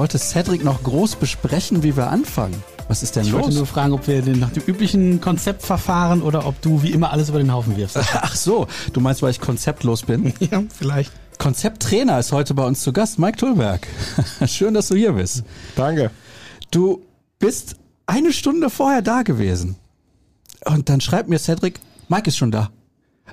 Wollte Cedric noch groß besprechen, wie wir anfangen. Was ist denn ich los? Ich wollte nur fragen, ob wir nach dem üblichen Konzept verfahren oder ob du wie immer alles über den Haufen wirfst. Ach so, du meinst, weil ich konzeptlos bin? ja, vielleicht. Konzepttrainer ist heute bei uns zu Gast, Mike Tullberg. Schön, dass du hier bist. Danke. Du bist eine Stunde vorher da gewesen. Und dann schreibt mir Cedric, Mike ist schon da.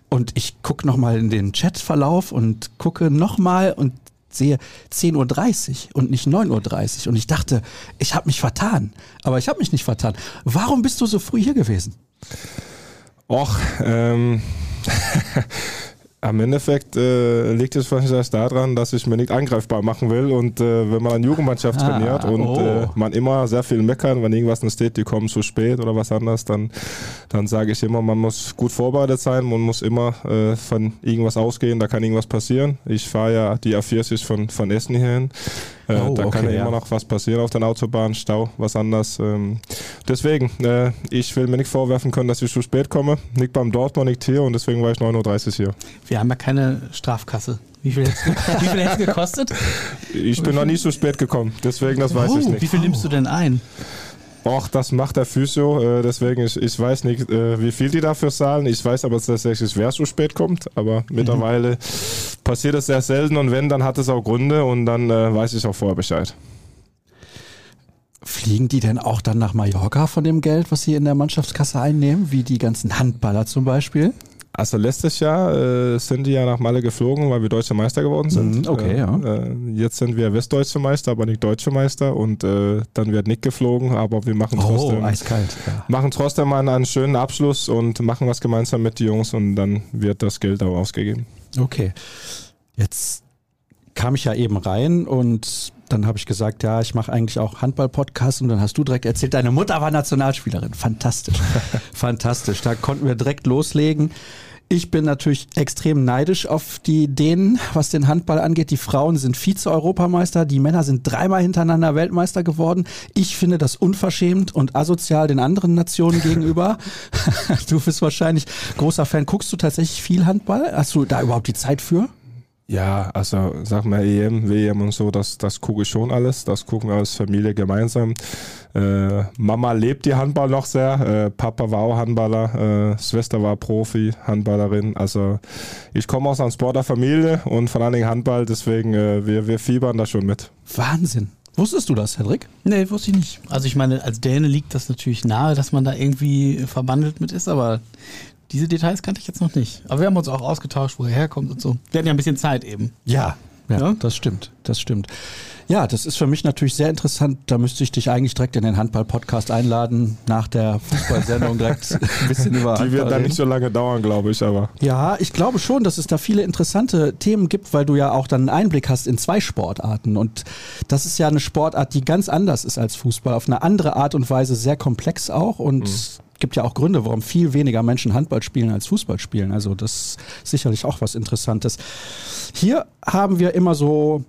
Und ich gucke nochmal in den Chatverlauf und gucke nochmal und sehe 10.30 Uhr und nicht 9.30 Uhr. Und ich dachte, ich habe mich vertan. Aber ich habe mich nicht vertan. Warum bist du so früh hier gewesen? Och, ähm, Am Endeffekt äh, liegt es wahrscheinlich daran, dass ich mir nicht angreifbar machen will. Und äh, wenn man eine Jugendmannschaft ah, trainiert und oh. äh, man immer sehr viel meckern, wenn irgendwas nicht steht, die kommen zu spät oder was anderes, dann, dann sage ich immer, man muss gut vorbereitet sein, man muss immer äh, von irgendwas ausgehen, da kann irgendwas passieren. Ich fahre ja die A40 von, von Essen hierhin. Äh, oh, da okay, kann ja, ja immer noch was passieren auf der Autobahn, Stau, was anderes. Ähm, deswegen, äh, ich will mir nicht vorwerfen können, dass ich zu spät komme. Nicht beim Dortmund, nicht hier und deswegen war ich 9.30 Uhr hier. Wir haben ja keine Strafkasse. Wie viel hätte es gekostet? Ich bin noch nie zu spät gekommen, deswegen das weiß oh, ich nicht. Wie viel nimmst du denn ein? Och, das macht der Physio, äh, deswegen ich, ich weiß nicht, äh, wie viel die dafür zahlen. Ich weiß aber tatsächlich, wer so spät kommt, aber mhm. mittlerweile passiert es sehr selten und wenn, dann hat es auch Gründe und dann äh, weiß ich auch vorher Bescheid. Fliegen die denn auch dann nach Mallorca von dem Geld, was sie in der Mannschaftskasse einnehmen, wie die ganzen Handballer zum Beispiel? Also letztes Jahr äh, sind die ja nach Malle geflogen, weil wir deutsche Meister geworden sind. Mhm, okay, äh, ja. Äh, jetzt sind wir westdeutsche Meister, aber nicht deutsche Meister und äh, dann wird nicht geflogen, aber wir machen oh, trotzdem, oh, eiskalt, ja. machen trotzdem einen, einen schönen Abschluss und machen was gemeinsam mit den Jungs und dann wird das Geld auch ausgegeben. Okay. Jetzt kam ich ja eben rein und dann habe ich gesagt, ja, ich mache eigentlich auch Handball-Podcast und dann hast du direkt erzählt, deine Mutter war Nationalspielerin. Fantastisch. Fantastisch. Da konnten wir direkt loslegen. Ich bin natürlich extrem neidisch auf die Dänen, was den Handball angeht. Die Frauen sind Vize-Europameister, die Männer sind dreimal hintereinander Weltmeister geworden. Ich finde das unverschämt und asozial den anderen Nationen gegenüber. du bist wahrscheinlich großer Fan. Guckst du tatsächlich viel Handball? Hast du da überhaupt die Zeit für? Ja, also sag mal EM, WM und so, das, das gucke ich schon alles. Das gucken wir als Familie gemeinsam. Äh, Mama lebt die Handball noch sehr. Äh, Papa war auch Handballer. Äh, Schwester war Profi, Handballerin. Also ich komme aus einer Sportlerfamilie und vor allen Dingen Handball, deswegen äh, wir, wir fiebern da schon mit. Wahnsinn. Wusstest du das, Hendrik? Nee, wusste ich nicht. Also ich meine, als Däne liegt das natürlich nahe, dass man da irgendwie verbandelt mit ist, aber diese Details kannte ich jetzt noch nicht. Aber wir haben uns auch ausgetauscht, wo er herkommt und so. Wir hatten ja ein bisschen Zeit eben. Ja, ja, ja, das stimmt, das stimmt. Ja, das ist für mich natürlich sehr interessant. Da müsste ich dich eigentlich direkt in den Handball-Podcast einladen, nach der Fußballsendung direkt ein bisschen über Die wird dann nicht so lange dauern, glaube ich, aber. Ja, ich glaube schon, dass es da viele interessante Themen gibt, weil du ja auch dann einen Einblick hast in zwei Sportarten. Und das ist ja eine Sportart, die ganz anders ist als Fußball, auf eine andere Art und Weise sehr komplex auch und mhm gibt ja auch Gründe, warum viel weniger Menschen Handball spielen als Fußball spielen. Also das ist sicherlich auch was Interessantes. Hier haben wir immer so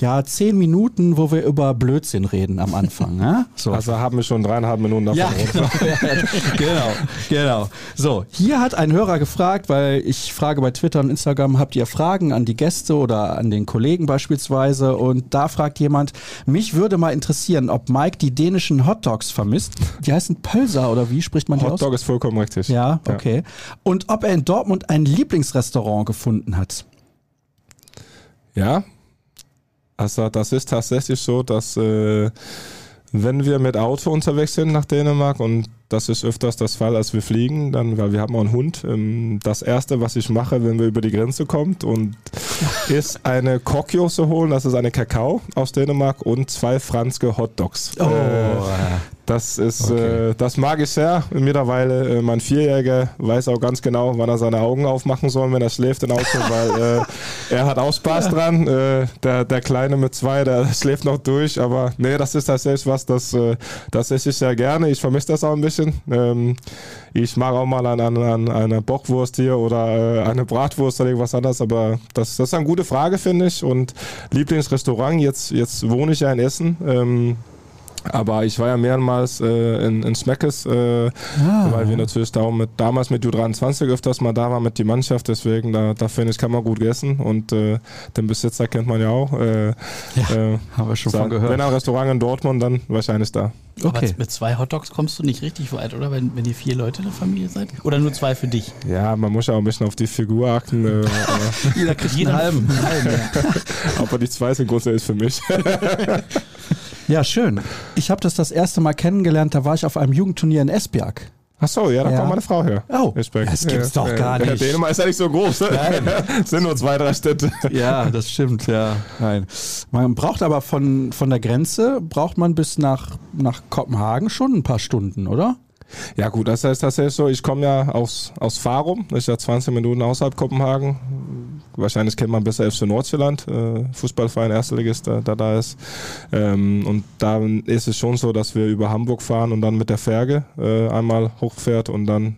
ja, zehn Minuten, wo wir über Blödsinn reden am Anfang. Ja? So. Also haben wir schon dreieinhalb Minuten davon. Ja, genau, genau, genau. So, hier hat ein Hörer gefragt, weil ich frage bei Twitter und Instagram, habt ihr Fragen an die Gäste oder an den Kollegen beispielsweise? Und da fragt jemand, mich würde mal interessieren, ob Mike die dänischen Hotdogs vermisst. Die heißen Pölser oder wie spricht man die Hotdog aus? Hotdog ist vollkommen richtig. Ja, okay. Ja. Und ob er in Dortmund ein Lieblingsrestaurant gefunden hat. Ja, also das ist tatsächlich so, dass äh, wenn wir mit Auto unterwegs sind nach Dänemark und das ist öfters das Fall, als wir fliegen, dann, weil wir haben auch einen Hund. Ähm, das erste, was ich mache, wenn wir über die Grenze kommt und ist eine Kokjose holen, das ist eine Kakao aus Dänemark und zwei franzke Hotdogs. Oh. Äh, das ist, okay. äh, das mag ich sehr. Mittlerweile, äh, mein Vierjähriger weiß auch ganz genau, wann er seine Augen aufmachen soll, wenn er schläft im Auto, weil er hat auch Spaß dran. Äh, der, der Kleine mit zwei, der schläft noch durch, aber nee, das ist tatsächlich was, das, das esse ich sehr gerne. Ich vermisse das auch ein bisschen. Ähm, ich mag auch mal an, an eine Bockwurst hier oder äh, eine Bratwurst oder irgendwas anderes, aber das, das ist eine gute Frage, finde ich. Und Lieblingsrestaurant, jetzt, jetzt wohne ich ja in Essen. Ähm, Aber ich war ja mehrmals äh, in, in Smeckes, äh, Ah. weil wir natürlich da mit, damals mit U23 öfters mal da waren mit die Mannschaft. Deswegen, da, da finde ich, kann man gut essen. Und äh, den Besitzer kennt man ja auch. Äh, Ja, äh, haben wir schon sa- von gehört. Wenn ein Restaurant in Dortmund, dann wahrscheinlich da. Okay. Aber mit zwei Hotdogs kommst du nicht richtig weit, oder? Wenn, wenn ihr vier Leute in der Familie seid? Oder nur zwei für dich? Ja, man muss ja auch ein bisschen auf die Figur achten. Äh, Jeder kriegt einen halben. Halben ja. aber die zwei sind groß ist für mich. Ja, schön. Ich habe das das erste Mal kennengelernt, da war ich auf einem Jugendturnier in Esbjerg. Ach so, ja, da Ja. kommt meine Frau her. Oh, Respekt. das gibt's doch gar nicht. Dänemark ist ja nicht so groß. Ne? sind nur zwei, drei Städte. Ja, das stimmt, ja. Nein. Man braucht aber von, von der Grenze, braucht man bis nach, nach Kopenhagen schon ein paar Stunden, oder? Ja gut, das heißt tatsächlich so, ich komme ja aus, aus Farum, das ist ja 20 Minuten außerhalb Kopenhagen. Wahrscheinlich kennt man besser FC Nordjylland, äh, Fußballverein Erstligist, der da, da ist. Ähm, und da ist es schon so, dass wir über Hamburg fahren und dann mit der Fährge äh, einmal hochfährt und dann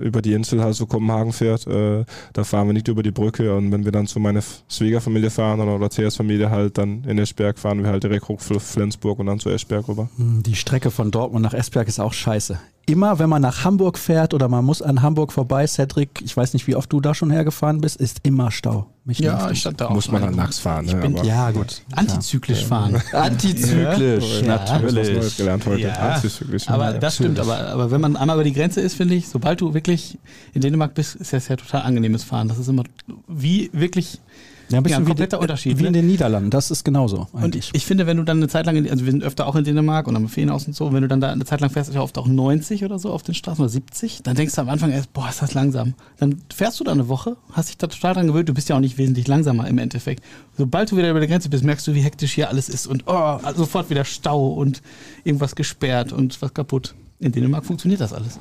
über die Insel halt so Kopenhagen fährt. Äh, da fahren wir nicht über die Brücke und wenn wir dann zu meiner Schwiegerfamilie fahren oder, oder Theas Familie halt dann in Eschberg fahren wir halt direkt hoch Flensburg und dann zu Eschberg rüber. Hm, Die Strecke von Dortmund nach Esbjerg ist auch scheiße. Immer wenn man nach Hamburg fährt oder man muss an Hamburg vorbei, Cedric, ich weiß nicht, wie oft du da schon hergefahren bist, ist immer Stau. Mich Ja, ich stand da. Muss man dann nachts fahren. Ne? bin- Aber- Ja, gut. Antizyklisch fahren. Antizyklisch, Ja. Was was natürlich. gelernt heute. Ja. Antizyklisch. Aber Ja. das stimmt, aber, aber wenn man einmal über die Grenze ist, finde ich, sobald du wirklich in Dänemark bist, ist das ja total angenehmes Fahren. Das ist immer wie wirklich. Ja, ein bisschen Ja, ein wie, kompletter die- Unterschied, wie ne? in den Niederlanden, das ist genauso Und eigentlich. ich, ich finde, wenn du dann eine Zeit lang, also wir sind öfter auch in Dänemark und am Ferienhaus und so, wenn du dann da eine Zeit lang fährst, ist ja oft auch 90 oder so auf den Straßen oder 70, dann denkst du am Anfang erst, boah, ist das langsam. Dann fährst du da eine Woche, hast dich da total dran gewöhnt, du bist ja auch nicht wesentlich langsamer im Endeffekt. Sobald du wieder über der Grenze bist, merkst du, wie hektisch hier alles ist und oh, sofort wieder Stau und irgendwas gesperrt und was kaputt. In Dänemark funktioniert das alles.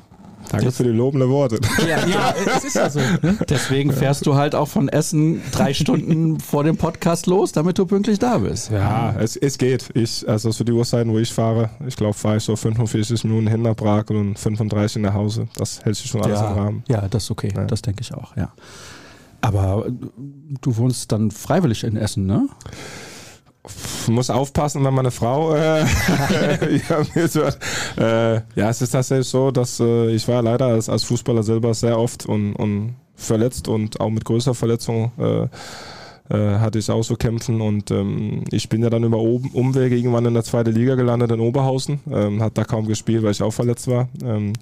Danke für die lobenden Worte. Ja, ja es ist ja so. Ne? Deswegen fährst du halt auch von Essen drei Stunden vor dem Podcast los, damit du pünktlich da bist. Ja, es, es geht. Ich, also für die Uhrzeiten, wo ich fahre, ich glaube, fahre ich so 45 Minuten hin nach Prag und 35 nach Hause. Das hält sich schon alles im ja, Rahmen. ja, das ist okay. Ja. Das denke ich auch, ja. Aber du wohnst dann freiwillig in Essen, ne? Muss aufpassen, wenn meine Frau äh, ja, so, äh, ja, es ist tatsächlich so, dass äh, ich war leider als, als Fußballer selber sehr oft und, und verletzt und auch mit größerer Verletzung äh, äh, hatte ich auch so kämpfen und ähm, ich bin ja dann über Oben- Umwege irgendwann in der zweiten Liga gelandet in Oberhausen, ähm, hat da kaum gespielt, weil ich auch verletzt war. Ähm,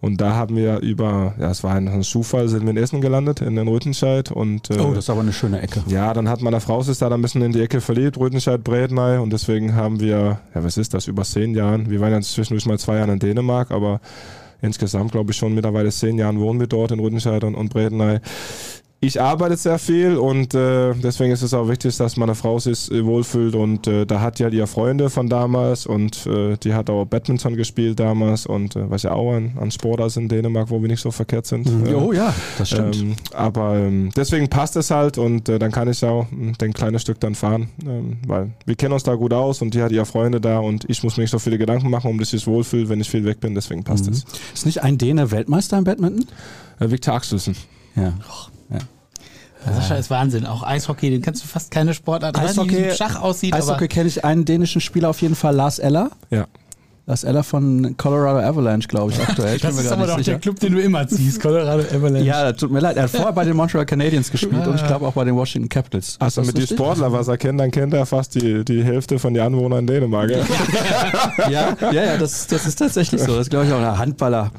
und da haben wir über, ja, es war ein, ein Zufall, sind wir in Essen gelandet, in den Rüttenscheid und äh, Oh, das ist aber eine schöne Ecke. ja, dann hat meine Frau sich da ein bisschen in die Ecke verliebt, Rüttenscheid, Brednei und deswegen haben wir, ja was ist das, über zehn Jahren, wir waren ja zwischendurch mal zwei Jahre in Dänemark, aber insgesamt glaube ich schon mittlerweile zehn Jahren wohnen wir dort in Rüttenscheid und, und Brednei. Ich arbeite sehr viel und äh, deswegen ist es auch wichtig, dass meine Frau sich wohlfühlt und äh, da hat ja ihre Freunde von damals und äh, die hat auch Badminton gespielt damals und äh, was ja auch ein, ein Sport ist in Dänemark, wo wir nicht so verkehrt sind. Äh, Oh ja, das stimmt. ähm, aber ähm, deswegen passt es halt und äh, dann kann ich auch mh, den kleinen Stück dann fahren, ähm, weil wir kennen uns da gut aus und die hat ihre Freunde da und ich muss mir nicht so viele Gedanken machen, um dass ich wohlfühle, wenn ich viel weg bin, deswegen passt Mhm. es. Ist nicht ein Däne Weltmeister im Badminton? Äh, Victor Axelsen. Ja. Sascha ist Wahnsinn. Auch Eishockey, den kannst du fast keine Sportart. Ich weiß nicht, wie Eishockey- es im Schach aussieht, Eishockey kenne ich einen dänischen Spieler auf jeden Fall, Lars Eller. Ja. Lars Eller von Colorado Avalanche, glaube ich, aktuell. Ich das ist aber doch sicher. der Club, den du immer ziehst, Colorado Avalanche. Ja, tut mir leid. Er hat vorher bei den Montreal Canadiens gespielt und ich glaube auch bei den Washington Capitals. Also das mit den richtig? Sportler, was er kennt, dann kennt er fast die, die Hälfte von den Anwohnern in Dänemark. Ja. Ja, ja, ja, das, das ist tatsächlich so. Das glaube ich auch. Ein Handballer.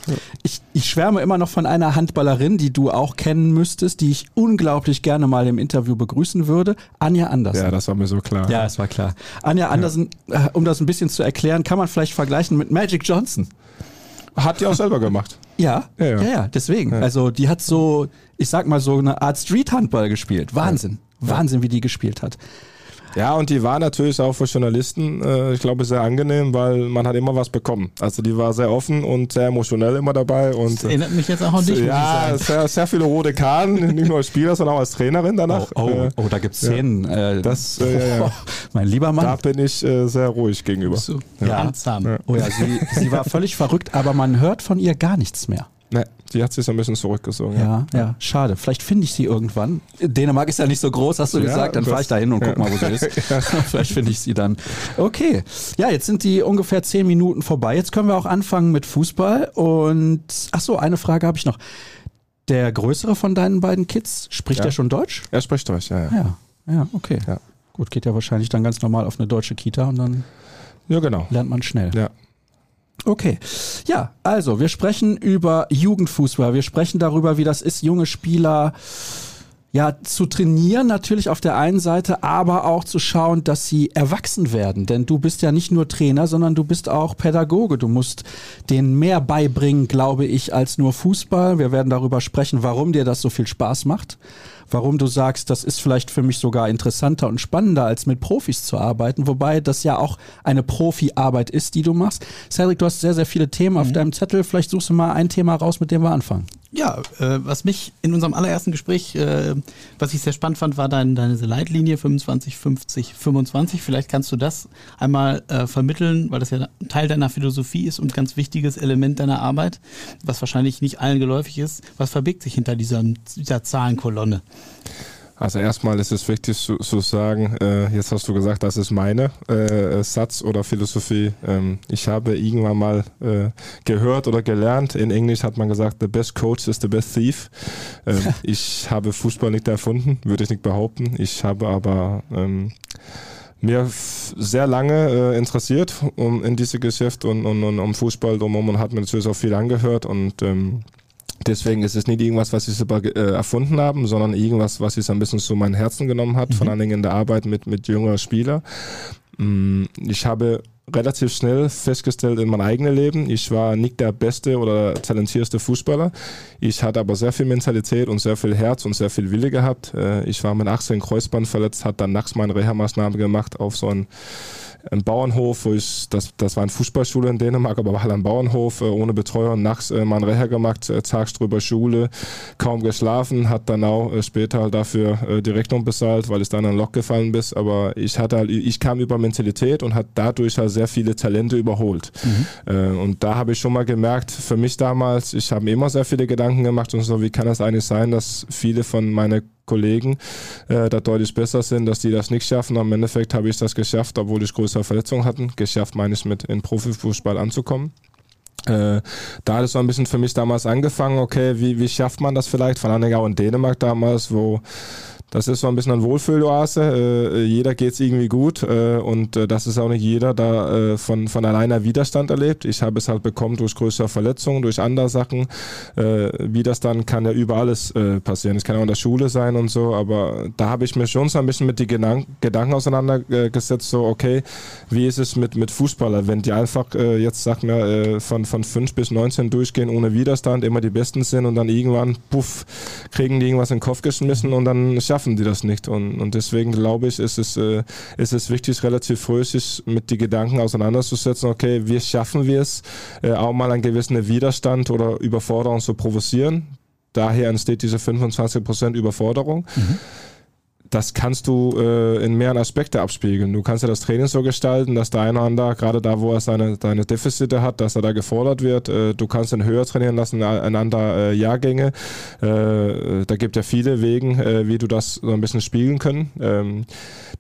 Ich, ich schwärme immer noch von einer Handballerin, die du auch kennen müsstest, die ich unglaublich gerne mal im Interview begrüßen würde. Anja Andersen. ja, das war mir so klar. Ja, es war klar. Anja Andersen, äh, um das ein bisschen zu erklären, kann man vielleicht vergleichen mit Magic Johnson. Hat die auch selber gemacht. Ja, ja, Ja, ja, ja. deswegen. Also die hat so, ich sag mal so eine Art Street-Handball gespielt. Wahnsinn. Wahnsinn, wie die gespielt hat. Ja, und die war natürlich auch für Journalisten, äh, ich glaube, sehr angenehm, weil man hat immer was bekommen. Also die war sehr offen und sehr emotionell immer dabei. Und, Das erinnert mich jetzt auch an dich, muss ja, sehr, sehr viele rote Karten, nicht nur als Spieler, sondern auch als Trainerin danach. Oh, Äh, oh, da gibt's Szenen. Äh, Das, äh, ja, ja. mein lieber da Mann. bin ich äh, sehr ruhig gegenüber. So, Ja. handsam. Ja. Oh ja, sie, sie war völlig verrückt, aber man hört von ihr gar nichts mehr. Ne, die hat sich so ein bisschen zurückgezogen. Ja, ja, ja. schade. Vielleicht finde ich sie irgendwann. Dänemark ist ja nicht so groß, hast du ja, gesagt. Dann fahre ich da hin und guck mal, wo sie ist. Vielleicht finde ich sie dann. Okay. Ja, jetzt sind die ungefähr zehn Minuten vorbei. Jetzt können wir auch anfangen mit Fußball. Und ach so, eine Frage habe ich noch. Der größere von deinen beiden Kids, spricht er schon Deutsch? Er spricht Deutsch, ja. Ja, ja, ja okay. Gut, geht ja wahrscheinlich dann ganz normal auf eine deutsche Kita und dann ja, genau. lernt man schnell. Ja. Okay. Ja, also wir sprechen über Jugendfußball. Wir sprechen darüber, wie das ist, junge Spieler ja, zu trainieren natürlich auf der einen Seite, aber auch zu schauen, dass sie erwachsen werden. Denn du bist ja nicht nur Trainer, sondern du bist auch Pädagoge. Du musst denen mehr beibringen, glaube ich, als nur Fußball. Wir werden darüber sprechen, warum dir das so viel Spaß macht warum du sagst, das ist vielleicht für mich sogar interessanter und spannender, als mit Profis zu arbeiten, wobei das ja auch eine Profi-Arbeit ist, die du machst. Cedric, du hast sehr, sehr viele Themen mhm. auf deinem Zettel. Vielleicht suchst du mal ein Thema raus, mit dem wir anfangen. Ja, äh, was mich in unserem allerersten Gespräch, äh, was ich sehr spannend fand, war dein, deine Leitlinie 25, 50, 25. Vielleicht kannst du das einmal äh, vermitteln, weil das ja Teil deiner Philosophie ist und ganz wichtiges Element deiner Arbeit, was wahrscheinlich nicht allen geläufig ist. Was verbirgt sich hinter dieser, dieser Zahlenkolonne? Also erstmal ist es wichtig zu, zu sagen, äh, jetzt hast du gesagt, das ist meine äh, Satz oder Philosophie. Ähm, ich habe irgendwann mal äh, gehört oder gelernt, in Englisch hat man gesagt, the best coach is the best thief. Ähm, ich habe Fußball nicht erfunden, würde ich nicht behaupten. Ich habe aber ähm, mir sehr lange äh, interessiert um, in dieses Geschäft und, und, und um Fußball drumherum und hat mir natürlich auch viel angehört und ähm, Deswegen ist es nicht irgendwas, was ich selber äh, erfunden habe, sondern irgendwas, was ich ein bisschen zu meinem Herzen genommen hat, mhm. vor allen Dingen in der Arbeit mit, mit jüngeren Spielern. Mm, ich habe relativ schnell festgestellt in meinem eigenen Leben, ich war nicht der beste oder talentierste Fußballer. Ich hatte aber sehr viel Mentalität und sehr viel Herz und sehr viel Wille gehabt. Äh, ich war mit 18 Kreuzband verletzt, hat dann nachts meine Reha-Maßnahme gemacht auf so ein ein Bauernhof, wo ich, das, das war eine Fußballschule in Dänemark, aber war halt ein Bauernhof, äh, ohne Betreuer, nachts äh, mein Reha gemacht, tags drüber Schule, kaum geschlafen, hat dann auch später halt dafür die Rechnung bezahlt, weil es dann ein Loch gefallen ist, aber ich hatte halt, ich kam über Mentalität und hat dadurch halt sehr viele Talente überholt. Mhm. Äh, und da habe ich schon mal gemerkt, für mich damals, ich habe mir immer sehr viele Gedanken gemacht und so, wie kann das eigentlich sein, dass viele von meinen Kollegen äh, da deutlich besser sind, dass die das nicht schaffen. Am Endeffekt habe ich das geschafft, obwohl ich größere Verletzungen hatte. Geschafft meine ich mit in Profifußball anzukommen. Äh, da hat es so ein bisschen für mich damals angefangen, okay, wie, wie schafft man das vielleicht? Vor allem auch in Dänemark damals, wo das ist so ein bisschen eine Wohlfühloase. Äh, jeder geht es irgendwie gut äh, und äh, das ist auch nicht jeder da äh, von, von alleine Widerstand erlebt. Ich habe es halt bekommen durch größere Verletzungen, durch andere Sachen. Äh, dann kann ja über alles äh, passieren. Es kann auch in der Schule sein und so, aber da habe ich mir schon so ein bisschen mit den Gedank Gedanken auseinandergesetzt, so okay, wie ist es mit, mit Fußballer, wenn die einfach jetzt, sag mir, von, von 5 bis 19 durchgehen ohne Widerstand, immer die Besten sind und dann irgendwann, puff, kriegen die irgendwas in den Kopf geschmissen und dann schaffen schaffen die das nicht. Und, und deswegen glaube ich, ist es, äh, ist es wichtig, relativ früh sich mit den Gedanken auseinanderzusetzen, okay, wie schaffen wir es, äh, auch mal einen gewissen Widerstand oder Überforderung zu provozieren. Daher entsteht diese 25% Überforderung. Mhm das kannst du äh, in mehreren Aspekten abspiegeln. Du kannst ja das Training so gestalten, dass der andere, gerade da, wo er seine, seine Defizite hat, dass er da gefordert wird. Äh, du kannst ihn höher trainieren lassen, einander äh, Jahrgänge. Äh, da gibt ja viele Wege, äh, wie du das so ein bisschen spiegeln können. Ähm,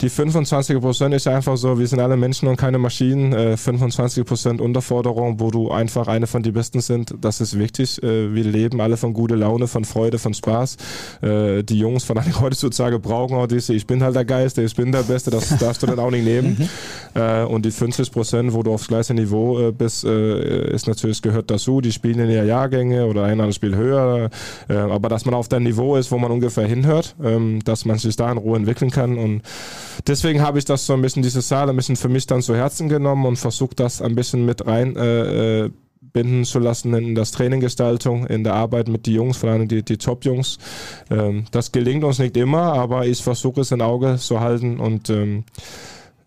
die 25 Prozent ist einfach so, wir sind alle Menschen und keine Maschinen. Äh, 25 Prozent Unterforderung, wo du einfach eine von den Besten sind, das ist wichtig. Äh, wir leben alle von guter Laune, von Freude, von Spaß. Äh, die Jungs von heutzutage brauchen auch diese, ich bin halt der Geiste, ich bin der Beste, das darfst du dann auch nicht nehmen. Mhm. Äh, und die 50 Prozent, wo du aufs gleiche Niveau äh, bist, äh, ist natürlich, gehört dazu. Die spielen in ihrer Jahrgänge oder ein anderes Spiel höher. Äh, aber dass man auf dem Niveau ist, wo man ungefähr hinhört, ähm, dass man sich da in Ruhe entwickeln kann. Und deswegen habe ich das so ein bisschen, diese Saal ein bisschen für mich dann zu Herzen genommen und versucht, das ein bisschen mit rein äh, äh binden zu lassen in das Traininggestaltung, in der Arbeit mit den Jungs, vor allem die, die Top-Jungs. Ähm, das gelingt uns nicht immer, aber ich versuche es ein Auge zu halten und ähm,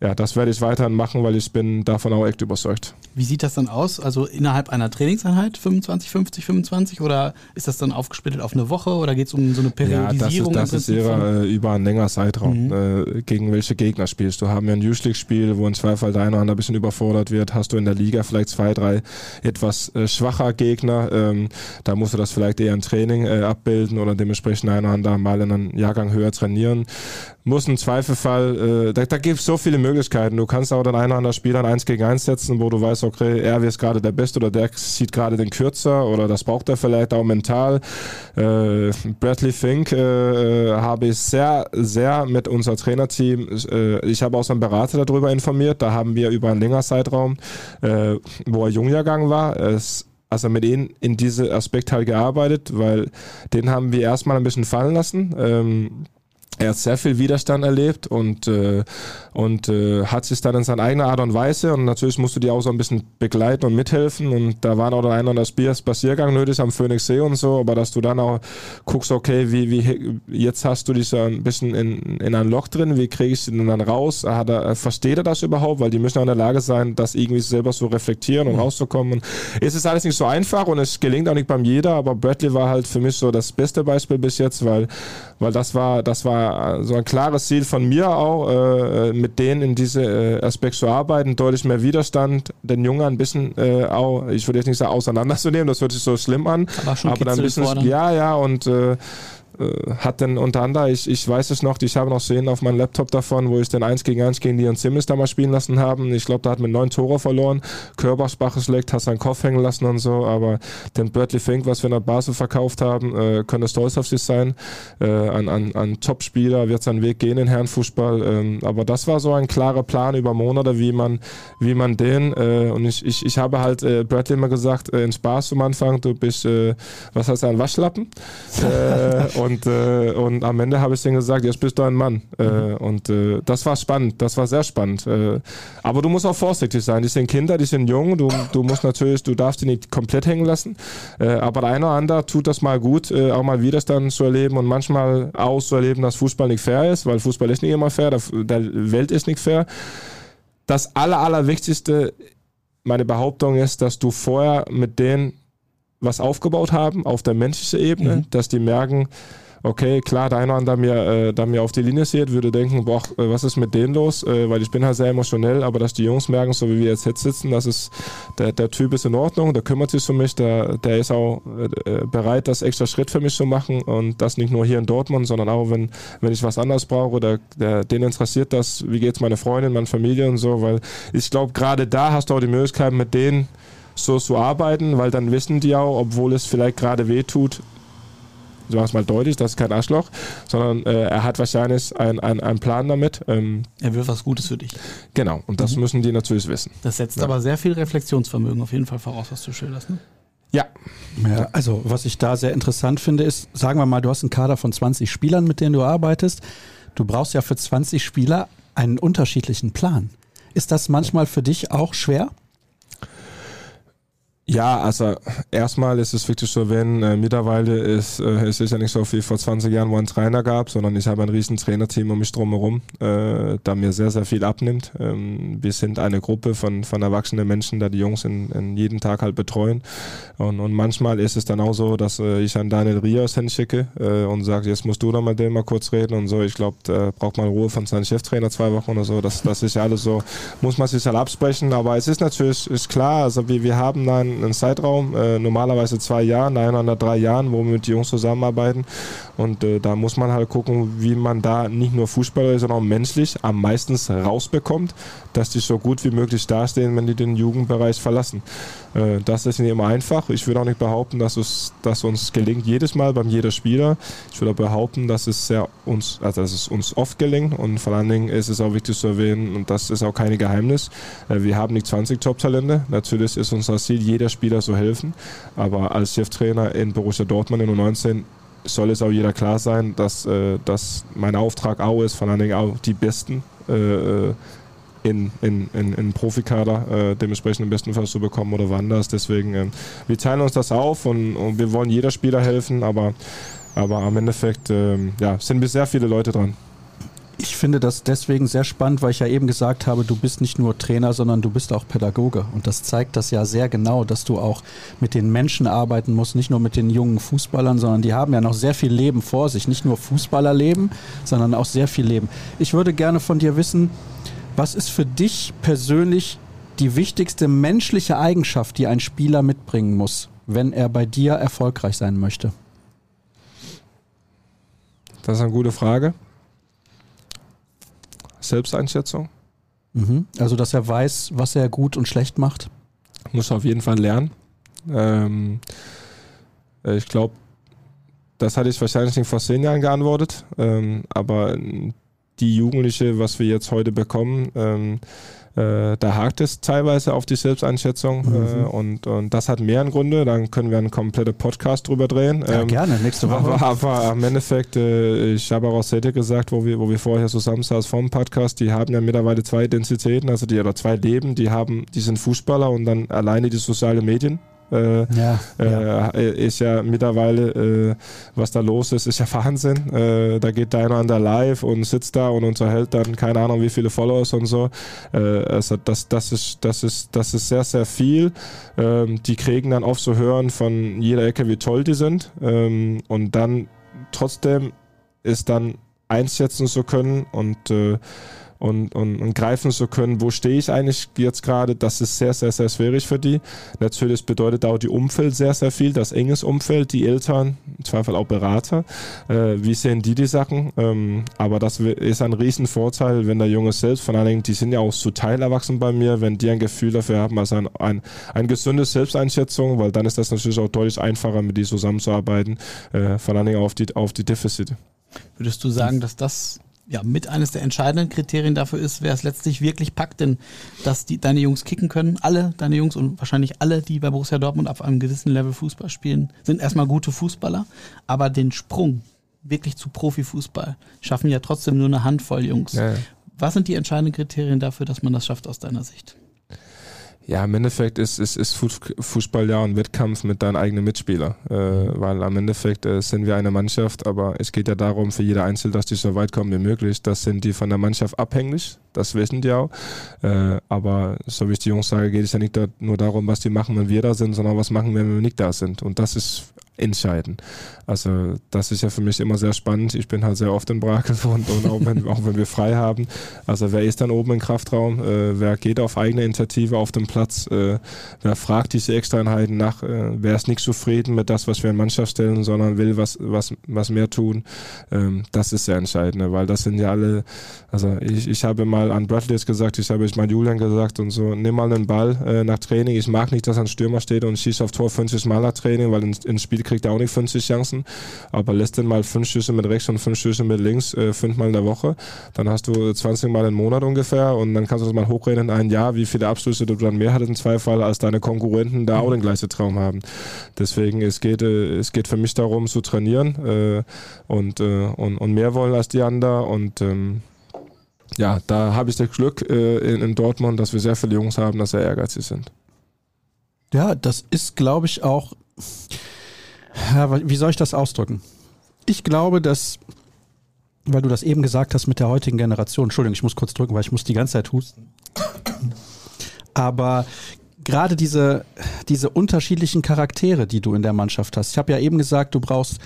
ja, das werde ich weiterhin machen, weil ich bin davon auch echt überzeugt. Wie sieht das dann aus? Also innerhalb einer Trainingseinheit 25, 50, 25 oder ist das dann aufgesplittet auf eine Woche oder geht es um so eine Periodisierung? Ja, das ist, das ist eher äh, über einen längeren Zeitraum. Mhm. Äh, gegen welche Gegner spielst du? Haben wir ein Youth-League-Spiel, wo in Zweifel der eine oder andere ein bisschen überfordert wird? Hast du in der Liga vielleicht zwei, drei etwas äh, schwacher Gegner? Ähm, da musst du das vielleicht eher im Training äh, abbilden oder dementsprechend ein oder andere mal in einem Jahrgang höher trainieren muss im Zweifelfall, äh, da, da gibt es so viele Möglichkeiten. Du kannst auch den einen oder anderen Spieler eins gegen eins setzen, wo du weißt, okay, er ist gerade der Beste oder der sieht gerade den kürzer oder das braucht er vielleicht auch mental. Äh, Bradley Fink äh, äh habe ich sehr, sehr mit unser Trainerteam, äh, ich habe auch so einen Berater darüber informiert, da haben wir über einen längeren Zeitraum, äh, wo er Jungjahrgang war, es also mit ihnen in diese Aspekt halt gearbeitet, weil den haben wir erstmal ein bisschen fallen lassen. Ähm, er hat sehr viel Widerstand erlebt und, äh, und äh, hat sich dann in seiner eigenen Art und Weise und natürlich musst du die auch so ein bisschen begleiten und mithelfen und da war noch der ein oder andere Spaziergang nötig am Phoenixsee und so, aber dass du dann auch guckst, okay, wie, wie jetzt hast du dich so ein bisschen in, in ein Loch drin, wie kriege ich den dann raus? Hat er, versteht er das überhaupt? Weil die müssen auch in der Lage sein, das irgendwie selber so reflektieren und mhm. rauszukommen. Und es ist alles nicht so einfach und es gelingt auch nicht beim jeder, aber Bradley war halt für mich so das beste Beispiel bis jetzt, weil, weil das war, das war so ein klares Ziel von mir auch, äh, mit denen in diese äh, Aspekt zu arbeiten, deutlich mehr Widerstand, den Jungen ein bisschen äh, auch, ich würde jetzt nicht sagen auseinanderzunehmen, das hört sich so schlimm an, aber, schon aber dann ein bisschen, fordern. ja, ja, und äh, äh, hat denn unter anderem, ich, ich weiß es noch, ich habe noch Szenen auf meinem Laptop davon, wo ich den 1 gegen 1 gegen Leon Simmons da mal spielen lassen haben. Ich glaube, da hat mit neun Tore verloren. Körpersbach ist leckt, hat seinen Kopf hängen lassen und so, aber den Bradley Fink, was wir in der Basel verkauft haben, äh, könnte stolz auf sich sein. Äh, an, an, an Top-Spieler wird seinen Weg gehen in Herrenfußball. Ähm, aber das war so ein klarer Plan über Monate, wie man, wie man den, äh, und ich, ich, ich habe halt äh, Bradley immer gesagt, äh, in Spaß am Anfang, du bist, äh, was heißt ein Waschlappen? und Und, äh, und am Ende habe ich denen gesagt, jetzt bist du ein Mann. Äh, mhm. und äh, das war spannend, das war sehr spannend. Äh, aber du musst auch vorsichtig sein. Die sind Kinder, die sind jung. Du, du musst natürlich, du darfst die nicht komplett hängen lassen. Äh, aber der eine oder andere tut das mal gut, äh, auch mal Widerstand zu erleben und manchmal auch zu erleben, dass Fußball nicht fair ist, weil Fußball ist nicht immer fair, der, der Welt ist nicht fair. Das Aller, Allerwichtigste, meine Behauptung ist, dass du vorher mit denen was aufgebaut haben auf der menschlichen Ebene, mhm. dass die merken, okay, klar, der eine oder andere, mir, äh, der mir auf die Linie sieht, würde denken, boah, äh, was ist mit denen los? Äh, weil ich bin halt sehr emotionell, aber dass die Jungs merken, so wie wir jetzt, jetzt sitzen, dass es, der, der Typ ist in Ordnung, der kümmert sich um mich, der, der ist auch äh, bereit, das extra Schritt für mich zu machen und das nicht nur hier in Dortmund, sondern auch, wenn, wenn ich was anderes brauche, der, der, den interessiert das, wie geht's meine Freundin, meine Familie und so, weil ich glaube, gerade da hast du auch die Möglichkeit, mit denen so zu arbeiten, weil dann wissen die auch, obwohl es vielleicht gerade weh tut, so mach's mal deutlich, das ist kein Arschloch, sondern äh, er hat wahrscheinlich einen ein Plan damit. Ähm, er will was Gutes für dich. Genau, und das mhm. müssen die natürlich wissen. Das setzt ja. aber sehr viel Reflexionsvermögen auf jeden Fall voraus, was du schilderst. Ne? Ja. ja. Also, was ich da sehr interessant finde, ist, sagen wir mal, du hast einen Kader von 20 Spielern, mit denen du arbeitest. Du brauchst ja für 20 Spieler einen unterschiedlichen Plan. Ist das manchmal für dich auch schwer? Ja, also erstmal ist es wirklich so, wenn äh, mittlerweile ist, äh, es ist ja nicht so wie vor 20 Jahren, wo ein Trainer gab, sondern ich habe ein riesen Trainerteam um mich drumherum, äh, da mir sehr, sehr viel abnimmt. Ähm, wir sind eine Gruppe von, von erwachsenen Menschen, da die Jungs in, in jeden Tag halt betreuen. Und, und manchmal ist es dann auch so, dass äh, ich an Daniel Rios hinschicke äh, und sage, jetzt musst du da mit dem mal kurz reden und so. Ich glaube, da braucht man Ruhe von seinem Cheftrainer zwei Wochen oder so. Das, das ist ja alles so, muss man sich halt absprechen. Aber es ist natürlich, ist klar, also wir, wir haben dann einen Zeitraum, äh, normalerweise zwei Jahre, einander drei Jahren, wo wir mit den Jungs zusammenarbeiten. Und äh, da muss man halt gucken, wie man da nicht nur Fußballer, sondern auch menschlich am meisten rausbekommt, dass die so gut wie möglich dastehen, wenn die den Jugendbereich verlassen. Äh, das ist nicht immer einfach. Ich würde auch nicht behaupten, dass es dass uns gelingt jedes Mal beim jeder Spieler. Ich würde behaupten, dass es sehr uns, also dass es uns oft gelingt und vor allen Dingen ist es auch wichtig zu erwähnen und das ist auch kein Geheimnis. Äh, wir haben nicht 20 Top-Talente. Natürlich ist unser Ziel, jeder Spieler zu helfen. Aber als Cheftrainer in Borussia Dortmund in U19 soll es auch jeder klar sein, dass, äh, dass mein Auftrag auch ist, vor allen Dingen auch die Besten äh, in, in, in, in Profikader äh, dementsprechend im besten Fall zu bekommen oder woanders. Deswegen, äh, wir teilen uns das auf und, und, wir wollen jeder Spieler helfen, aber, aber am Endeffekt äh, ja, sind wir sehr viele Leute dran. Ich finde das deswegen sehr spannend, weil ich ja eben gesagt habe, du bist nicht nur Trainer, sondern du bist auch Pädagoge. Und das zeigt das ja sehr genau, dass du auch mit den Menschen arbeiten musst, nicht nur mit den jungen Fußballern, sondern die haben ja noch sehr viel Leben vor sich. Nicht nur Fußballerleben, sondern auch sehr viel Leben. Ich würde gerne von dir wissen, was ist für dich persönlich die wichtigste menschliche Eigenschaft, die ein Spieler mitbringen muss, wenn er bei dir erfolgreich sein möchte? Das ist eine gute Frage. Selbsteinschätzung. Mhm. Also, dass er weiß, was er gut und schlecht macht. Muss auf jeden Fall lernen. Ähm, äh, ich glaube, das hatte ich wahrscheinlich vor zehn Jahren geantwortet. Ähm, aber die Jugendliche, was wir jetzt heute bekommen, ähm, äh, da hakt es teilweise auf die Selbsteinschätzung mhm. äh, und, und das hat mehrere Gründe. Dann können wir einen kompletten Podcast drüber drehen. Ja, ähm, gerne, nächste Woche. Aber, aber im Endeffekt, äh, ich habe auch aus Sete gesagt, wo wir, wo wir vorher zusammen saßen vom Podcast, die haben ja mittlerweile zwei Identitäten, also die oder zwei Leben, die haben, die sind Fußballer und dann alleine die sozialen Medien. Äh, ja, ja. Äh, ist ja mittlerweile, äh, was da los ist, ist ja Wahnsinn. Äh, da geht da einer live und sitzt da und unterhält dann keine Ahnung wie viele Followers und so. Äh, also das, das, ist, das, ist, das ist sehr, sehr viel. Ähm, die kriegen dann oft so hören von jeder Ecke, wie toll die sind. Ähm, und dann trotzdem ist dann einschätzen zu können und und, und, und greifen zu können, wo stehe ich eigentlich jetzt gerade, das ist sehr, sehr, sehr schwierig für die. Natürlich bedeutet auch die Umfeld sehr, sehr viel, das enges Umfeld, die Eltern, im Zweifel auch Berater. Äh, wie sehen die die Sachen? Ähm, aber das ist ein Riesenvorteil, wenn der Junge selbst, vor allen Dingen, die sind ja auch zu Teil erwachsen bei mir, wenn die ein Gefühl dafür haben, also ein, ein, ein gesundes Selbsteinschätzung, weil dann ist das natürlich auch deutlich einfacher, mit die zusammenzuarbeiten, äh, vor allen Dingen auf die, auf die Defizite. Würdest du sagen, dass das ja, mit eines der entscheidenden Kriterien dafür ist, wer es letztlich wirklich packt, denn dass die, deine Jungs kicken können, alle deine Jungs und wahrscheinlich alle, die bei Borussia Dortmund auf einem gewissen Level Fußball spielen, sind erstmal gute Fußballer, aber den Sprung wirklich zu Profifußball schaffen ja trotzdem nur eine Handvoll Jungs. Ja, ja. Was sind die entscheidenden Kriterien dafür, dass man das schafft aus deiner Sicht? Ja, im Endeffekt ist, ist, ist Fußball ja ein Wettkampf mit deinen eigenen Mitspielern, äh, weil am Endeffekt äh, sind wir eine Mannschaft, aber es geht ja darum, für jeder Einzelne, dass die so weit kommen wie möglich. Das sind die von der Mannschaft abhängig, das wissen die auch. Äh, aber so wie ich die Jungs sage, geht es ja nicht da, nur darum, was die machen, wenn wir da sind, sondern was machen, wenn wir nicht da sind. Und das ist entscheiden. Also das ist ja für mich immer sehr spannend. Ich bin halt sehr oft in Brakel und, und auch, wenn, auch, wenn, wir frei haben. Also wer ist dann oben im Kraftraum? Äh, wer geht auf eigene Initiative auf den Platz? Äh, wer fragt diese Extraeinheiten nach? Äh, wer ist nicht zufrieden mit das, was wir in Mannschaft stellen, sondern will was, was, was mehr tun? Ähm, das ist sehr entscheidend, weil das sind ja alle, also ich, ich habe mal an Bradley gesagt, ich habe ich mal Julian gesagt und so, nimm mal einen Ball äh, nach Training. Ich mag nicht, dass ein Stürmer steht und schießt auf Tor 50 Mal nach Training, weil ins Spiel kriegt er auch nicht 50 Chancen, aber lässt dann mal fünf Schüsse mit rechts und fünf Schüsse mit links, äh, fünfmal in der Woche. Dann hast du 20 Mal im Monat ungefähr und dann kannst du das mal hochrechnen in ein Jahr, wie viele Abschlüsse du dann mehr hattest im Zweifel, als deine Konkurrenten da auch den gleichen Traum haben. Deswegen, es geht, äh, es geht für mich darum zu trainieren äh, und, äh, und, und mehr wollen als die anderen und ähm, ja, da habe ich das Glück äh, in, in Dortmund, dass wir sehr viele Jungs haben, dass sehr ehrgeizig sind. Ja, das ist, glaube ich, auch wie soll ich das ausdrücken? Ich glaube, dass, weil du das eben gesagt hast mit der heutigen Generation, Entschuldigung, ich muss kurz drücken, weil ich muss die ganze Zeit husten. Aber gerade diese, diese unterschiedlichen Charaktere, die du in der Mannschaft hast. Ich habe ja eben gesagt, du brauchst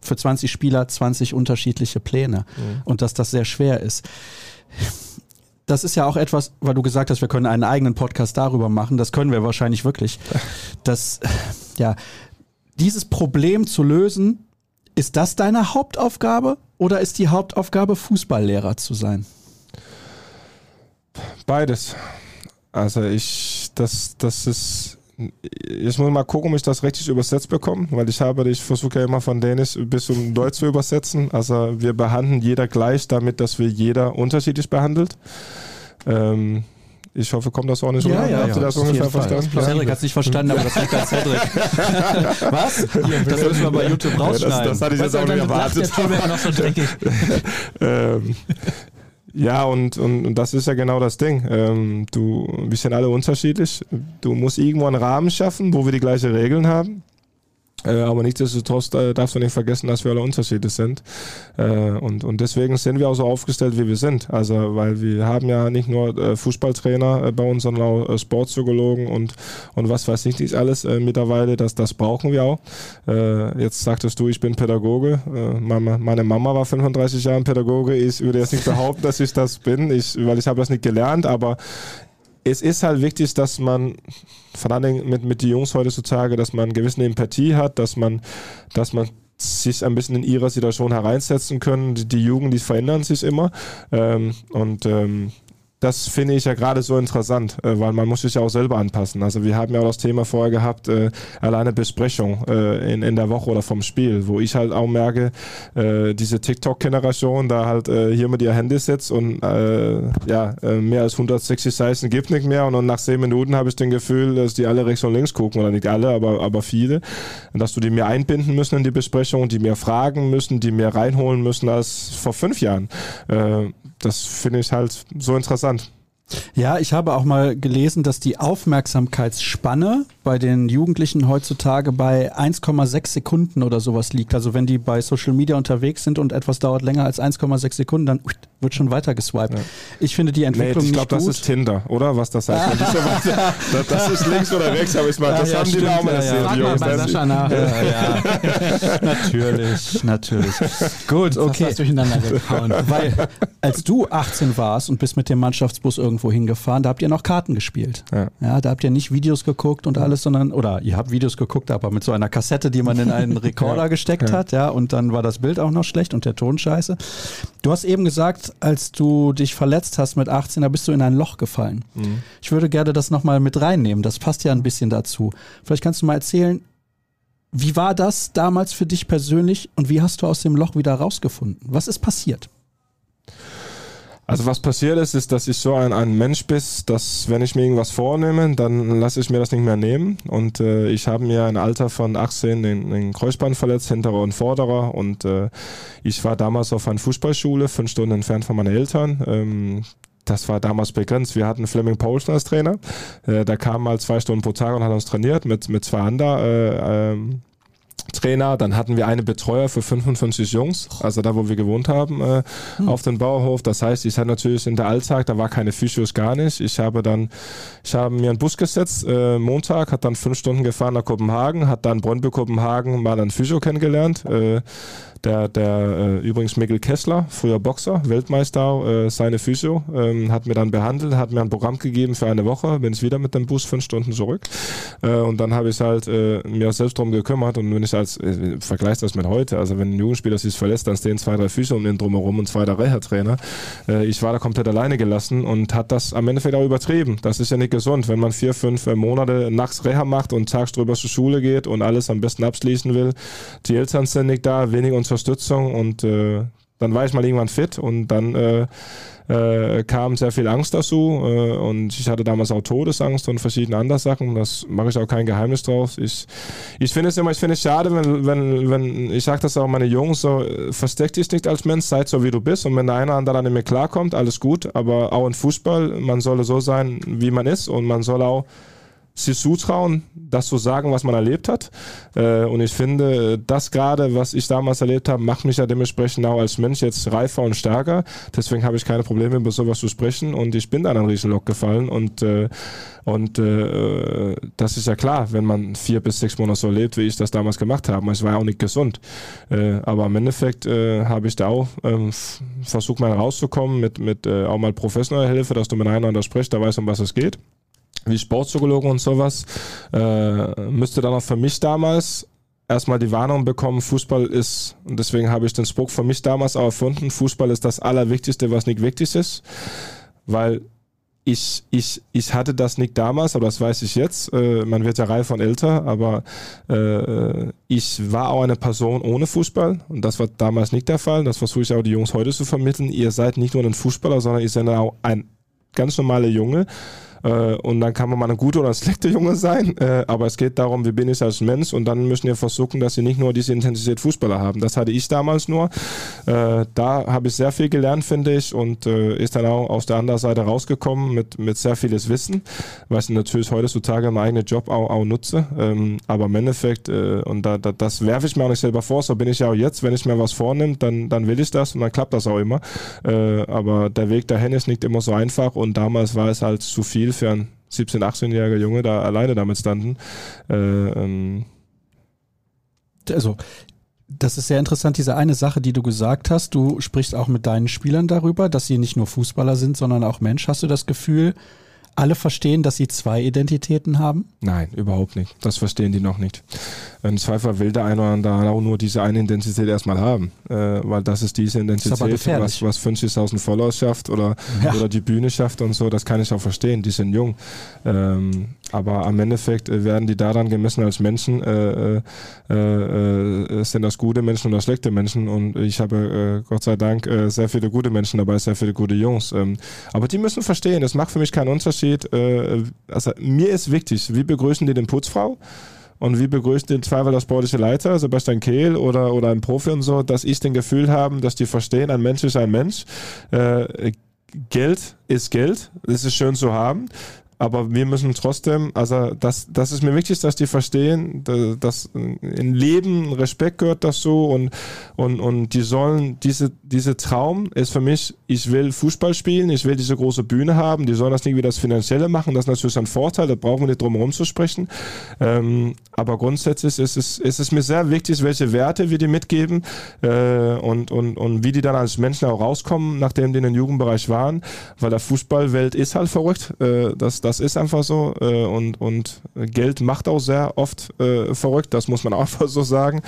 für 20 Spieler 20 unterschiedliche Pläne mhm. und dass das sehr schwer ist. Das ist ja auch etwas, weil du gesagt hast, wir können einen eigenen Podcast darüber machen. Das können wir wahrscheinlich wirklich. Das, ja, dieses Problem zu lösen, ist das deine Hauptaufgabe oder ist die Hauptaufgabe, Fußballlehrer zu sein? Beides. Also ich, das, das ist, ich muss mal gucken, ob ich das richtig übersetzt bekomme, weil ich habe, ich versuche ja immer von Dänisch bis zum Deutsch zu übersetzen. Also wir behandeln jeder gleich, damit dass wir jeder unterschiedlich behandelt. Ähm, ich hoffe, kommt das auch nicht ja, rüber. Ja, Habt ihr das ungefähr verstanden? Ja. Cedric hat es nicht verstanden, aber das liegt an Cedric. Was? Das müssen wir bei YouTube rausschneiden. Ja, das, das hatte ich jetzt auch nicht erwartet. Der noch so dreckig. ähm, ja, und, und, und das ist ja genau das Ding. Ähm, du, wir sind alle unterschiedlich. Du musst irgendwo einen Rahmen schaffen, wo wir die gleichen Regeln haben. Äh, aber nichtsdestotrotz äh, darfst du nicht vergessen, dass wir alle unterschiedlich sind. Äh, und, und deswegen sind wir auch so aufgestellt, wie wir sind. Also, weil wir haben ja nicht nur äh, Fußballtrainer äh, bei uns, sondern auch äh, Sportpsychologen und, und was weiß ich nicht alles mittlerweile. Das, das brauchen wir auch. jetzt sagtest du, ich bin Pädagoge. Mama, meine Mama war 35 Jahre Pädagoge. Ich würde jetzt nicht behaupten, dass ich das bin, ich, weil ich habe das nicht gelernt, aber es ist halt wichtig, dass man, vor allem mit, mit den Jungs heutzutage, dass man eine gewisse Empathie hat, dass man, dass man sich ein bisschen in ihrer Situation hereinsetzen können. Die, die Jugend, die verändern sich immer. Ähm, und ähm, das finde ich ja gerade so interessant, äh, weil man muss sich ja auch selber anpassen. Also wir haben ja auch das Thema vorher gehabt, äh, alleine Besprechung äh, in, in der Woche oder vom Spiel, wo ich halt auch merke, äh, diese TikTok-Generation, da halt äh, hier mit ihr Handy sitzt und äh, ja, äh, mehr als 160 Seiten gibt nicht mehr und dann nach 10 Minuten habe ich den Gefühl, dass die alle rechts und links gucken oder nicht alle, aber, aber viele, und dass du die mehr einbinden müssen in die Besprechung, die mehr fragen müssen, die mehr reinholen müssen als vor fünf Jahren. Äh, das finde ich halt so interessant. Ja, ich habe auch mal gelesen, dass die Aufmerksamkeitsspanne bei den Jugendlichen heutzutage bei 1,6 Sekunden oder sowas liegt. Also wenn die bei Social Media unterwegs sind und etwas dauert länger als 1,6 Sekunden, dann wird schon weiter geswiped. Ja. Ich finde die Entwicklung nee, Ich glaube, das ist Tinder, oder? Was das heißt. das, das ist links oder rechts, aber ich meine, das ja, haben stimmt, die auch mal erzählt. Ja, ja. Bei Sascha nach. Ja, ja. natürlich, natürlich. Gut, okay. Das durcheinander gehauen. Weil als du 18 warst und bist mit dem Mannschaftsbus irgendwo hingefahren, da habt ihr noch Karten gespielt. Ja. ja da habt ihr nicht Videos geguckt und alles, sondern, oder ihr habt Videos geguckt, aber mit so einer Kassette, die man in einen Rekorder gesteckt hat, ja, und dann war das Bild auch noch schlecht und der Ton scheiße. Du hast eben gesagt, als du dich verletzt hast mit 18, da bist du in ein Loch gefallen. Mhm. Ich würde gerne das nochmal mit reinnehmen. Das passt ja ein bisschen dazu. Vielleicht kannst du mal erzählen, wie war das damals für dich persönlich und wie hast du aus dem Loch wieder rausgefunden? Was ist passiert? Also was passiert ist, ist, dass ich so ein, ein Mensch bin, dass wenn ich mir irgendwas vornehme, dann lasse ich mir das nicht mehr nehmen. Und äh, ich habe mir im Alter von 18 den, den Kreuzband verletzt, hinterer und vorderer. Und äh, ich war damals auf einer Fußballschule, fünf Stunden entfernt von meinen Eltern. Ähm, das war damals begrenzt. Wir hatten Fleming Paulsen als Trainer. Äh, der kam mal zwei Stunden pro Tag und hat uns trainiert mit, mit zwei anderen. Äh, ähm, Trainer, dann hatten wir eine Betreuer für 55 Jungs, also da, wo wir gewohnt haben, äh, hm. auf dem Bauerhof. Das heißt, ich hatte natürlich in der Alltag, da war keine Physios gar nicht. Ich habe dann, ich habe mir einen Bus gesetzt, äh, Montag, hat dann fünf Stunden gefahren nach Kopenhagen, hat dann Brøndby Kopenhagen mal einen Physio kennengelernt. Äh, der, der äh, übrigens Mikkel Kessler, früher Boxer, Weltmeister, äh, seine Physio, ähm, hat mir dann behandelt, hat mir ein Programm gegeben für eine Woche, bin ich wieder mit dem Bus fünf Stunden zurück. Äh, und dann habe ich halt äh, mir selbst drum gekümmert und wenn ich als, äh, vergleiche das mit heute, also wenn ein Jugendspieler sich verlässt, dann stehen zwei, drei Füße um den drumherum und zwei, drei Reha-Trainer. Äh, ich war da komplett alleine gelassen und hat das am Endeffekt auch übertrieben. Das ist ja nicht gesund, wenn man vier, fünf äh, Monate nachts Reha macht und tags drüber zur Schule geht und alles am besten abschließen will. Die Eltern sind nicht da, wenig Unterstützung und äh, dann war ich mal irgendwann fit und dann äh, äh, kam sehr viel Angst dazu äh, und ich hatte damals auch Todesangst und verschiedene andere Sachen. Das mache ich auch kein Geheimnis draus. Ich, ich finde es immer, ich finde es schade, wenn, wenn, wenn ich sage das auch meine Jungs, so versteck dich nicht als Mensch, sei so wie du bist und wenn der eine oder andere nicht mehr klarkommt, alles gut, aber auch in Fußball, man solle so sein, wie man ist und man soll auch sich zutrauen, das zu sagen, was man erlebt hat. Äh, und ich finde, das gerade, was ich damals erlebt habe, macht mich ja dementsprechend auch als Mensch jetzt reifer und stärker. Deswegen habe ich keine Probleme, über sowas zu sprechen. Und ich bin dann an Riesenlock gefallen. Und, äh, und äh, das ist ja klar, wenn man vier bis sechs Monate so lebt, wie ich das damals gemacht habe. Es war ja auch nicht gesund. aber im Endeffekt habe ich da auch ähm, versucht, mal rauszukommen mit, mit auch mal professioneller Hilfe, dass du mit einander sprichst, da weißt, um was es geht wie Sportpsychologe und sowas, äh, müsste dann auch für mich damals erstmal die Warnung bekommen, Fußball ist, und deswegen habe ich den Spruch für mich damals auch erfunden, Fußball ist das Allerwichtigste, was nicht wichtig ist, weil ich, ich, ich hatte das nicht damals, aber das weiß ich jetzt. Äh, man wird ja reif von älter, aber äh, ich war auch eine Person ohne Fußball und das war damals nicht der Fall. Das versuche ich auch die Jungs heute zu vermitteln. Ihr seid nicht nur ein Fußballer, sondern ihr seid auch ein ganz normaler Junge Äh, und dann kann man mal ein guter oder ein schlechter Junge sein. Äh, aber es geht darum, wie bin ich als Mensch und dann müssen wir versuchen, dass sie nicht nur diese Intensität Fußballer haben. Das hatte ich damals nur. Äh, da habe ich sehr viel gelernt, finde ich, und äh, ist dann auch aus der anderen Seite rausgekommen mit, mit sehr vieles Wissen, was ich natürlich heutzutage im eigenen Job auch, auch nutze. Ähm, aber im Endeffekt, äh, und da, da, das werfe ich mir auch nicht selber vor, so bin ich ja auch jetzt, wenn ich mir was vornehme, dann, dann will ich das und dann klappt das auch immer. Aber der Weg dahin ist nicht immer so einfach und damals war es halt zu viel einen 17-, 18-jähriger Junge, da alleine damit standen. Äh, ähm, also das ist sehr interessant, diese eine Sache, die du gesagt hast. Du sprichst auch mit deinen Spielern darüber, dass sie nicht nur Fußballer sind, sondern auch Mensch. Hast du das Gefühl, alle verstehen, dass sie zwei Identitäten haben? Nein, überhaupt nicht. Das verstehen die noch nicht. Im Zweifel will der eine oder andere auch nur diese eine Identität erstmal haben, äh, weil das ist diese Identität, ist was, was 50.000 Follower schafft oder, ja. oder die Bühne schafft und so, das kann ich auch verstehen, die sind jung. Ähm, aber am Endeffekt äh, werden die daran gemessen als Menschen, äh, äh, äh, sind das gute Menschen oder schlechte Menschen und ich habe äh, Gott sei Dank äh, sehr viele gute Menschen dabei, sehr viele gute Jungs. Ähm, aber die müssen verstehen, es macht für mich keinen Unterschied. Äh, also mir ist wichtig, wie begrüßen die den Putzfrau? Und wie begrüßt den Zweifel der sportliche Leiter, Sebastian Kehl oder, oder ein Profi und so, dass ich den Gefühl habe, dass die verstehen, ein Mensch ist ein Mensch. Äh, Geld ist Geld, das ist schön zu haben aber wir müssen trotzdem, also das, das ist mir wichtig, dass die verstehen, dass, dass in Leben Respekt gehört dazu und, und, und die sollen, diese, diese Traum ist für mich, ich will Fußball spielen, ich will diese große Bühne haben, die sollen das nicht wie das Finanzielle machen, das ist natürlich ein Vorteil, da brauchen wir nicht drum herum zu sprechen, ähm, aber grundsätzlich ist es, ist es mir sehr wichtig, welche Werte wir die mitgeben äh, und, und, und wie die dann als Menschen auch rauskommen, nachdem die in den Jugendbereich waren, weil der Fußballwelt ist halt verrückt, äh, das, das das ist einfach so äh, und, und Geld macht auch sehr oft äh, verrückt, das muss man auch einfach so sagen.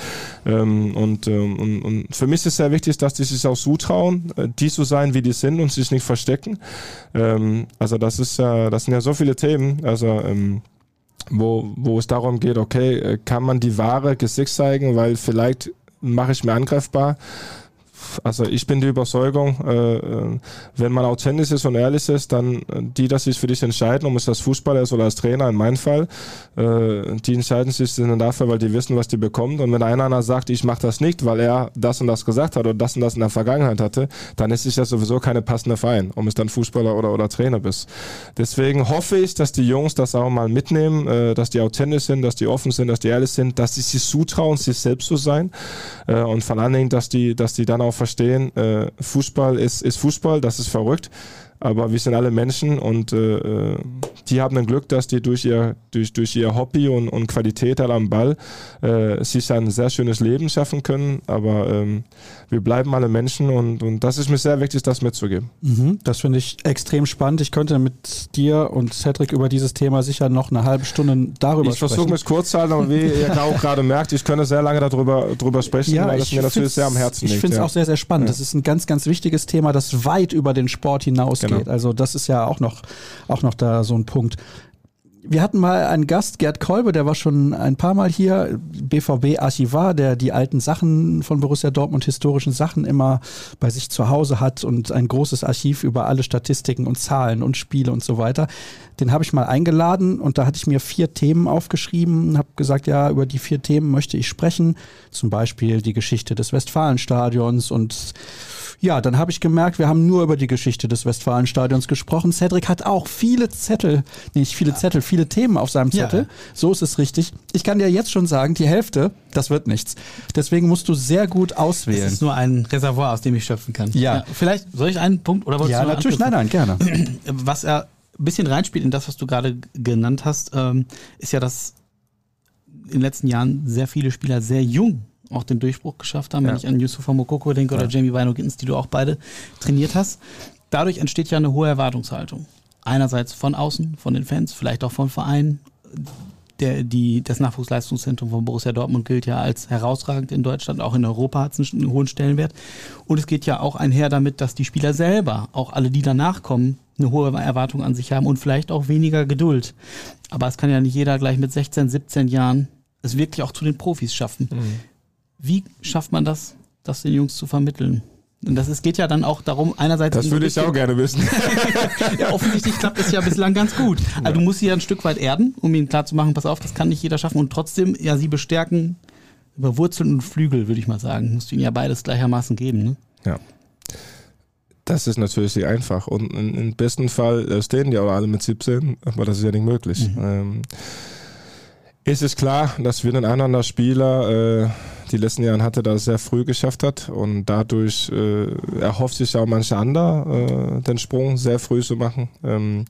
Ähm, und, ähm, und, und, für mich ist es sehr wichtig, dass die sich auch zutrauen, äh, die zu sein, wie die sind und sich nicht verstecken. Ähm, also das ist ja, das sind ja so viele Themen, also ähm, wo, wo es darum geht, okay, äh, kann man die wahre Gesicht zeigen, weil vielleicht mache ich mir angreifbar also ich bin die Überzeugung, äh, äh, wenn man authentisch ist und ehrlich ist, dann äh, die, dass sich für dich entscheiden, ob es als Fußballer ist oder als Trainer, in meinem Fall, äh, die entscheiden sich dann dafür, weil die wissen, was die bekommen. Und wenn einer sagt, ich mache das nicht, weil er das und das gesagt hat oder das und das in der Vergangenheit hatte, dann ist es ja sowieso keine passende Verein, um es dann Fußballer oder, oder Trainer bist. Deswegen hoffe ich, dass die Jungs das auch mal mitnehmen, äh, dass die authentisch sind, dass die offen sind, dass die ehrlich sind, dass sie sich zutrauen, sich selbst zu sein äh, und vor allen Dingen, dass die, dass die dann auch verstehen, äh, Fußball ist, ist Fußball, das ist verrückt aber wir sind alle Menschen und äh, äh, die haben ein Glück, dass die durch ihr, durch, durch ihr Hobby und, und Qualität halt am Ball äh, sich ein sehr schönes Leben schaffen können. Aber ähm, wir bleiben alle Menschen und, und das ist mir sehr wichtig, das mitzugeben. Mhm, das finde ich extrem spannend. Ich könnte mit dir und Cedric über dieses Thema sicher noch eine halbe Stunde darüber ich sprechen. Ich versuche mich kurz zu halten, aber wie ihr auch gerade merkt, ich könnte sehr lange darüber, darüber sprechen, ja, weil es mir natürlich sehr am Herzen liegt. Ich finde es ja. auch sehr, sehr spannend. Ja. Das ist ein ganz, ganz wichtiges Thema, das weit über den Sport hinausgeht. Genau. Also das ist ja auch noch, auch noch da so ein Punkt. Wir hatten mal einen Gast, Gerd Kolbe, der war schon ein paar Mal hier, BVB-Archivar, der die alten Sachen von Borussia Dortmund, historischen Sachen immer bei sich zu Hause hat und ein großes Archiv über alle Statistiken und Zahlen und Spiele und so weiter. Den habe ich mal eingeladen und da hatte ich mir vier Themen aufgeschrieben, habe gesagt, ja, über die vier Themen möchte ich sprechen. Zum Beispiel die Geschichte des Westfalenstadions und ja, dann habe ich gemerkt, wir haben nur über die Geschichte des Westfalenstadions gesprochen. Cedric hat auch viele Zettel, nicht viele Zettel, viele Themen auf seinem Zettel. Ja. So ist es richtig. Ich kann dir jetzt schon sagen, die Hälfte, das wird nichts. Deswegen musst du sehr gut auswählen. Das ist nur ein Reservoir, aus dem ich schöpfen kann. Ja. ja vielleicht soll ich einen Punkt oder Ja, natürlich, nein, nein, gerne. Was er ein bisschen reinspielt in das, was du gerade genannt hast, ähm, ist ja, dass in den letzten Jahren sehr viele Spieler sehr jung auch den Durchbruch geschafft haben, ja. wenn ich an Yusufa Mokoko denke oder Jamie Wino Gittens, die du auch beide trainiert hast. Dadurch entsteht ja eine hohe Erwartungshaltung. Einerseits von außen, von den Fans, vielleicht auch vom Verein. Der, die, das Nachwuchsleistungszentrum von Borussia Dortmund gilt ja als herausragend in Deutschland, auch in Europa hat es einen hohen Stellenwert. Und es geht ja auch einher damit, dass die Spieler selber, auch alle, die danach kommen, eine hohe Erwartung an sich haben und vielleicht auch weniger Geduld. Aber es kann ja nicht jeder gleich mit 16, 17 Jahren es wirklich auch zu den Profis schaffen. Mhm. Wie schafft man das, das den Jungs zu vermitteln? Und das ist, geht ja dann auch darum, einerseits. Das würde ich auch gerne wissen. ja, offensichtlich klappt es ja bislang ganz gut. Also ja. du musst sie ja ein Stück weit erden, um ihnen klarzumachen, pass auf, das kann nicht jeder schaffen und trotzdem ja sie bestärken über Wurzeln und Flügel, würde ich mal sagen. Musst du ihnen ja beides gleichermaßen geben, ne? Ja. Das ist natürlich nicht einfach. Und im besten Fall äh, stehen die auch alle mit 17, aber das ist ja nicht möglich. Mhm. Ähm, ist es klar, dass wir den anderen Spieler äh, die letzten Jahre hatte, das sehr früh geschafft hat und dadurch äh, erhofft sich auch manche andere, äh, den Sprung sehr früh zu machen. Ähm,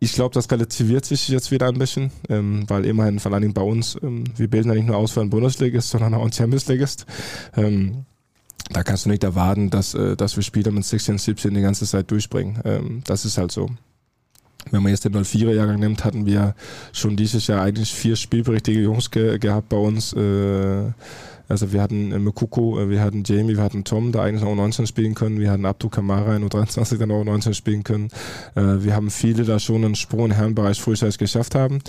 ich glaube, das relativiert sich jetzt wieder ein bisschen, ähm, weil immerhin vor allen Dingen bei uns, ähm, wir bilden ja nicht nur aus für einen Bundesligist, sondern auch einen Champions Ligist. Ähm, da kannst du nicht erwarten, dass, äh, dass wir Spieler mit 16, 17 die ganze Zeit durchbringen. Ähm, das ist halt so. Wenn man jetzt den 04er-Jahrgang nimmt, hatten wir schon dieses Jahr eigentlich vier spielberichtige Jungs ge gehabt bei uns. Äh, also wir hatten äh, Mekuko, äh, wir hatten Jamie, wir hatten Tom, der eigentlich auch 19 spielen können. Wir hatten Abdu Kamara in U23, der auch 19 spielen können. Äh, wir haben viele da schon einen Sprung im Herrenbereich frühzeitig geschafft haben.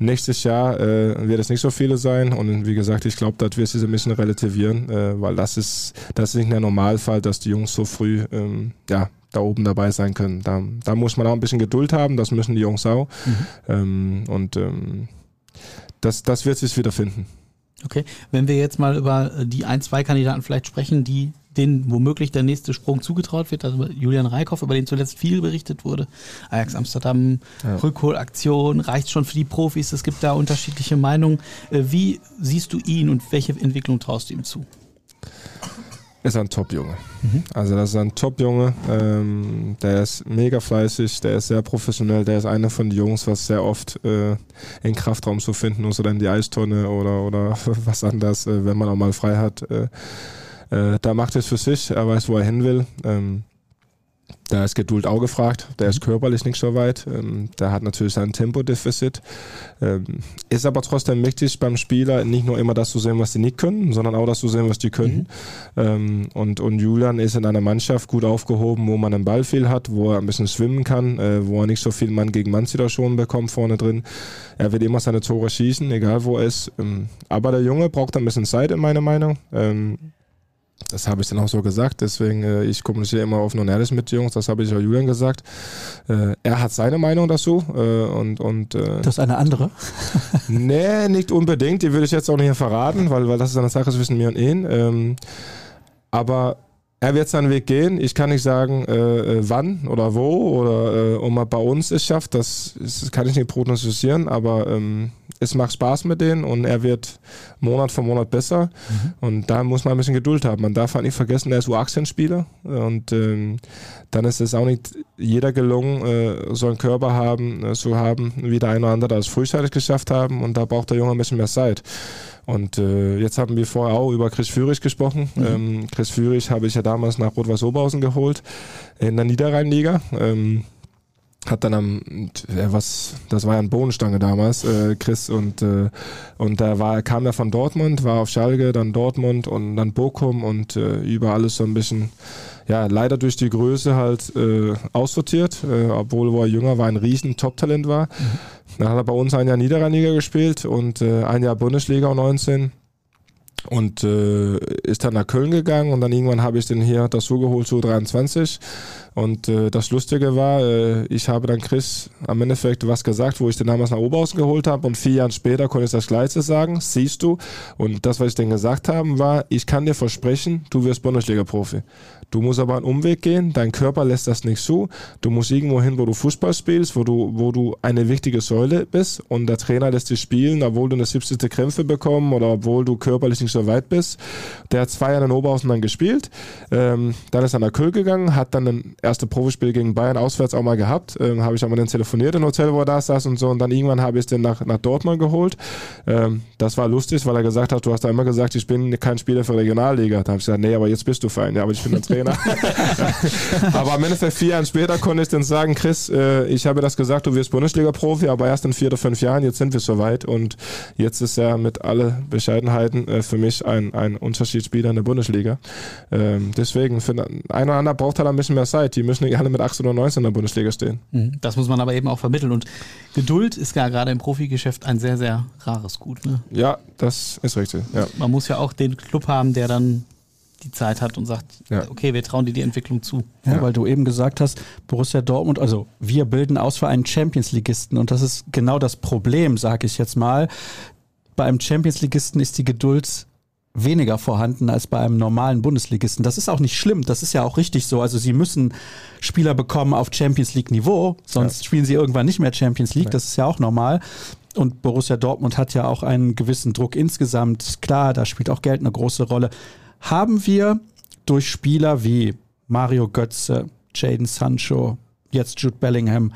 Nächstes Jahr äh, wird es nicht so viele sein und wie gesagt, ich glaube, das wird sich ein bisschen relativieren, äh, weil das ist, das ist nicht der Normalfall, dass die Jungs so früh ähm, ja, da oben dabei sein können. Da, da muss man auch ein bisschen Geduld haben, das müssen die Jungs auch. Mhm. Ähm, und ähm, das, das wird sich wieder finden. Okay, wenn wir jetzt mal über die ein, zwei Kandidaten vielleicht sprechen, die denen womöglich der nächste Sprung zugetraut wird, also Julian Reikhoff, über den zuletzt viel berichtet wurde. Ajax Amsterdam, ja. Rückholaktion, reicht schon für die Profis, es gibt da unterschiedliche Meinungen. Äh, wie siehst du ihn und welche Entwicklung traust du ihm zu? Ist ein Top-Junge. Mhm. Also das ist ein Top-Junge. Ähm, der ist mega fleißig, der ist sehr professionell, der ist einer von den Jungs, was sehr oft äh, in Kraftraum zu finden muss oder in die Eistonne oder, oder was anderes, äh, wenn man auch mal frei hat. Äh, äh da macht es für sich, er weiß, wo er hin will. Ähm, da ist Geduld auch gefragt. Der ist körperlich nicht so weit. Ähm, der hat natürlich sein Tempodefizit. Ähm, ist aber trotzdem wichtig beim Spieler, nicht nur immer das zu sehen, was die nicht können, sondern auch das zu sehen, was die können. Mhm. Ähm, und, und Julian ist in einer Mannschaft gut aufgehoben, wo man einen Ball viel hat, wo er ein bisschen schwimmen kann, äh, wo er nicht so viel Mann gegen Mann Situationen bekommt vorne drin. Er wird immer seine Tore schießen, egal wo er ist. Ähm, aber der Junge braucht ein bisschen Zeit, in meiner Meinung. Ähm, das habe ich dann auch so gesagt, deswegen, äh, ich kommuniziere immer offen und ehrlich mit Jungs, das habe ich auch Julian gesagt. Äh, er hat seine Meinung dazu äh, und, und äh, Das ist eine andere? nee, nicht unbedingt, die würde ich jetzt auch nicht verraten, weil, weil das ist eine Sache zwischen mir und ihn. Ähm, aber er wird seinen Weg gehen. Ich kann nicht sagen, äh, äh, wann oder wo oder äh, ob er bei uns es schafft. Das, das kann ich nicht prognostizieren, aber ähm, es macht Spaß mit denen und er wird Monat für Monat besser. Mhm. Und da muss man ein bisschen Geduld haben. Man darf halt nicht vergessen, er ist U18-Spieler und ähm, dann ist es auch nicht jeder gelungen, äh, so einen Körper haben, äh, zu haben, wie der eine oder andere das frühzeitig geschafft haben. Und da braucht der Junge ein bisschen mehr Zeit. Und äh, jetzt haben wir vorher auch über Chris Führig gesprochen. Mhm. Ähm, Chris Führig habe ich ja damals nach Rot-Weiß Oberhausen geholt in der Niederrheinliga. Ähm, hat dann am äh, was das war ja eine Bohnenstange damals äh, Chris und äh, und da war kam er von Dortmund war auf Schalke dann Dortmund und dann Bochum und äh, über alles so ein bisschen ja leider durch die Größe halt äh, aussortiert äh, obwohl wo er jünger war ein riesen Top-Talent war mhm. dann hat er bei uns ein Jahr Niederrheinliga gespielt und äh, ein Jahr Bundesliga 19 und äh, ist dann nach Köln gegangen und dann irgendwann habe ich den hier dazu geholt zu 23 und äh, das Lustige war, äh, ich habe dann Chris am Endeffekt was gesagt, wo ich den damals nach Oberhausen geholt habe und vier Jahre später konnte ich das Gleiche sagen, siehst du. Und das, was ich denen gesagt habe, war, ich kann dir versprechen, du wirst Bundesliga-Profi. Du musst aber einen Umweg gehen, dein Körper lässt das nicht zu. Du musst irgendwo hin, wo du Fußball spielst, wo du, wo du eine wichtige Säule bist und der Trainer lässt dich spielen, obwohl du eine 70. Krämpfe bekommen oder obwohl du körperlich nicht so weit bist. Der hat zwei Jahre in Oberhausen dann gespielt, ähm, dann ist er nach Köln gegangen, hat dann ein erste Profispiel gegen Bayern auswärts auch mal gehabt. Ähm, habe ich auch mal den telefoniert im Hotel, wo er da saß und so. Und dann irgendwann habe ich es dann nach, nach Dortmund geholt. Ähm, das war lustig, weil er gesagt hat, du hast da immer gesagt, ich bin kein Spieler für Regionalliga. Da habe ich gesagt, nee, aber jetzt bist du fein. Ja, aber ich bin der Trainer. aber am Ende vier Jahre später konnte ich dann sagen, Chris, äh, ich habe das gesagt, du wirst Bundesliga-Profi, aber erst in vier oder fünf Jahren, jetzt sind wir soweit. Und jetzt ist er mit aller Bescheidenheiten äh, für mich ein, ein Unterschiedsspieler in der Bundesliga. Ähm, deswegen, für ein oder andere braucht halt ein bisschen mehr Zeit. Die müssen nicht alle mit 18 oder 19 in der Bundesliga stehen. Mhm. Das muss man aber eben auch vermitteln. Und Geduld ist ja gerade im Profigeschäft ein sehr, sehr rares Gut. Ne? Ja, das ist richtig. Ja. Man muss ja auch den Club haben, der dann die Zeit hat und sagt, Ja. okay, wir trauen dir die Entwicklung zu. Ja, Ja. weil du eben gesagt hast, Borussia Dortmund, also wir bilden aus für einen Champions-Ligisten und das ist genau das Problem, sage ich jetzt mal. Bei einem Champions-Ligisten ist die Geduld weniger vorhanden als bei einem normalen Bundesligisten. Das ist auch nicht schlimm, das ist ja auch richtig so. Also sie müssen Spieler bekommen auf Champions League Niveau, sonst spielen sie irgendwann nicht mehr Champions League, das ist ja auch normal. Und Borussia Dortmund hat ja auch einen gewissen Druck insgesamt. Klar, da spielt auch Geld eine große Rolle. Haben wir durch Spieler wie Mario Götze, Jaden Sancho, jetzt Jude Bellingham,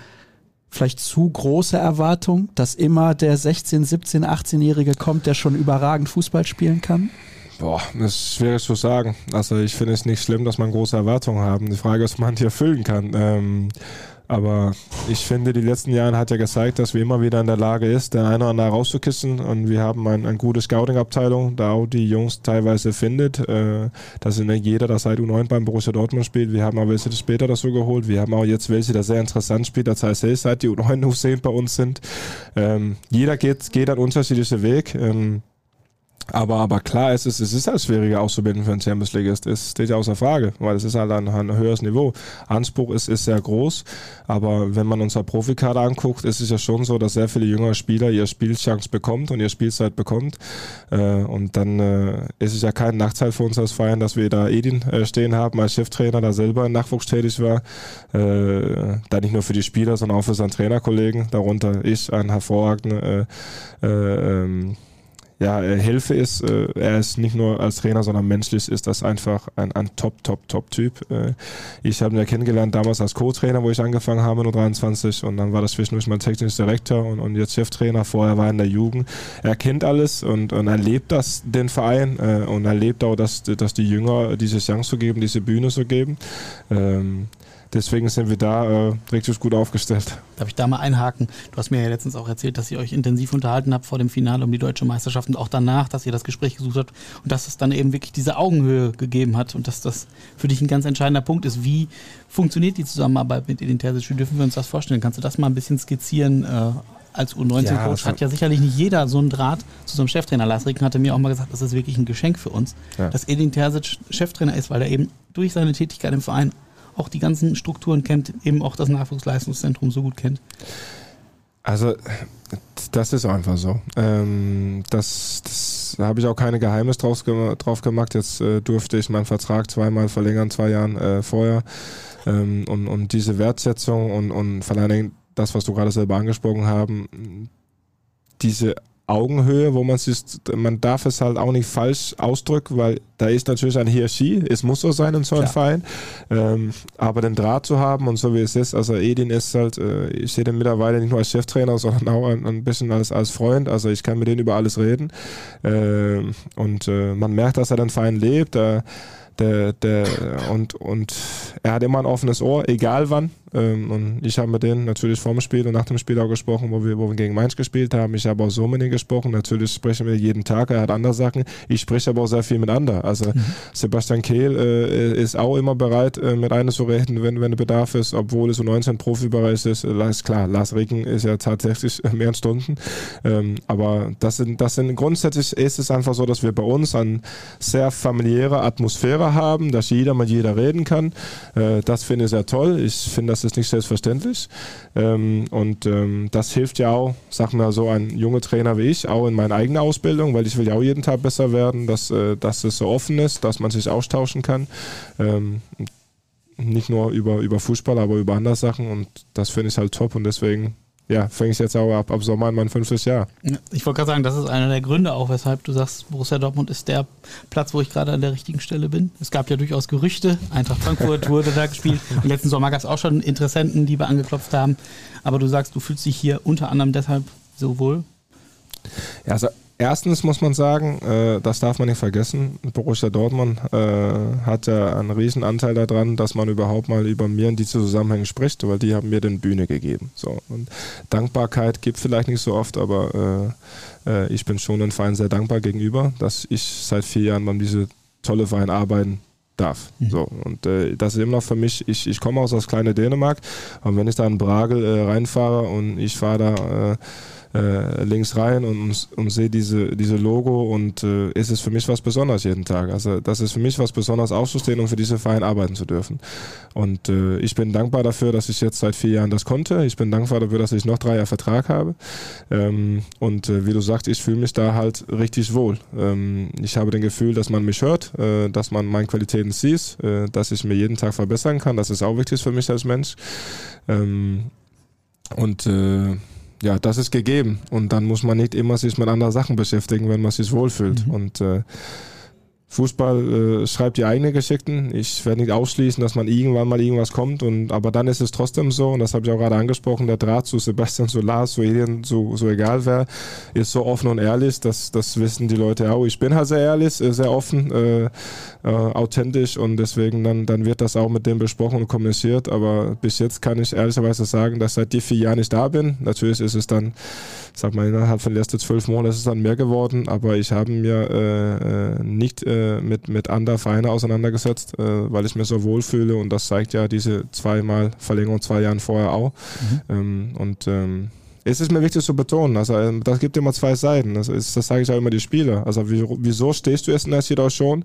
vielleicht zu große Erwartung, dass immer der 16, 17, 18-Jährige kommt, der schon überragend Fußball spielen kann? Boah, das ist schwierig zu sagen. Also ich finde es nicht schlimm, dass man große Erwartungen haben. Die Frage ist, ob man die erfüllen kann. Ähm, aber ich finde, die letzten Jahre hat ja gezeigt, dass wir immer wieder in der Lage ist, den einen oder anderen rauszukissen. Und wir haben ein, eine gute Scouting-Abteilung, da auch die Jungs teilweise findet. Äh, da sind nicht jeder, der seit U9 beim Borussia Dortmund spielt. Wir haben auch welche, die später dazu geholt. Wir haben auch jetzt welche, der sehr interessant spielt. Das heißt, seit die U9 U10 bei uns sind. Ähm, jeder geht, geht einen unterschiedlichen Weg. Aber, aber klar, es ist, es ist halt schwieriger auszubilden für einen Champions League. Es steht ja außer Frage, weil es ist halt ein, ein höheres Niveau. Anspruch ist, ist sehr groß, aber wenn man unser Profikader anguckt, ist es ja schon so, dass sehr viele jüngere Spieler ihre Spielchance bekommt und ihre Spielzeit bekommt. Äh, und dann äh, ist es ja kein Nachteil für uns als Verein, dass wir da Edin äh, stehen haben als Cheftrainer, der selber in Nachwuchs tätig war. Da nicht nur für die Spieler, sondern auch für seinen Trainerkollegen, darunter ich, ein hervorragender äh, äh, ähm, ja, äh, Hilfe ist, äh, er ist nicht nur als Trainer, sondern menschlich ist das einfach ein, ein Top, Top, Top-Typ. Äh, ich habe ihn ja kennengelernt damals als Co-Trainer, wo ich angefangen habe, nur 23 und dann war das zwischendurch mein technischer Direktor und, und jetzt Cheftrainer, vorher war er in der Jugend. Er kennt alles und, und er lebt das, den Verein äh, und er lebt auch, dass, dass die Jünger diese Chance zu geben, diese Bühne zu geben. Ähm, deswegen sind wir da äh, richtig gut aufgestellt. Darf ich da mal einhaken? Du hast mir ja letztens auch erzählt, dass ihr euch intensiv unterhalten habt vor dem Finale um die deutsche Meisterschaft und auch danach, dass ihr das Gespräch gesucht habt und dass es dann eben wirklich diese Augenhöhe gegeben hat und dass das für dich ein ganz entscheidender Punkt ist. Wie funktioniert die Zusammenarbeit mit Edin Terzic? Wie dürfen wir uns das vorstellen? Kannst du das mal ein bisschen skizzieren? Äh, als U19-Coach Ja, hat ja sicherlich nicht jeder so einen Draht zu so einem Cheftrainer. Lars Ricken hatte mir auch mal gesagt, das ist wirklich ein Geschenk für uns, Ja. dass Edin Terzic Cheftrainer ist, weil er eben durch seine Tätigkeit im Verein auch die ganzen Strukturen kennt, eben auch das Nachwuchsleistungszentrum so gut kennt. Also, das ist einfach so. Ähm, das das habe ich auch keine Geheimnis draus, drauf gemacht. Jetzt äh, durfte ich meinen Vertrag zweimal verlängern, zwei Jahren äh, vorher. Ähm, und, und diese Wertschätzung und, und vor allen Dingen das, was du gerade selber angesprochen haben, diese Augenhöhe, wo man sich, man darf es halt auch nicht falsch ausdrücken, weil da ist natürlich eine Hierarchie, es muss so sein in so einem. Verein, ähm, aber den Draht zu haben und so wie es ist, also Edin ist halt, äh, ich sehe den mittlerweile nicht nur als Cheftrainer, sondern auch ein, ein bisschen als, als Freund, also ich kann mit denen über alles reden. Ähm, und äh, man merkt, dass er den Verein lebt, äh, der, der, und, und er hat immer ein offenes Ohr, egal wann. Ähm, und ich habe mit denen natürlich vor dem Spiel und nach dem Spiel auch gesprochen, wo wir, wo wir gegen Mainz gespielt haben. Ich habe auch so mit ihnen gesprochen. Natürlich sprechen wir jeden Tag, er hat andere Sachen. Ich spreche aber auch sehr viel mit anderen. Also Sebastian Kehl äh, ist auch immer bereit, äh, mit einem zu reden, wenn, wenn Bedarf ist, obwohl es so 19 Profibereich ist. Äh, ist klar, Lars Ricken ist ja tatsächlich mehr Stunden. Ähm, aber das sind, das sind grundsätzlich ist es einfach so, dass wir bei uns eine sehr familiäre Atmosphäre haben, dass jeder mit jeder reden kann. Äh, das finde ich sehr toll. Ich finde, das ist nicht selbstverständlich. Ähm, und ähm, das hilft ja auch, sag mal so, ein junger Trainer wie ich, auch in meiner eigenen Ausbildung, weil ich will ja auch jeden Tag besser werden, dass, äh, dass es so offen ist, dass man sich austauschen kann. Ähm, nicht nur über, über Fußball, aber über andere Sachen und das finde ich halt top und deswegen ja, fange ich jetzt auch ab, ab Sommer in mein fünftes Jahr. Ja, Ich wollte gerade sagen, das ist einer der Gründe auch, weshalb du sagst, Borussia Dortmund ist der Platz, wo ich gerade an der richtigen Stelle bin. Es gab ja durchaus Gerüchte, Eintracht Frankfurt wurde da gespielt. Und letzten Sommer gab es auch schon Interessenten, die wir angeklopft haben. Aber du sagst, du fühlst dich hier unter anderem deshalb so wohl. Ja, also erstens muss man sagen, äh, das darf man nicht vergessen, Borussia Dortmund äh, hat ja einen riesen Anteil daran, dass man überhaupt mal über mir in diese Zusammenhänge spricht, weil die haben mir den Bühne gegeben. So. Und Dankbarkeit gibt vielleicht nicht so oft, aber äh, äh, ich bin schon den Verein sehr dankbar gegenüber, dass ich seit vier Jahren beim diese tolle Verein arbeiten darf. So, und äh, das ist immer noch für mich, ich, ich komme aus das kleine Dänemark und wenn ich da in Bragel äh, reinfahre und ich fahre da äh, äh, links rein und, und sehe diese, diese Logo und äh, ist es für mich was Besonderes jeden Tag. Also das ist für mich was Besonderes aufzustehen und für diese Verein arbeiten zu dürfen. Und äh, ich bin dankbar dafür, dass ich jetzt seit vier Jahren das konnte. Ich bin dankbar dafür, dass ich noch drei Jahre Vertrag habe. Ähm, und äh, wie du sagst, ich fühle mich da halt richtig wohl. Ähm, ich habe den Gefühl, dass man mich hört, äh, dass man meine Qualitäten sieht, äh, dass ich mir jeden Tag verbessern kann. Das ist auch wichtig für mich als Mensch. Ähm, und äh, ja, das ist gegeben. Und dann muss man nicht immer sich mit anderen Sachen beschäftigen, wenn man sich wohlfühlt. Mhm. Und äh, Fußball äh, schreibt die eigenen Geschichten. Ich werde nicht ausschließen, dass man irgendwann mal irgendwas kommt. Und, aber dann ist es trotzdem so, und das habe ich auch gerade angesprochen, der Draht zu Sebastian, zu Lars, zu Edien, so, so egal wer, ist so offen und ehrlich. Das, das wissen die Leute auch. Ich bin halt sehr ehrlich, äh, sehr offen, äh, äh, authentisch und deswegen dann, dann wird das auch mit dem besprochen und kommuniziert. Aber bis jetzt kann ich ehrlicherweise sagen, dass seit die vier Jahren nicht da bin. Natürlich ist es dann, sag mal, innerhalb von den letzten zwölf Monaten ist es dann mehr geworden, aber ich habe mir äh, äh nicht äh, mit, mit anderen Vereinen auseinandergesetzt, äh, weil ich mir so wohlfühle und das zeigt ja diese zweimal Verlängerung zwei Jahren vorher auch. Mhm. Ähm, und ähm, es ist mir wichtig zu betonen, also ähm, das gibt immer zwei Seiten. Das, ist, das sage ich auch immer die Spieler. Also wieso stehst du erst in der Situation,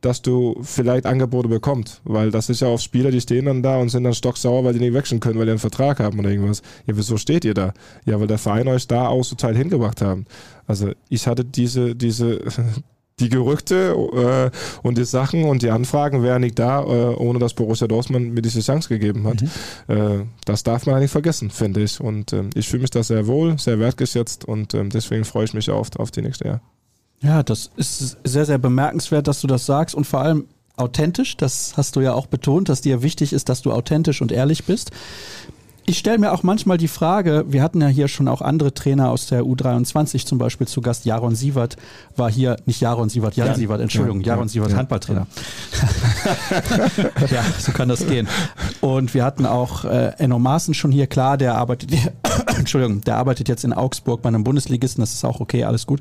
dass du vielleicht Angebote bekommst? Weil das ist ja oft Spieler, die stehen dann da und sind dann stocksauer, weil die nicht wechseln können, weil die einen Vertrag haben oder irgendwas. Ja, wieso steht ihr da? Ja, weil der Verein euch da auch so Teil hingebracht haben. Also ich hatte diese, diese, die Gerüchte äh, und die Sachen und die Anfragen wären nicht da, äh, ohne dass Borussia Dortmund mir diese Chance gegeben hat. Mhm. Äh, das darf man nicht vergessen, finde ich. Und ähm, ich fühle mich da sehr wohl, sehr wertgeschätzt und ähm, deswegen freue ich mich auf, auf die nächste Jahr. Ja, das ist sehr, sehr bemerkenswert, dass du das sagst und vor allem authentisch. Das hast du ja auch betont, dass dir wichtig ist, dass du authentisch und ehrlich bist. Ich stelle mir auch manchmal die Frage, wir hatten ja hier schon auch andere Trainer aus der U23 zum Beispiel zu Gast. Jaron Sievert war hier, nicht Jaron Sievert, Jan, Jan Sievert, Entschuldigung, ja, Jaron Sievert, ja, Handballtrainer. Ja. ja. so kann das gehen. Und wir hatten auch äh, Enno Maaßen schon hier, klar, der arbeitet, Entschuldigung, der arbeitet jetzt in Augsburg bei einem Bundesligisten, das ist auch okay, alles gut.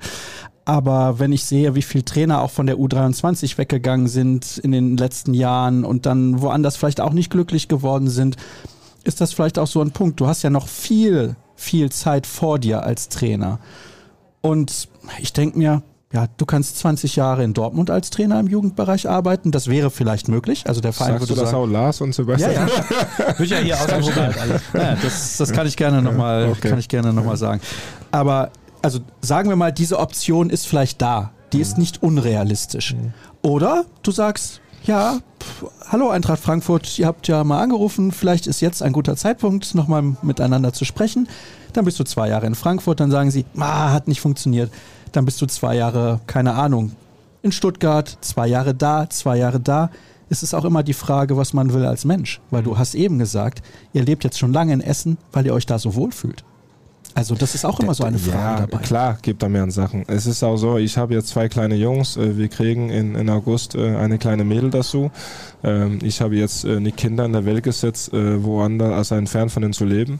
Aber wenn ich sehe, wie viele Trainer auch von der U23 weggegangen sind in den letzten Jahren und dann woanders vielleicht auch nicht glücklich geworden sind, ist das vielleicht auch so ein Punkt. Du hast ja noch viel, viel Zeit vor dir als Trainer. Und ich denke mir, ja, du kannst 20 Jahre in Dortmund als Trainer im Jugendbereich arbeiten. Das wäre vielleicht möglich. Also der Verein Sagst würde du das sagen, auch Lars und Sebastian? Ja, ja. Ja hier ausprobiert alles. Ja, das, das kann ich gerne nochmal, okay. kann ich gerne noch mal sagen. Aber also sagen wir mal, diese Option ist vielleicht da. Die mhm. ist nicht unrealistisch. Mhm. Oder du sagst, ja, pff, hallo Eintracht Frankfurt, ihr habt ja mal angerufen, vielleicht ist jetzt ein guter Zeitpunkt, nochmal miteinander zu sprechen. Dann bist du zwei Jahre in Frankfurt, dann sagen sie, ah, hat nicht funktioniert. Dann bist du zwei Jahre, keine Ahnung, in Stuttgart, zwei Jahre da, zwei Jahre da. Es ist auch immer die Frage, was man will als Mensch, weil du hast eben gesagt, ihr lebt jetzt schon lange in Essen, weil ihr euch da so wohlfühlt. Also das ist auch immer so eine Frage ja, dabei. Klar, gibt da mehr Sachen. Es ist auch so, ich habe jetzt zwei kleine Jungs. Äh, wir kriegen in, in August äh, eine kleine Mädel dazu. Ähm, ich habe jetzt äh, nicht Kinder in der Welt gesetzt, woanders als entfernt von denen zu leben.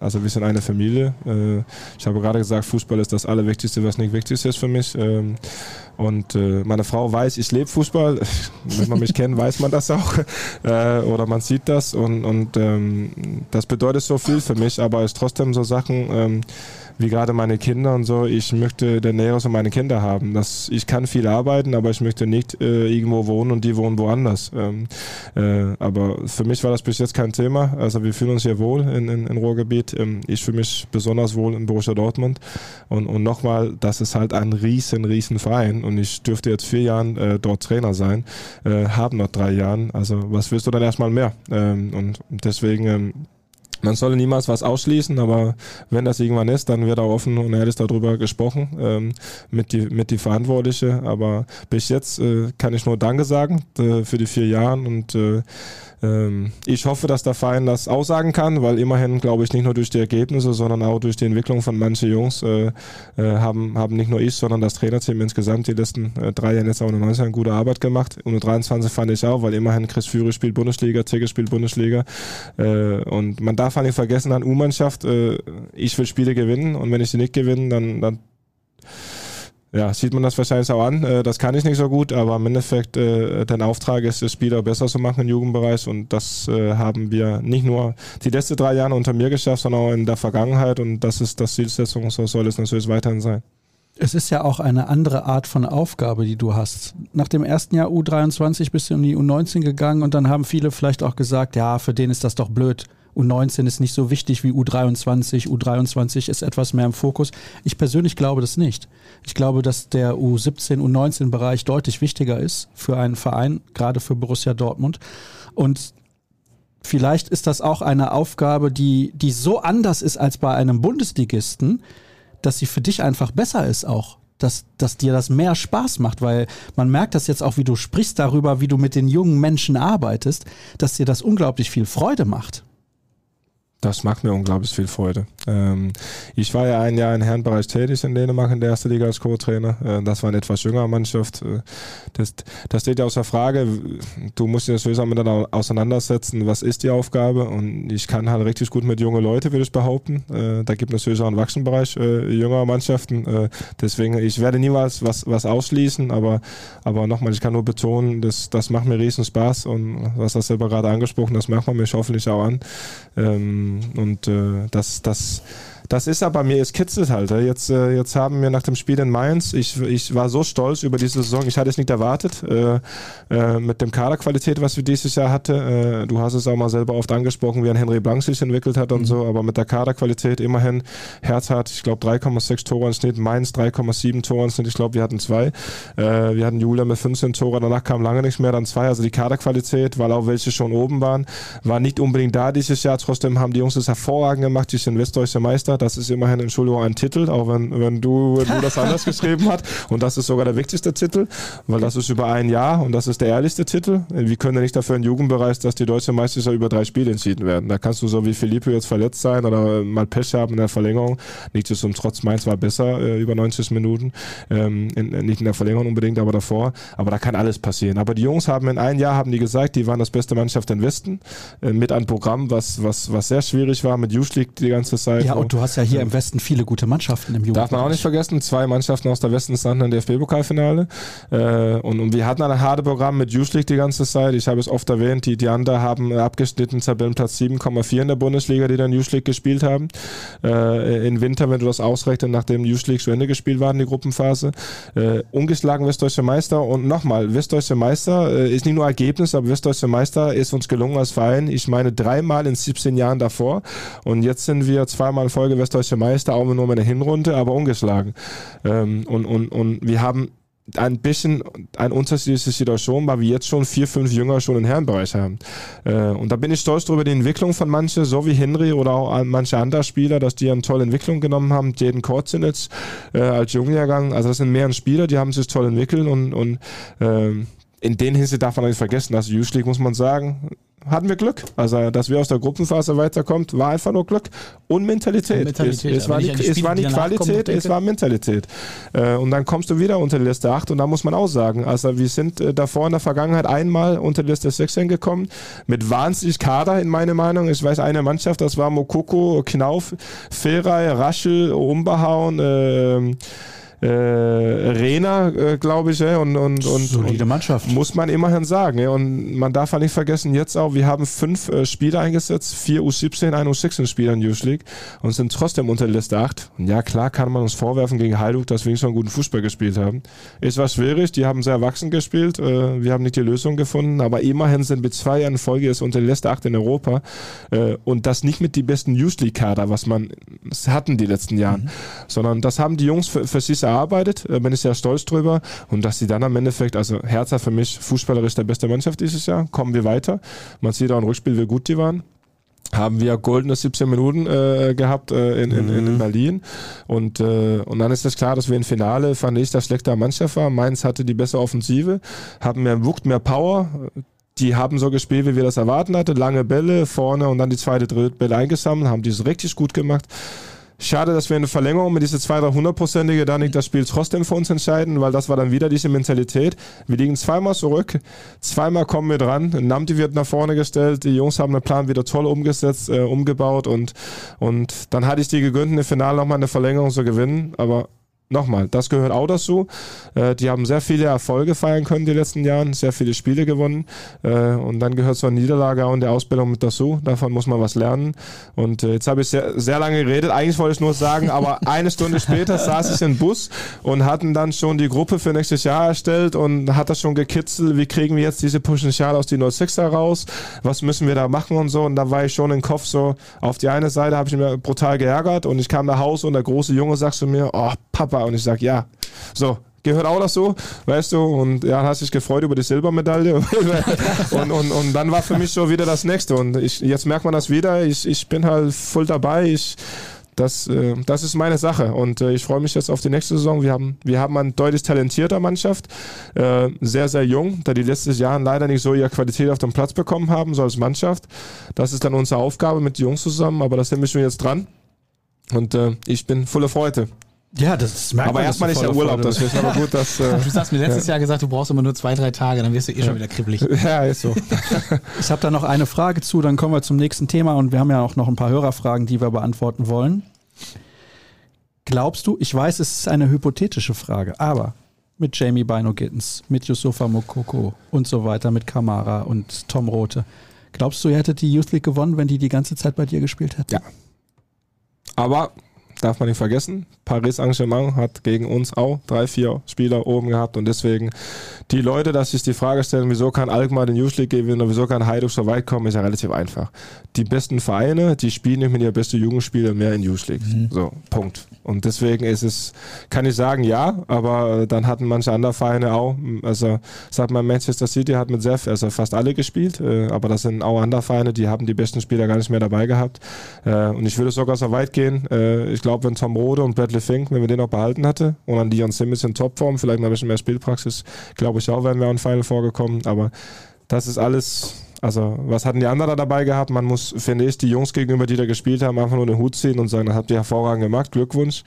Also wir sind eine Familie. Ich habe gerade gesagt, Fußball ist das Allerwichtigste, was nicht wichtig ist für mich. Ähm, und äh, meine Frau weiß, ich lebe Fußball. Wenn man mich kennt, weiß man das auch. Äh, oder man sieht das. Und, und ähm, das bedeutet so viel für mich, aber es ist trotzdem so Sachen. Ähm, wie gerade meine Kinder und so, ich möchte der Nähe für meine Kinder haben. Das, ich kann viel arbeiten, aber ich möchte nicht äh, irgendwo wohnen und die wohnen woanders. Ähm, äh, aber für mich war das bis jetzt kein Thema. Also wir fühlen uns hier wohl in, in, in Ruhrgebiet. Ähm, ich fühle mich besonders wohl in Borussia Dortmund. Und, und nochmal, das ist halt ein riesen, riesen Verein und ich dürfte jetzt vier Jahren äh, dort Trainer sein, äh, haben noch drei Jahren. Also was willst du dann erstmal mehr? Ähm, und deswegen ähm, man soll niemals was ausschließen, aber wenn das irgendwann ist, dann wird auch offen und ehrlich darüber gesprochen ähm, mit die mit die Verantwortliche. Aber bis jetzt äh, kann ich nur Danke sagen äh, für die vier Jahre und äh, ähm, ich hoffe, dass der Verein das aussagen kann, weil immerhin, glaube ich, nicht nur durch die Ergebnisse, sondern auch durch die Entwicklung von manchen Jungs äh, äh, haben, haben nicht nur ich, sondern das Trainerteam insgesamt die letzten äh, drei Jahre jetzt auch eine 19 gute Arbeit gemacht. Und 23 fand ich auch, weil immerhin Chris Führer spielt Bundesliga, Tigge spielt Bundesliga. Äh, und man darf nicht vergessen an U-Mannschaft, äh, ich will Spiele gewinnen und wenn ich sie nicht gewinne, dann, dann ja, sieht man das wahrscheinlich auch an. Äh, das kann ich nicht so gut, aber im Endeffekt, äh, dein Auftrag ist es, Spieler besser zu machen im Jugendbereich und das äh, haben wir nicht nur die letzten drei Jahre unter mir geschafft, sondern auch in der Vergangenheit und das ist das Zielsetzung, so soll es natürlich weiterhin sein. Es ist ja auch eine andere Art von Aufgabe, die du hast. Nach dem ersten Jahr U23 bist du in die U19 gegangen und dann haben viele vielleicht auch gesagt, ja, für den ist das doch blöd. U19 ist nicht so wichtig wie U23. U23 ist etwas mehr im Fokus. Ich persönlich glaube das nicht. Ich glaube, dass der U17, U19-Bereich deutlich wichtiger ist für einen Verein, gerade für Borussia Dortmund. Und vielleicht ist das auch eine Aufgabe, die, die so anders ist als bei einem Bundesligisten, dass sie für dich einfach besser ist auch. Dass, dass dir das mehr Spaß macht, weil man merkt das jetzt auch, wie du sprichst darüber, wie du mit den jungen Menschen arbeitest, dass dir das unglaublich viel Freude macht. Das macht mir unglaublich viel Freude. Ähm, ich war ja ein Jahr im Herrenbereich tätig in Dänemark in der ersten Liga als Co-Trainer. Äh, das war eine etwas jüngere Mannschaft. Äh, das, das steht ja außer Frage. Du musst dich natürlich auch miteinander auseinandersetzen. Was ist die Aufgabe? Und ich kann halt richtig gut mit jungen Leuten, würde ich behaupten. Äh, da gibt es natürlich auch einen Wachsenbereich jüngerer Mannschaften. Deswegen, ich werde niemals was, was ausschließen, aber, aber nochmal, ich kann nur betonen, das, das macht mir riesen Spaß und was das selber gerade angesprochen, das macht man mich hoffentlich auch an. Ähm, und äh, das, das, das ist aber mir, es kitzelt halt. Jetzt, äh, jetzt haben wir nach dem Spiel in Mainz, ich, ich war so stolz über diese Saison, ich hatte es nicht erwartet, äh, äh, mit dem Kaderqualität, was wir dieses Jahr hatten. Äh, du hast es auch mal selber oft angesprochen, wie ein Henry Blank sich entwickelt hat und mhm. so, aber mit der Kaderqualität immerhin, Herz hat, ich glaube, 3,6 Tore im Schnitt, Mainz 3,7 Tore im Schnitt, ich glaube, wir hatten zwei. Äh, wir hatten Julia mit 15 Tore, danach kam lange nicht mehr, dann zwei. Also die Kaderqualität, weil auch welche schon oben waren, war nicht unbedingt da dieses Jahr. Trotzdem haben die Jungs es hervorragend gemacht, die sind westdeutsche Meister das ist immerhin, Entschuldigung, ein Titel, auch wenn, wenn du, wenn du das anders geschrieben hast. Und das ist sogar der wichtigste Titel, weil das ist über ein Jahr und das ist der ehrlichste Titel. Wir können ja nicht dafür im Jugendbereich, dass die deutsche Meisterschaft über drei Spiele entschieden werden. Da kannst du so wie Filippo jetzt verletzt sein oder mal Pech haben in der Verlängerung. Nichtsdestotrotz Mainz war besser äh, über 90 Minuten. Ähm, in, nicht in der Verlängerung unbedingt, aber davor. Aber da kann alles passieren. Aber die Jungs haben in einem Jahr, haben die gesagt, die waren das beste Mannschaft im Westen. Äh, mit einem Programm, was, was, was sehr schwierig war, mit Youth League die ganze Zeit. Ja, und du hast ja hier im Westen viele gute Mannschaften im Jugend. Darf man auch nicht vergessen, zwei Mannschaften aus der Westen standen im DFB-Pokalfinale. Äh, und, und, wir hatten ein hartes Programm mit League die ganze Zeit. Ich habe es oft erwähnt, die, die anderen haben abgeschnitten Tabellenplatz 7,4 in der Bundesliga, die dann League gespielt haben. Äh, in Winter, wenn du das ausrechnest, nachdem League zu Ende gespielt war in die Gruppenphase. Äh, ungeschlagen Westdeutsche Meister. Und nochmal, Westdeutsche Meister äh, ist nicht nur Ergebnis, aber Westdeutsche Meister ist uns gelungen als Verein. Ich meine, dreimal in 17 Jahren davor. Und jetzt sind wir zweimal in Folge Westdeutsche Meister, auch nur mit der Hinrunde, aber ungeschlagen. Ähm, und, und, und wir haben ein bisschen eine unterschiedliche Situation, weil wir jetzt schon vier, fünf Jünger schon im Herrenbereich haben. Äh, und da bin ich stolz darüber, die Entwicklung von manchen, so wie Henry oder auch manche andere Spieler, dass die eine tolle Entwicklung genommen haben. Jaden Korzinitz äh, als Jungjahrgang, also das sind mehrere Spieler, die haben sich toll entwickelt und, und äh, in den Hinsicht darf man nicht vergessen, dass League, muss man sagen, hatten wir Glück. Also, dass wir aus der Gruppenphase weiterkommt, war einfach nur Glück und Mentalität. Und Mentalität. Es, es, war nicht, es war nicht Qualität, es war Mentalität. Äh, und dann kommst du wieder unter die Liste 8 und da muss man auch sagen, also wir sind äh, davor in der Vergangenheit einmal unter die Liste 16 gekommen, mit wahnsinnig Kader in meiner Meinung. Ich weiß, eine Mannschaft, das war Mokoko, Knauf, Ferrei, Raschel, Umbehauen, äh, äh, Rena, äh, glaube ich, ja, und, und, und, Solide Mannschaft. Muss man immerhin sagen. Ja, und man darf ja nicht vergessen, jetzt auch, wir haben fünf äh, Spieler eingesetzt, vier U17, ein U16-Spieler in Youth League und sind trotzdem unter der Liste 8. Und ja, klar kann man uns vorwerfen gegen Heilung, dass wir nicht so einen guten Fußball gespielt haben. Es war schwierig, die haben sehr erwachsen gespielt, äh, wir haben nicht die Lösung gefunden, aber immerhin sind wir zwei Jahren in Folge jetzt unter der Liste 8 in Europa äh, und das nicht mit die besten Youth League-Kader, was man hatten die letzten Jahren, mhm. sondern das haben die Jungs für, für sich erarbeitet, äh, bin ich sehr stolz drüber. Und dass sie dann am Endeffekt, also Hertha für mich fußballerisch der beste Mannschaft dieses Jahr, kommen wir weiter. Man sieht auch im Rückspiel, wie gut die waren haben wir goldene 17 Minuten äh, gehabt äh, in, in, in, mhm. Berlin. Und, äh, und dann ist es klar, dass wir im Finale, fand ich, das schlechter Mannschaft war. Mainz hatte die bessere Offensive, haben mehr Wucht, mehr Power. Die haben so gespielt, wie wir das erwarten hatten. Lange Bälle vorne und dann die zweite, dritte Bälle eingesammelt, haben die es richtig gut gemacht. Schade, dass wir in der Verlängerung mit dieser 200-300-prozentige da nicht das Spiel trotzdem für uns entscheiden, weil das war dann wieder diese Mentalität. Wir liegen zweimal zurück, zweimal kommen wir dran, Namti wird nach vorne gestellt, die Jungs haben den Plan wieder toll umgesetzt, äh, umgebaut und, und dann hatte ich die gegönnt, im Finale nochmal eine Verlängerung zu gewinnen, aber nochmal, das gehört auch dazu. Äh, die haben sehr viele Erfolge feiern können die letzten Jahren, sehr viele Spiele gewonnen. Äh, und dann gehört so eine Niederlage auch in der Ausbildung mit dazu. Davon muss man was lernen. Und äh, jetzt habe ich sehr, sehr lange geredet. Eigentlich wollte ich nur sagen, aber eine Stunde später saß ich im Bus und hatten dann schon die Gruppe für nächstes Jahr erstellt und hat das schon gekitzelt. Wie kriegen wir jetzt diese Potenzial aus die 06er raus? Was müssen wir da machen und so? Und da war ich schon im Kopf so, auf die eine Seite habe ich mir brutal geärgert und ich kam nach Hause und der große Junge sagt zu mir, oh Papa, und ich sage, ja, so, gehört auch dazu, weißt du, und ja, hast dich gefreut über die Silbermedaille. Und, und, und dann war für mich so wieder das Nächste. Und ich, jetzt merkt man das wieder, ich, ich bin halt voll dabei, ich das, äh, das ist meine Sache. Und äh, ich freue mich jetzt auf die nächste Saison. Wir haben, wir haben eine deutlich talentierter Mannschaft, äh, sehr, sehr jung, da die letzten Jahre leider nicht so ihre Qualität auf dem Platz bekommen haben, so als Mannschaft. Das ist dann unsere Aufgabe mit den Jungs zusammen, aber da sind wir schon jetzt dran. Und äh, ich bin voller Freude. Ja, das merkt Aber erstmal ist ja Urlaub, das ist aber gut, dass. Äh, du hast mir letztes ja. Jahr gesagt, du brauchst immer nur zwei, drei Tage, dann wirst du eh ja. schon wieder kribbelig. Ja, ist so. ich habe da noch eine Frage zu, dann kommen wir zum nächsten Thema und wir haben ja auch noch ein paar Hörerfragen, die wir beantworten wollen. Glaubst du, ich weiß, es ist eine hypothetische Frage, aber mit Jamie Bino Gittens, mit Yusufa Mokoko und so weiter, mit Kamara und Tom Rote. Glaubst du, ihr hättet die Youth League gewonnen, wenn die die ganze Zeit bei dir gespielt hätten? Ja. Aber darf man nicht vergessen. Paris Saint-Germain hat gegen uns auch drei, vier Spieler oben gehabt und deswegen die Leute, dass sich die Frage stellen, wieso kann Alkmaar den Youth League gewinnen oder wieso kann Heiduk so weit kommen, ist ja relativ einfach. Die besten Vereine, die spielen nicht mit ihren besten Jugendspieler mehr in Youth League. Mhm. So, Punkt. Und deswegen ist es, kann ich sagen, ja, aber dann hatten manche andere Vereine auch, also sagt man, Manchester City hat mit sehr, also fast alle gespielt, äh, aber das sind auch andere Vereine, die haben die besten Spieler gar nicht mehr dabei gehabt. Äh, und ich würde sogar so weit gehen, äh, ich glaube, wenn Tom Rode und Bradley Fink, wenn wir den auch behalten hätte und dann Dion Simmons in Topform, vielleicht mal ein bisschen mehr Spielpraxis, glaube ich auch, wären wir in Final vorgekommen, aber das ist alles also, was hatten die anderen da dabei gehabt? Man muss, finde ich, die Jungs gegenüber, die da gespielt haben, einfach nur den Hut ziehen und sagen, das habt ihr hervorragend gemacht, Glückwunsch.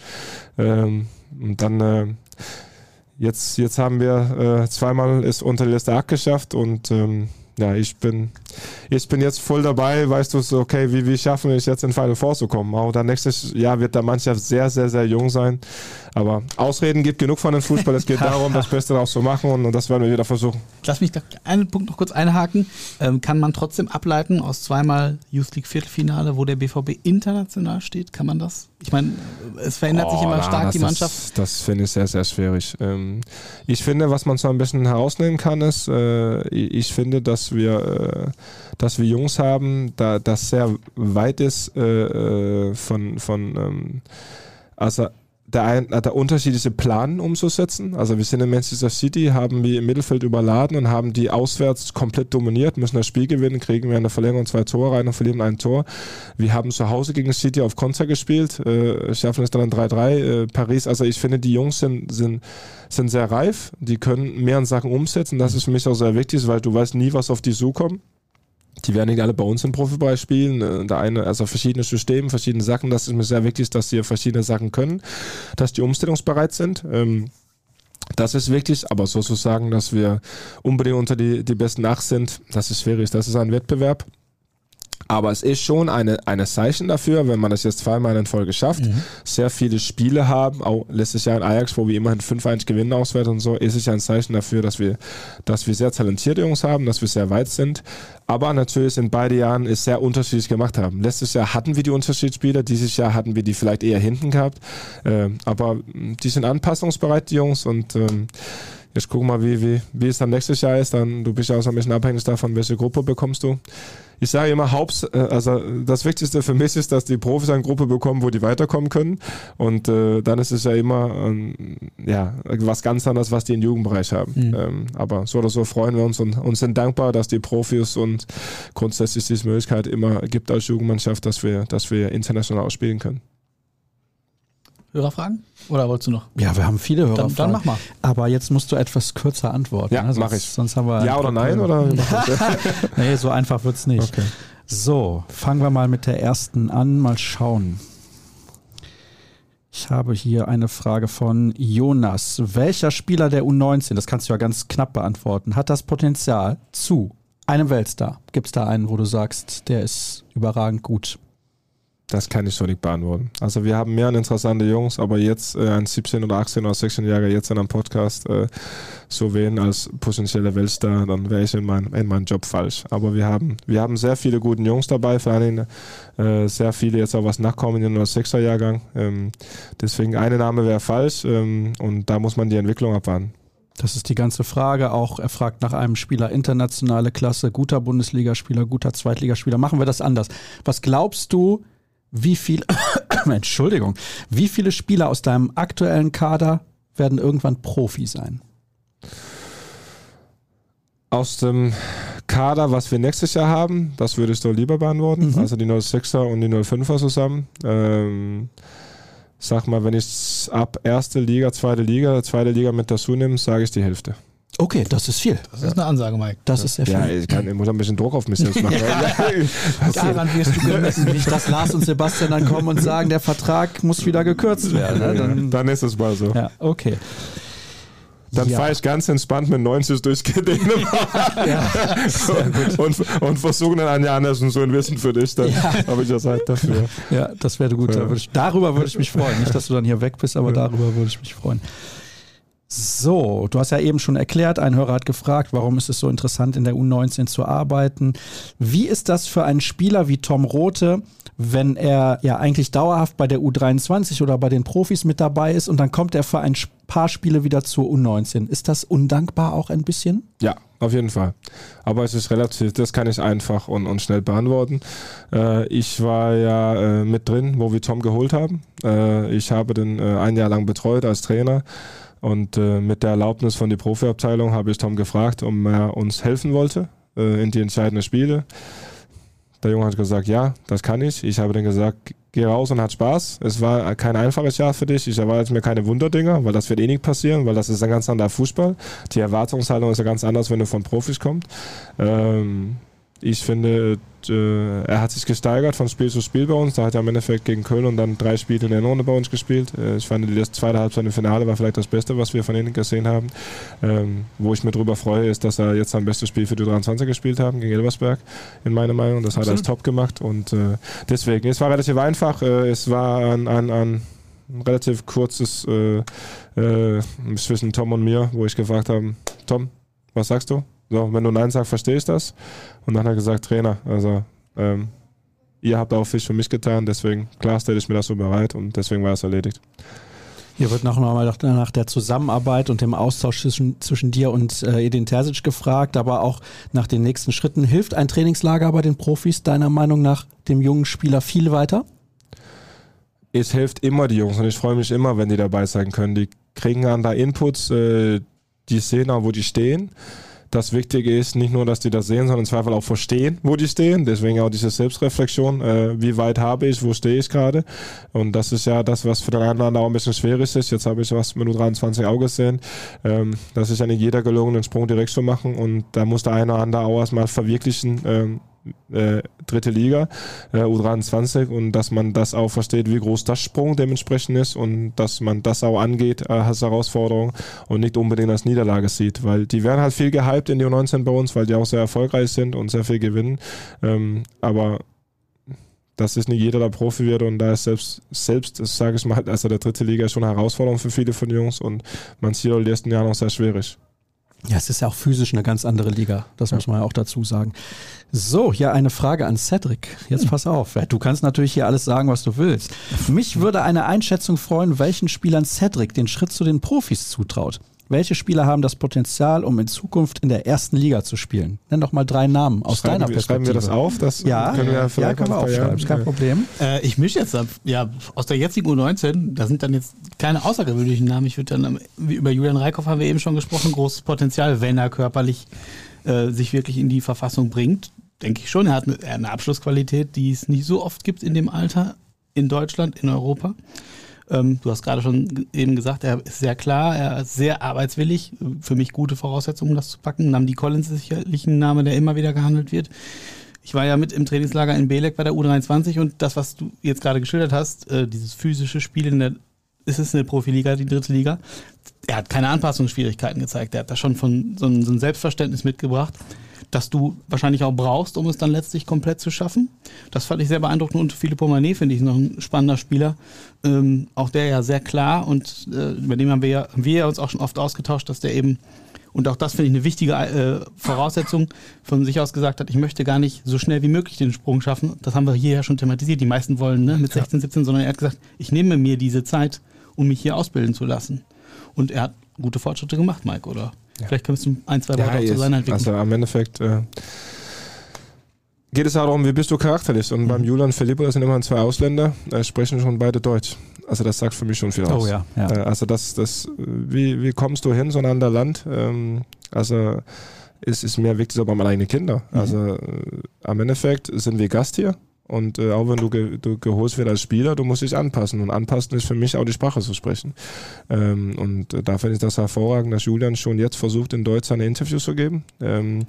Ähm, und dann, äh, jetzt, jetzt haben wir äh, zweimal es unter die Liste 8 geschafft und ähm, ja, ich bin, ich bin jetzt voll dabei, weißt du, so, okay, wie, wie schaffen wir es jetzt in Final Four zu kommen? Auch dann nächstes Jahr wird der Mannschaft sehr, sehr, sehr jung sein. Aber Ausreden gibt genug von dem Fußball. Es geht darum, das Beste daraus zu machen und, und, das werden wir wieder versuchen. Lass mich einen Punkt noch kurz einhaken. Ähm, kann man trotzdem ableiten aus zweimal Youth League Viertelfinale, wo der BVB international steht? Kann man das? Ich meine, es verändert oh, sich immer na, stark das, die Mannschaft. Das, das finde ich sehr, sehr schwierig. Ähm, ich finde, was man so ein bisschen herausnehmen kann, ist, äh, ich finde, dass wir, äh, dass wir Jungs haben, da das sehr weit ist äh, äh von, von ähm, also der, ein, der unterschiedliche Plan umzusetzen. Also wir sind in Manchester City, haben wir im Mittelfeld überladen und haben die auswärts komplett dominiert, müssen das Spiel gewinnen, kriegen wir in der Verlängerung zwei Tore rein und verlieren ein Tor. Wir haben zu Hause gegen City auf Konter gespielt, äh, schaffen es dann 3-3. Äh, Paris, also ich finde, die Jungs sind, sind, sind sehr reif, die können mehr Sachen umsetzen. Das ist für mich auch sehr wichtig, weil du weißt nie, was auf die zukommt. Die werden nicht alle bei uns im Profibereich spielen. Äh, der eine, also verschiedene Systeme, verschiedene Sachen. Das ist mir sehr wichtig, dass sie verschiedene Sachen können, dass die umstellungsbereit sind. Ähm, das ist wichtig, aber so zu sagen, dass wir unbedingt unter die, die besten acht sind, das ist schwierig. Das ist ein Wettbewerb. Aber es ist schon eine, eine Zeichen dafür, wenn man das jetzt zweimal in Folge schafft, mhm. sehr viele Spiele haben, auch letztes Jahr in Ajax, wo wir immerhin 5-1 gewinnen auswärts und so, ist es ja ein Zeichen dafür, dass wir, dass wir sehr talentierte Jungs haben, dass wir sehr weit sind. Aber natürlich in beiden Jahren ist sehr unterschiedlich gemacht haben. Letztes Jahr hatten wir die Unterschiedsspieler, dieses Jahr hatten wir die vielleicht eher hinten gehabt. Äh, aber die sind anpassungsbereit, die Jungs, und ähm, Jetzt gucken wir mal, wie, wie, wie es dann nächstes Jahr ist. Dann, du bist ja auch so ein bisschen abhängig davon, welche Gruppe bekommst du ich sage immer, Haupt, äh, also das Wichtigste für mich ist, dass die Profis eine Gruppe bekommen, wo die weiterkommen können. Und äh, dann ist es ja immer ähm, ja, was ganz anderes, was die im Jugendbereich haben. Mhm. Ähm, aber so oder so freuen wir uns und, und sind dankbar, dass die Profis und grundsätzlich diese Möglichkeit immer gibt als Jugendmannschaft, dass wir, dass wir international spielen können. Hörerfragen? Oder wolltest du noch? Ja, wir haben viele Hörerfragen. Dann, dann mach mal. Aber jetzt musst du etwas kürzer antworten. Ja, ne? mach ich. Sonst haben wir ja oder nein? Oder? nee, so einfach wird es nicht. Okay. So, fangen wir mal mit der ersten an. Mal schauen. Ich habe hier eine Frage von Jonas. Welcher Spieler der U19, das kannst du ja ganz knapp beantworten, hat das Potenzial zu einem Weltstar? Gibt es da einen, wo du sagst, der ist überragend gut? Das kann ich so nicht beantworten. Also wir haben mehr interessante Jungs, aber jetzt äh, ein 17 oder 18 oder 16-Jähriger jetzt in einem Podcast äh, so wählen als potenzieller Weltstar, dann wäre ich in, mein, in meinem Job falsch. Aber wir haben, wir haben sehr viele gute Jungs dabei, vor allem äh, sehr viele jetzt auch was nachkommen in der 6er Jahrgang. Ähm, deswegen eine Name wäre falsch ähm, und da muss man die Entwicklung abwarten. Das ist die ganze Frage. Auch er fragt nach einem Spieler internationale Klasse, guter Bundesligaspieler, guter Zweitligaspieler. Machen wir das anders. Was glaubst du, wie viel, Entschuldigung, wie viele Spieler aus deinem aktuellen Kader werden irgendwann Profi sein? Aus dem Kader, was wir nächstes Jahr haben, das würdest du lieber beantworten. Mhm. Also die 06er und die 05er zusammen. Ähm, sag mal, wenn ich ab erste Liga, zweite Liga, zweite Liga mit dazu nehme, sage ich die Hälfte. Okay, das ist viel. Das ist eine Ansage, Mike. Das ja. ist sehr viel. Ja, ich, kann, ich muss ein bisschen Druck auf mich selbst machen. ja. Daran wirst du gemessen. Nicht, dass Lars und Sebastian dann kommen und sagen, der Vertrag muss wieder gekürzt werden. Ne? Dann, dann, ist es mal so. Ja, okay. Dann ja. fahre ich ganz entspannt mit 90 durch Dänemark ja, und, und versuche dann Anja Andersen so ein Wissen für dich. Dann ja. habe ich ja Zeit dafür. Ja, das wäre gut. Ja. Da ich, darüber würde ich mich freuen. Nicht, dass du dann hier weg bist, aber darüber würde ich mich freuen. So, du hast ja eben schon erklärt, ein Hörer hat gefragt, warum ist es so interessant, in der U19 zu arbeiten. Wie ist das für einen Spieler wie Tom Rote, wenn er ja eigentlich dauerhaft bei der U23 oder bei den Profis mit dabei ist und dann kommt er für ein paar Spiele wieder zur U19? Ist das undankbar auch ein bisschen? Ja, auf jeden Fall. Aber es ist relativ, das kann ich einfach und, und schnell beantworten. Äh, ich war ja äh, mit drin, wo wir Tom geholt haben. Äh, ich habe den äh, ein Jahr lang betreut als Trainer. Und äh, mit der Erlaubnis von der Profiabteilung habe ich Tom gefragt, ob er uns helfen wollte äh, in die entscheidenden Spiele. Der Junge hat gesagt, ja, das kann ich. Ich habe dann gesagt, geh raus und hat Spaß. Es war kein einfaches Jahr für dich. Ich erwarte mir keine Wunderdinger, weil das wird eh nicht passieren, weil das ist ein ganz anderer Fußball. Die Erwartungshaltung ist ja ganz anders, wenn du von Profis kommst. Ähm, ich finde, äh, er hat sich gesteigert von Spiel zu Spiel bei uns. Da hat er im Endeffekt gegen Köln und dann drei Spiele in der Runde bei uns gespielt. Äh, ich fand, die zweite Halbzeit im Finale war vielleicht das Beste, was wir von ihnen gesehen haben. Ähm, wo ich mir darüber freue, ist, dass er jetzt sein bestes Spiel für die 23 gespielt haben gegen Elversberg, in meiner Meinung. Das Absolut. hat er als top gemacht und äh, deswegen, es war relativ einfach. Es war ein, ein, ein relativ kurzes äh, äh, zwischen Tom und mir, wo ich gefragt habe, Tom, was sagst du? So, wenn du Nein sagst, verstehe ich das. Und dann hat er gesagt, Trainer, also ähm, ihr habt auch viel für mich getan, deswegen, klar stelle ich mir das so bereit und deswegen war es erledigt. Hier wird noch mal nach der Zusammenarbeit und dem Austausch zwischen, zwischen dir und äh, Edin Terzic gefragt, aber auch nach den nächsten Schritten. Hilft ein Trainingslager bei den Profis deiner Meinung nach dem jungen Spieler viel weiter? Es hilft immer die Jungs und ich freue mich immer, wenn die dabei sein können. Die kriegen dann da Inputs, äh, die sehen auch, wo die stehen das Wichtige ist nicht nur, dass die das sehen, sondern im Zweifel auch verstehen, wo die stehen. Deswegen auch diese Selbstreflexion. Äh, wie weit habe ich, wo stehe ich gerade? Und das ist ja das, was für den einen oder anderen auch ein bisschen schwierig ist. Jetzt habe ich was mit 23 auch gesehen. Ähm, das ist ja nicht jeder gelungen, den Sprung direkt zu machen. Und da muss der eine oder andere auch erstmal verwirklichen, ähm, äh, dritte Liga, äh, U23 und dass man das auch versteht, wie groß das Sprung dementsprechend ist und dass man das auch angeht äh, als Herausforderung und nicht unbedingt als Niederlage sieht, weil die werden halt viel gehypt in die U19 bei uns, weil die auch sehr erfolgreich sind und sehr viel gewinnen, ähm, aber das ist nicht jeder, der Profi wird und da ist selbst, selbst sage ich mal, also der dritte Liga ist schon eine Herausforderung für viele von den Jungs und man sieht auch die letzten Jahre noch sehr schwierig. Ja, es ist ja auch physisch eine ganz andere Liga. Das ja. muss man ja auch dazu sagen. So, hier eine Frage an Cedric. Jetzt pass auf. Du kannst natürlich hier alles sagen, was du willst. Mich würde eine Einschätzung freuen, welchen Spielern Cedric den Schritt zu den Profis zutraut. Welche Spieler haben das Potenzial, um in Zukunft in der ersten Liga zu spielen? Nenn doch mal drei Namen aus schreiben deiner wir, Perspektive. Schreiben wir das auf? Das ja, können wir ja, ja können wir aufschreiben, ist kein Problem. Äh, ich mische jetzt, ja, aus der jetzigen U19, da sind dann jetzt keine außergewöhnlichen Namen. Ich würde dann, wie über Julian Reikhoff haben wir eben schon gesprochen, großes Potenzial, wenn er körperlich äh, sich wirklich in die Verfassung bringt. Denke ich schon. Er hat eine, eine Abschlussqualität, die es nicht so oft gibt in dem Alter in Deutschland, in Europa. Ähm, du hast gerade schon eben gesagt, er ist sehr klar, er ist sehr arbeitswillig. Für mich gute Voraussetzungen, das zu packen. Namdi Collins ist sicherlich ein Name, der immer wieder gehandelt wird. Ich war ja mit im Trainingslager in Belek bei der U23 und das, was du jetzt gerade geschildert hast, äh, dieses physische Spiel in der, ist es eine Profiliga, die dritte Liga? Er hat keine Anpassungsschwierigkeiten gezeigt. Er hat da schon von so ein, so Selbstverständnis mitgebracht das du wahrscheinlich auch brauchst, um es dann letztlich komplett zu schaffen. Das fand ich sehr beeindruckend und Philippe Manet finde ich noch ein spannender Spieler. Ähm, auch der ja sehr klar und äh, über den haben wir, ja, haben wir uns auch schon oft ausgetauscht, dass der eben und auch das finde ich eine wichtige äh, Voraussetzung, von sich aus gesagt hat, ich möchte gar nicht so schnell wie möglich den Sprung schaffen. Das haben wir hier ja schon thematisiert. Die meisten wollen ne, mit 16, 17, sondern er hat gesagt, ich nehme mir diese Zeit, um mich hier ausbilden zu lassen. Und er hat gute Fortschritte gemacht, Mike, oder? Ja. Vielleicht kannst du ein, zwei Worte ja, auch zu seiner Entwicklung. Also am Endeffekt äh, geht es darum, wie bist du charakterlich. Und mhm. beim Julian Filippo, das sind immer zwei Ausländer, äh, sprechen schon beide Deutsch. Also das sagt für mich schon viel aus. Oh ja. ja. Äh, also das, das, wie, wie kommst du hin, so ein anderes Land? Ähm, also es ist mir wichtig, aber meine eigenen Kinder. Mhm. Also äh, am Endeffekt sind wir Gast hier. Und äh, auch wenn du, ge, du geholt wirst als Spieler, du musst dich anpassen. Und anpassen ist für mich auch die Sprache zu sprechen. Ähm, und äh, da finde ich das hervorragend, dass Julian schon jetzt versucht, in Deutsch seine Interviews zu geben. Ähm,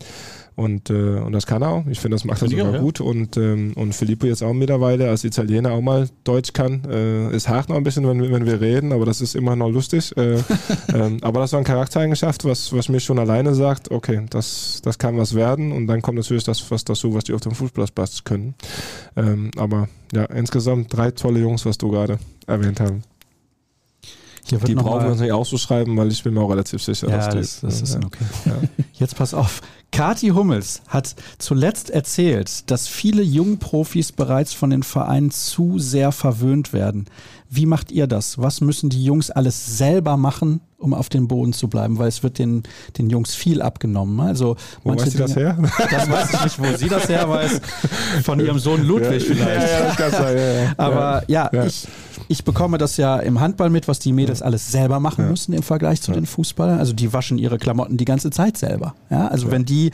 und, äh, und das kann er auch. Ich finde, das macht er sogar ja. gut. Und, ähm, und Filippo jetzt auch mittlerweile als Italiener auch mal Deutsch kann. Äh, ist hart noch ein bisschen, wenn, wenn wir reden, aber das ist immer noch lustig. Äh, ähm, aber das war ein Charaktereigenschaft, was, was mir schon alleine sagt, okay, das, das kann was werden. Und dann kommt natürlich das was dazu, was die auf dem Fußballplatz können. Ähm, aber ja, insgesamt drei tolle Jungs, was du gerade erwähnt hast. die brauchen wir uns nicht auszuschreiben, weil ich bin mir auch relativ sicher, ja, dass das, das ist ja. okay. Ja. Jetzt pass auf. Kati Hummels hat zuletzt erzählt, dass viele Jungprofis bereits von den Vereinen zu sehr verwöhnt werden. Wie macht ihr das? Was müssen die Jungs alles selber machen, um auf dem Boden zu bleiben? Weil es wird den, den Jungs viel abgenommen. Also wo weiß sie das her? Das weiß ich nicht, wo sie das her weiß. Von ihrem Sohn Ludwig ja, vielleicht. Ja, ja, das sein, ja, Aber ja, Ich, ich bekomme das ja im Handball mit, was die Mädels alles selber machen müssen im Vergleich zu den Fußballern. Also die waschen ihre Klamotten die ganze Zeit selber. Ja, also wenn die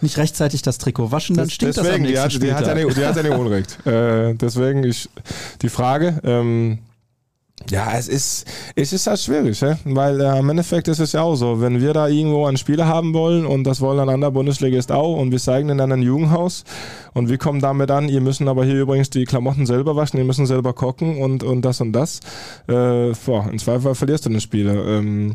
nicht rechtzeitig das Trikot waschen, dann stinkt deswegen, das am nächsten die hat, die hat, ja, die hat nicht Unrecht. Äh, deswegen ich, die Frage, ähm, ja, es ist, es ist halt schwierig, ja? weil äh, im Endeffekt ist es ja auch so, wenn wir da irgendwo einen Spieler haben wollen und das wollen ein anderer Bundesligist auch und wir zeigen in einem Jugendhaus und wir kommen damit an, ihr müssen aber hier übrigens die Klamotten selber waschen, ihr müssen selber kochen und, und das und das, äh, boah, im Zweifel verlierst du den Spieler. Ähm,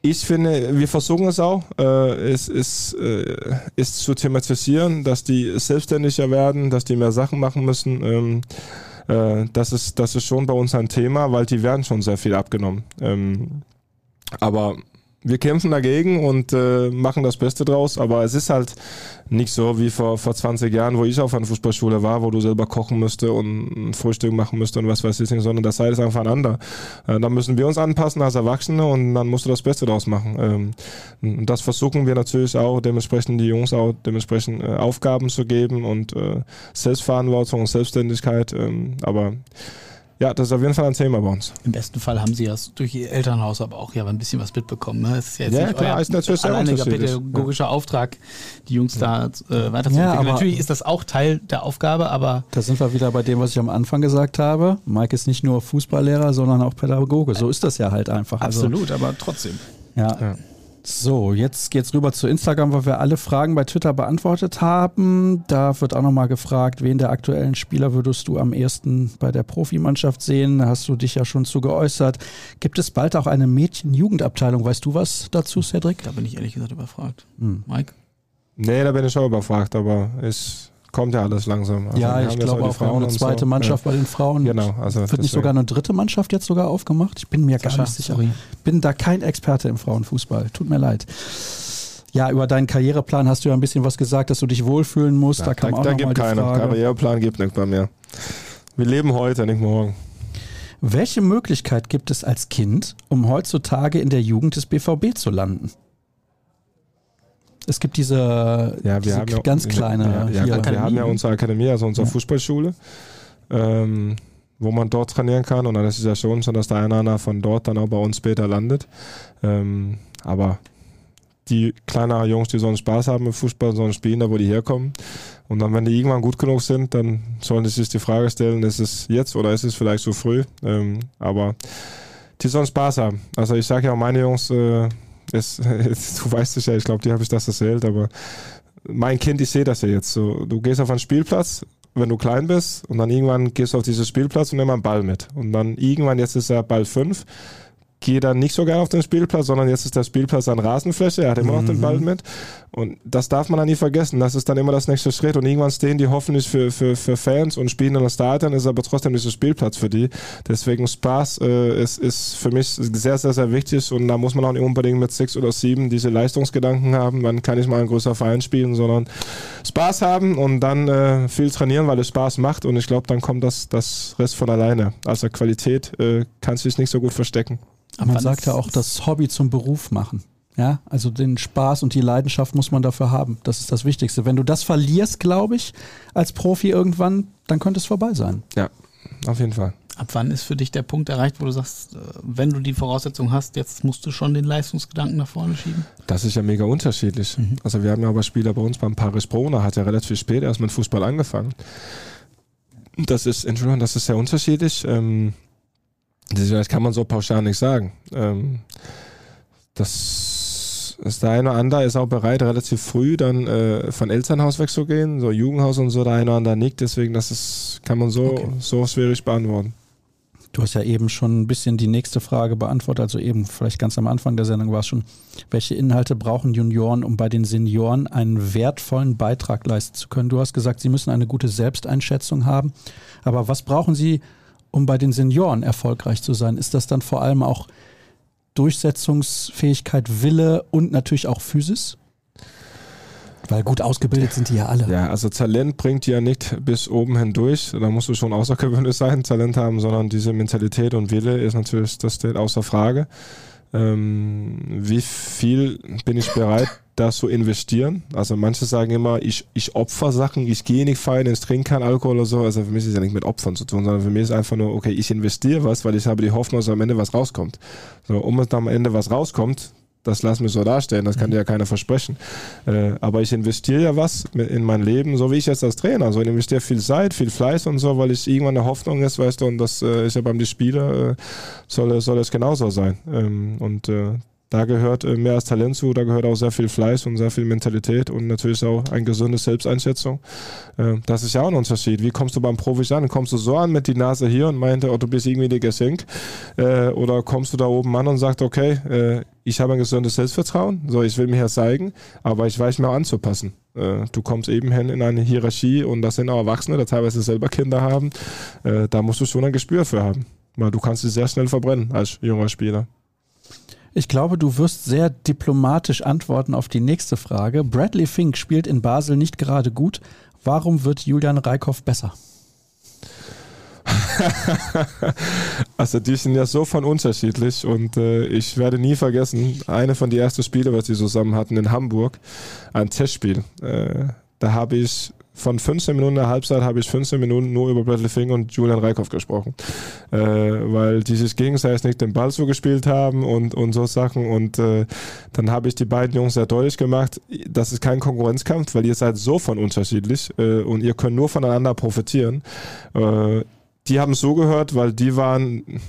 ich finde, wir versuchen es auch, äh, es ist, äh, ist zu thematisieren, dass die selbstständiger werden, dass die mehr Sachen machen müssen. Ähm, äh, das, ist, das ist schon bei uns ein Thema, weil die werden schon sehr viel abgenommen. Ähm, aber wir kämpfen dagegen und äh, machen das Beste draus, aber es ist halt nicht so wie vor, vor 20 Jahren, wo ich auf einer Fußballschule war, wo du selber kochen müsste und ein Frühstück machen müsste und was weiß ich nicht, sondern das sei ist einfach einander. Äh, da müssen wir uns anpassen als Erwachsene und dann musst du das Beste draus machen. Ähm, und das versuchen wir natürlich auch, dementsprechend die Jungs auch dementsprechend äh, Aufgaben zu geben und äh, Selbstverantwortung und Selbstständigkeit. Ähm, aber ja, das ist auf jeden Fall ein Thema bei uns. Im besten Fall haben Sie ja durch Ihr Elternhaus aber auch ja ein bisschen was mitbekommen. Ne? Es ist ja, jetzt ja klar, ist natürlich sehr alleiniger pädagogischer ja. Auftrag, die Jungs da äh, weiterzuentwickeln. Ja, natürlich ist das auch Teil der Aufgabe, aber... Da sind wir wieder bei dem, was ich am Anfang gesagt habe. Mike ist nicht nur Fußballlehrer, sondern auch Pädagoge. So ist das ja halt einfach. Also Absolut, also, aber trotzdem. ja. So, jetzt geht's rüber zu Instagram, weil wir alle Fragen bei Twitter beantwortet haben. Da wird auch nochmal gefragt, wen der aktuellen Spieler würdest du am ersten bei der Profimannschaft sehen? Da hast du dich ja schon zu geäußert. Gibt es bald auch eine Mädchen-Jugendabteilung? Weißt du was dazu, Cedric? Da bin ich ehrlich gesagt überfragt. Hm. Mike? Nee, da bin ich auch überfragt, aber ist kommt ja alles langsam. Also ja, ich glaube auch, Frauen eine zweite so. Mannschaft ja. bei den Frauen. Genau. Also Wird nicht sogar eine dritte Mannschaft jetzt sogar aufgemacht? Ich bin mir gar nicht sicher. Sorry. Bin da kein Experte im Frauenfußball. Tut mir leid. Ja, über deinen Karriereplan hast du ja ein bisschen was gesagt, dass du dich wohlfühlen musst. Ja, da kam da, auch da noch gibt mal die Frage. Karriereplan gibt nicht bei mir. Wir leben heute, nicht morgen. Welche Möglichkeit gibt es als Kind, um heutzutage in der Jugend des BVB zu landen? Es gibt diese, ja, diese ja, ganz kleine. Ja, ja wir haben ja unsere Akademie, also unsere Fußballschule, ähm, wo man dort trainieren kann. Und dann ist es ja schon so, dass der eine oder andere von dort dann auch bei uns später landet. Ähm, aber die kleineren Jungs, die so einen Spaß haben mit Fußball, sollen spielen da, wo die herkommen. Und dann, wenn die irgendwann gut genug sind, dann sollen sie sich die Frage stellen, ist es jetzt oder ist es vielleicht zu früh? Ähm, aber die sollen Spaß haben. Also ich sage ja auch meine Jungs, äh, es, du weißt es ja, ich glaube, dir habe ich das erzählt, aber mein Kind, ich sehe das ja jetzt so. Du gehst auf einen Spielplatz, wenn du klein bist, und dann irgendwann gehst du auf diesen Spielplatz und nimmst einen Ball mit. Und dann irgendwann, jetzt ist er Ball 5, gehe dann nicht so gerne auf den Spielplatz, sondern jetzt ist der Spielplatz an Rasenfläche, er hat immer noch den Ball mhm. mit. Und das darf man dann nie vergessen. Das ist dann immer das nächste Schritt. Und irgendwann stehen die hoffentlich für, für, für Fans und spielen in der Stadion, ist aber trotzdem nicht der Spielplatz für die. Deswegen Spaß äh, ist, ist für mich sehr, sehr, sehr wichtig. Und da muss man auch nicht unbedingt mit sechs oder sieben diese Leistungsgedanken haben. Wann kann ich mal ein größer Verein spielen, sondern Spaß haben und dann äh, viel trainieren, weil es Spaß macht. Und ich glaube, dann kommt das, das Rest von alleine. Also Qualität äh, kannst du dich nicht so gut verstecken. Aber man sagt ja auch, das Hobby zum Beruf machen. Ja, also den Spaß und die Leidenschaft muss man dafür haben. Das ist das Wichtigste. Wenn du das verlierst, glaube ich, als Profi irgendwann, dann könnte es vorbei sein. Ja, auf jeden Fall. Ab wann ist für dich der Punkt erreicht, wo du sagst, äh, wenn du die Voraussetzung hast, jetzt musst du schon den Leistungsgedanken nach vorne schieben? Das ist ja mega unterschiedlich. Mhm. Also wir haben ja aber Spieler bei uns beim Paris Pro, da hat ja relativ spät erst mit Fußball angefangen. Das ist, Entschuldigung, das ist sehr unterschiedlich. Ähm, das kann man so pauschal nicht sagen. Ähm, das ist der eine oder andere ist auch bereit, relativ früh dann äh, von Elternhaus wegzugehen, so Jugendhaus und so, der eine oder andere nicht, deswegen das ist, kann man so, okay. so schwierig beantworten. Du hast ja eben schon ein bisschen die nächste Frage beantwortet, also eben vielleicht ganz am Anfang der Sendung war es schon, welche Inhalte brauchen Junioren, um bei den Senioren einen wertvollen Beitrag leisten zu können? Du hast gesagt, sie müssen eine gute Selbsteinschätzung haben, aber was brauchen sie, um bei den Senioren erfolgreich zu sein? Ist das dann vor allem auch Durchsetzungsfähigkeit, Wille und natürlich auch Physis? Weil gut ausgebildet sind die ja alle. Ja, also Talent bringt ja nicht bis oben hindurch. Da musst du schon außergewöhnlich sein, Talent haben, sondern diese Mentalität und Wille ist natürlich, das steht außer Frage. Ähm, wie viel bin ich bereit, da zu investieren? Also manche sagen immer, ich, ich opfer Sachen, ich gehe nicht feiern, ich trinke keinen Alkohol oder so. Also für mich ist es ja nicht mit Opfern zu tun, sondern für mich ist einfach nur, okay, ich investiere was, weil ich habe die Hoffnung, dass am Ende was rauskommt. So, um es am Ende was rauskommt, das lassen wir so darstellen, das kann dir ja keiner versprechen. Äh, aber ich investiere ja was in mein Leben, so wie ich jetzt als Trainer. Also ich investiere viel Zeit, viel Fleiß und so, weil ich irgendwann eine Hoffnung ist, weißt du, und das äh, ist ja beim Spieler, äh, soll, soll es genauso sein. Ähm, und äh, da gehört äh, mehr als Talent zu, da gehört auch sehr viel Fleiß und sehr viel Mentalität und natürlich auch eine gesunde Selbsteinschätzung. Äh, das ist ja auch ein Unterschied. Wie kommst du beim Profi an? Kommst du so an mit die Nase hier und meinte, oh, du bist irgendwie der Geschenk? Äh, oder kommst du da oben an und sagst, okay, ich habe ein gesundes Selbstvertrauen, so ich will mir ja zeigen, aber ich weiß mir anzupassen. Du kommst eben hin in eine Hierarchie und das sind auch Erwachsene, die teilweise selber Kinder haben. Da musst du schon ein Gespür für haben, weil du kannst sie sehr schnell verbrennen als junger Spieler. Ich glaube, du wirst sehr diplomatisch antworten auf die nächste Frage. Bradley Fink spielt in Basel nicht gerade gut. Warum wird Julian Reikhoff besser? also die sind ja so von unterschiedlich und äh, ich werde nie vergessen, eine von den ersten Spielen, was sie zusammen hatten in Hamburg, ein Testspiel. Äh, da habe ich von 15 Minuten der Halbzeit habe ich 15 Minuten nur über Bradley Fink und Julian Reikhoff gesprochen. Äh, weil die sich gegenseitig nicht den Ball zugespielt haben und, und so Sachen. Und äh, dann habe ich die beiden Jungs sehr deutlich gemacht, das ist kein Konkurrenzkampf, weil ihr seid so von unterschiedlich äh, und ihr könnt nur voneinander profitieren. Äh, die haben so gehört, weil die waren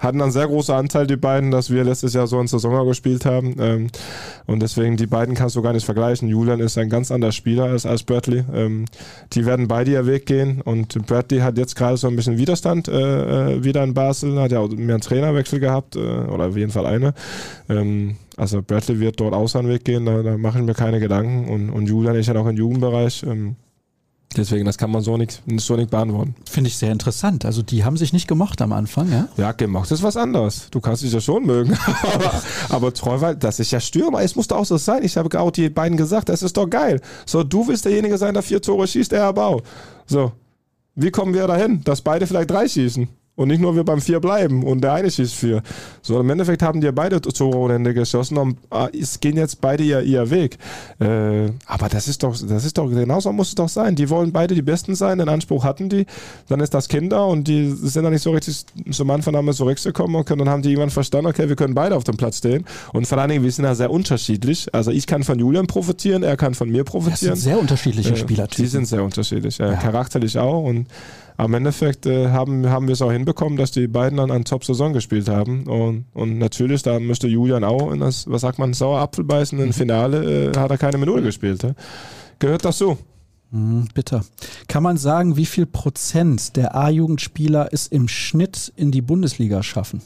hatten einen sehr großen Anteil, die beiden, dass wir letztes Jahr so in Saison gespielt haben. Ähm, und deswegen, die beiden kannst du gar nicht vergleichen. Julian ist ein ganz anderer Spieler als, als Bradley. Ähm, die werden beide ihr Weg gehen. Und Bradley hat jetzt gerade so ein bisschen Widerstand äh, äh wieder in Basel. Hat ja auch mehr einen Trainerwechsel gehabt, äh, oder auf jeden Fall eine. Ähm, also Bradley wird dort auch seinen Weg gehen, da, da mache ich mir keine Gedanken. Und, und Julian ist ja noch im Jugendbereich. Ähm, Deswegen, das kann man so nicht, so nicht beantworten. Finde ich sehr interessant. Also die haben sich nicht gemocht am Anfang, ja? Ja, gemocht ist was anderes. Du kannst dich ja schon mögen. aber, aber Treuwald, das ist ja Stürmer. Es muss doch auch so sein. Ich habe auch die beiden gesagt, das ist doch geil. So, du willst derjenige sein, der vier Tore schießt, der Bau. So, wie kommen wir dahin, dass beide vielleicht drei schießen? Und nicht nur wir beim vier bleiben und der eine schießt vier. So, im Endeffekt haben die beide Tore ohne Ende geschossen und ah, es gehen jetzt beide ihr, ihr Weg. Äh, aber das ist doch, das ist doch, genauso muss es doch sein. Die wollen beide die Besten sein, den Anspruch hatten die. Dann ist das Kinder und die sind dann nicht so richtig zum Anfang wir zurückgekommen und dann haben die irgendwann verstanden, okay, wir können beide auf dem Platz stehen. Und vor allen Dingen, wir sind ja sehr unterschiedlich. Also ich kann von Julian profitieren, er kann von mir profitieren. Das sind sehr unterschiedliche äh, Spielertypen. Die sind sehr unterschiedlich, äh, ja. charakterlich auch und am Endeffekt äh, haben, haben wir es auch hinbekommen, dass die beiden dann eine Top-Saison gespielt haben. Und, und natürlich, da müsste Julian auch in das, was sagt man, Sauerapfel beißen. Im mhm. Finale äh, hat er keine Minute gespielt. Ja. Gehört das so? Mhm, bitter. Kann man sagen, wie viel Prozent der A-Jugendspieler es im Schnitt in die Bundesliga schaffen?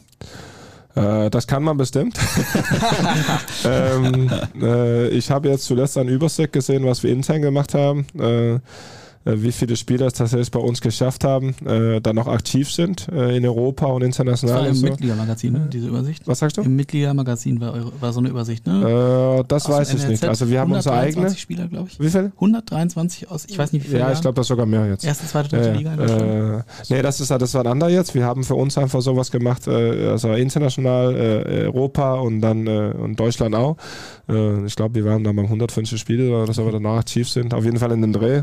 Äh, das kann man bestimmt. ähm, äh, ich habe jetzt zuletzt ein Übersicht gesehen, was wir intern gemacht haben. Äh, äh, wie viele Spieler es tatsächlich bei uns geschafft haben, äh, dann noch aktiv sind äh, in Europa und international. Das war im so. Mitgliedermagazin, ne? diese Übersicht. Was sagst du? Im Mitgliedermagazin war, eure- war so eine Übersicht, ne? Äh, das Aus weiß ich nicht. NLZ, Also wir haben unsere 123 eigene. Spieler, glaube ich. Wie viel? 123 aus, ich weiß nicht wie viele. Ja, ich glaube, das sogar mehr jetzt. Erste, zweite, dritte Ja, Liga in Deutschland. äh, nee, das ist, das war ein anderer jetzt. Wir haben für uns einfach sowas gemacht, äh, also international, äh, Europa und dann äh, und Deutschland auch. Äh, ich glaube, wir waren dann beim 150 Spiele so, wir danach aktiv sind. Auf jeden Fall in den Dreh.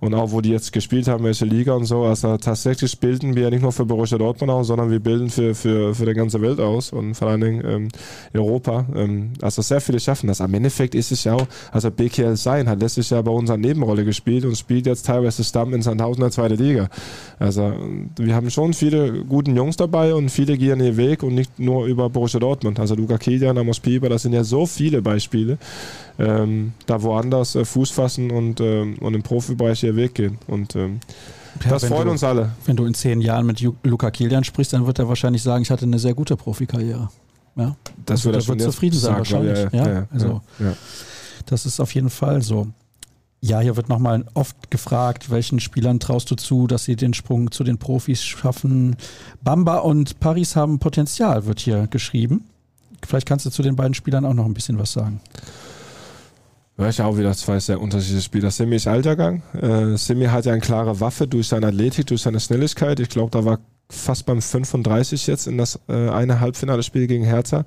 und auch wo die jetzt gespielt haben, welche Liga und so. Also tatsächlich bilden wir nicht nur für Borussia Dortmund aus, sondern wir bilden für, für, für die ganze Welt aus und vor allen Dingen ähm, Europa. Ähm, also sehr viele schaffen das. Am Endeffekt ist es ja auch, also BKL Sein hat letztes Jahr bei uns eine Nebenrolle gespielt und spielt jetzt teilweise Stamm in Sandhausen der zweite Liga. Also wir haben schon viele guten Jungs dabei und viele gehen ihren Weg und nicht nur über Borussia Dortmund. Also Luca Kilian, Amos Pieper, das sind ja so viele Beispiele, ähm, da woanders äh, Fuß fassen und, ähm, und im Profibereich ihr Weg gehen. Und ähm, Ja, das freut du, uns alle. Wenn du in zehn Jahren mit Luca Kilian sprichst, dann wird er wahrscheinlich sagen, ich hatte eine sehr gute Profikarriere. Ja, Das Also wird er wird zufrieden sein wahrscheinlich. Ja, also- ja. das ist auf jeden Fall so. Ja, hier wird nochmal oft gefragt, welchen Spielern traust du zu, dass sie den Sprung zu den Profis schaffen. Bamba und Paris haben Potenzial, wird hier geschrieben. Vielleicht kannst du zu den beiden Spielern auch noch ein bisschen was sagen. Ja, ich auch wieder zwei sehr unterschiedliche Spieler. Semi ist Altergang. Äh, Semi hat ja eine klare Waffe durch seine Athletik, durch seine Schnelligkeit. Ich glaube, da war fast beim 35 jetzt in das äh, eine Halbfinale-Spiel gegen Hertha.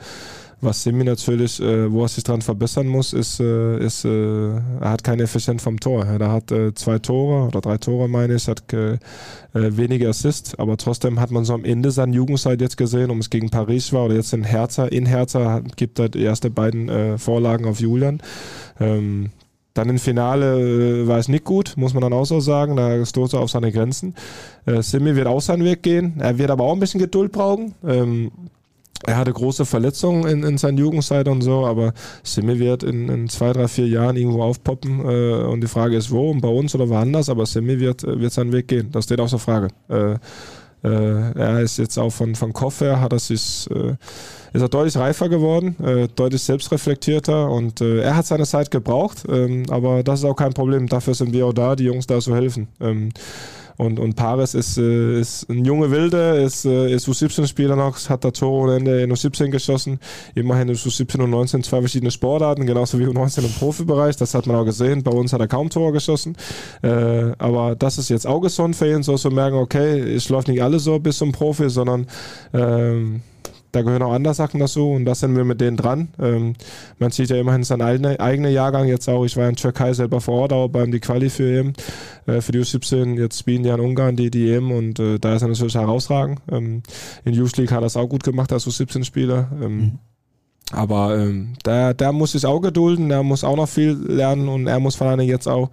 Was Semi natürlich, äh, wo er sich dran verbessern muss, ist, äh, ist äh, er hat keine Effizienz vom Tor. Er hat äh, zwei Tore oder drei Tore, meine ich, hat äh, äh, wenige Assists, aber trotzdem hat man so am Ende seiner Jugendzeit jetzt gesehen, um es gegen Paris war oder jetzt in Hertha, in hat- gibt er die erste beiden Vorlagen auf Julian. Ähm, dann im Finale war es nicht gut, muss man dann auch so sagen. Da stoßt er auf seine Grenzen. Simi wird auch seinen Weg gehen. Er wird aber auch ein bisschen Geduld brauchen. Ähm, er hatte große Verletzungen in, in seiner Jugendzeit und so, aber Simi wird in, in zwei, drei, vier Jahren irgendwo aufpoppen. Äh, und die Frage ist, wo? Bei uns oder woanders? Aber Simi wird, äh, wird seinen Weg gehen. Das steht außer Frage. Äh, äh, er ist jetzt auch von, von Kopf her, hat er sich, äh, ist er deutlich reifer geworden, deutlich selbstreflektierter und er hat seine Zeit gebraucht, ähm, aber das ist auch kein Problem. Dafür sind wir auch da, die Jungs da zu helfen. Und, und Paris ist, äh, ist ein junge Wilde, ist, äh, ist U17-Spieler noch, hat da Tore ohne Ende in U17 geschossen. Immerhin ist U17 und U19 zwei verschiedene Sportarten, genauso wie U19 im Profibereich. Das hat man auch gesehen. Bei uns hat er kaum Tore geschossen. Äh, aber das ist jetzt auch gesund für ihn, so zu merken, okay, es läuft nicht alles so bis zum Profi, sondern ähm, da gehören auch andere Sachen dazu und das sind wir mit denen dran. Ähm, man sieht ja immerhin seinen eigenen eigene Jahrgang jetzt auch. Ich war in Türkei selber vor Ort, auch beim die Quali für EM, äh, für die U17. Jetzt spielen die in Ungarn die, die EM und äh, da ist er natürlich herausragend. Ähm, in Youth League hat er es auch gut gemacht als U17-Spieler. Ähm, Aber ähm, der, der muss sich auch gedulden, der muss auch noch viel lernen und er muss vor allem jetzt auch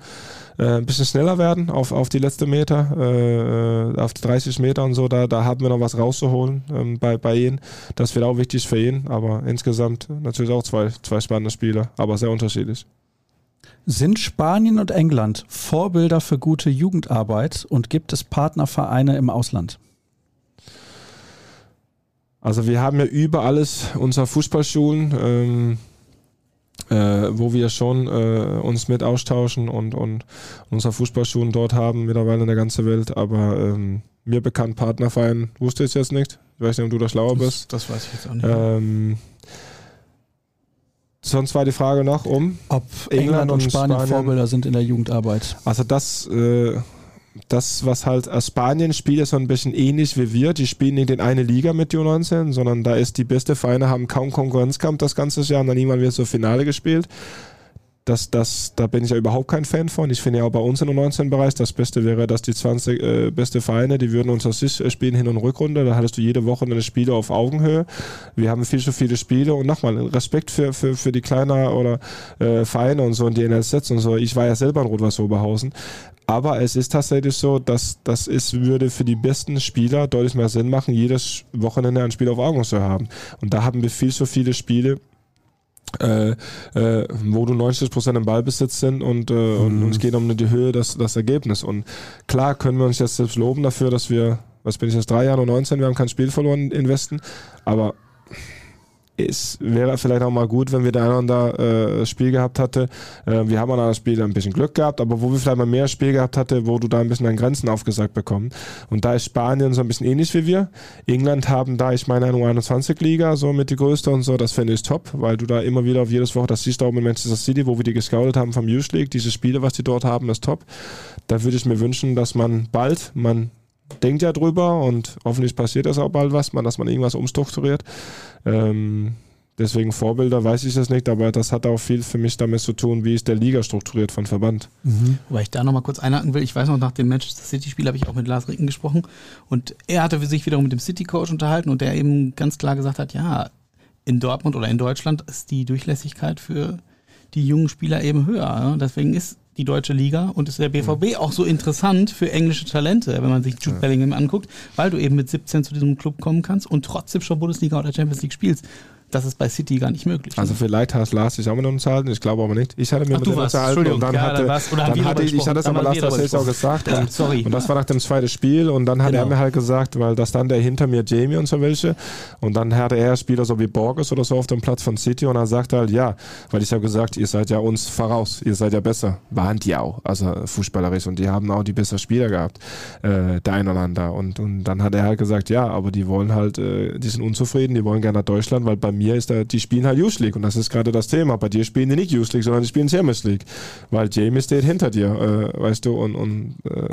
äh, ein bisschen schneller werden auf, auf die letzte Meter, äh, auf die 30 Meter und so. Da, da haben wir noch was rauszuholen ähm, bei, bei ihm. Das wird auch wichtig für ihn, aber insgesamt natürlich auch zwei, zwei spannende Spieler, aber sehr unterschiedlich. Sind Spanien und England Vorbilder für gute Jugendarbeit und gibt es Partnervereine im Ausland? Also wir haben ja über alles unsere Fußballschulen, ähm, äh, wo wir schon äh, uns mit austauschen und, und unsere Fußballschulen dort haben, mittlerweile in der ganzen Welt. Aber ähm, mir bekannt Partnerverein wusste ich jetzt nicht. Ich weiß nicht, ob du da schlauer bist. Das, das weiß ich jetzt auch nicht. Ähm, sonst war die Frage noch um. Ob England, England und und Spanien, Spanien. Vorbilder sind in der Jugendarbeit. Also das, äh, das, was halt äh, Spanien spielt, ist so ein bisschen ähnlich wie wir. Die spielen nicht in eine Liga mit U19, sondern da ist die beste Vereine haben kaum Konkurrenzkampf das ganze Jahr und dann irgendwann wird so Finale gespielt. Das, das, da bin ich ja überhaupt kein Fan von. Ich finde ja auch bei uns im U19-Bereich, das Beste wäre, dass die 20 äh, beste Vereine, die würden unter sich äh, spielen, Hin- und Rückrunde. Da hattest du jede Woche eine Spiele auf Augenhöhe. Wir haben viel zu viele Spiele und nochmal Respekt für, für, für die kleiner oder äh, Vereine und so und die NLZ und so. Ich war ja selber in Rot-Weiß-Oberhausen. Aber es ist tatsächlich so, dass das ist, würde für die besten Spieler deutlich mehr Sinn machen, jedes Wochenende ein Spiel auf Augenhöhe zu haben. Und da haben wir viel zu viele Spiele, äh, äh, wo du 90% im Ballbesitz sind und, äh, und Mhm. uns geht um die Höhe das, das Ergebnis. Und klar können wir uns jetzt selbst loben dafür, dass wir Was bin ich jetzt? Drei Jahre und 19, wir haben kein Spiel verloren in Westen. Aber es wäre vielleicht auch mal gut, wenn wir da einander äh, das Spiel gehabt hatte. Äh, wir haben an das Spiel ein bisschen Glück gehabt, aber wo wir vielleicht mal mehr Spiel gehabt hatte, wo du da ein bisschen an Grenzen aufgesagt bekommst. Und da ist Spanien so ein bisschen ähnlich wie wir. England haben da, ich meine, eine U21-Liga, so mit die größte und so. Das finde ich top, weil du da immer wieder auf jedes Woche, das siehst du auch in Manchester City, wo wir die gescoutet haben vom Youth League. Diese Spiele, was die dort haben, ist top. Da würde ich mir wünschen, dass man bald, man denkt ja drüber und hoffentlich passiert das auch bald was, dass man irgendwas umstrukturiert. Ähm, deswegen Vorbilder weiß ich das nicht, aber das hat auch viel für mich damit zu tun, wie ist der Liga strukturiert von Verband. Mhm. Wobei ich da nochmal kurz einhaken will, ich weiß noch, nach dem Manchester City-Spiel habe ich auch mit Lars Ricken gesprochen und er hatte sich wiederum mit dem City-Coach unterhalten und der eben ganz klar gesagt hat, ja, in Dortmund oder in Deutschland ist die Durchlässigkeit für die jungen Spieler eben höher. Ja? Deswegen ist die deutsche Liga und ist der BVB mhm. auch so interessant für englische Talente, wenn man sich Jude ja. Bellingham anguckt, weil du eben mit 17 zu diesem Club kommen kannst und trotzdem schon Bundesliga oder Champions League spielst. Das ist bei City gar nicht möglich. Also vielleicht hast Lars sich auch mit uns unterhalten, ich glaube aber nicht. Ich hatte mir Ach, mit uns unterhalten und dann ja, hatte, dann, dann hatte ich, ich hatte es aber Lars auch gesagt. Ja, und, sorry. Und das war nach dem zweiten Spiel und dann hat genau. er mir halt gesagt, weil das dann der hinter mir Jamie und so welche und dann hatte er Spieler so wie Borges oder so auf dem Platz von City und er sagte halt ja, weil ich habe gesagt, ihr seid ja uns voraus, ihr seid ja besser. Waren die auch, also fußballerisch und die haben auch die besseren Spieler gehabt, äh, der einander und, und dann hat er halt gesagt, ja, aber die wollen halt, äh, die sind unzufrieden, die wollen gerne nach Deutschland, weil bei mir ist da, die spielen halt Youth League und das ist gerade das Thema. Bei dir spielen die nicht Youth League, sondern die spielen Champions League, weil Jamie steht hinter dir, äh, weißt du, und, und äh,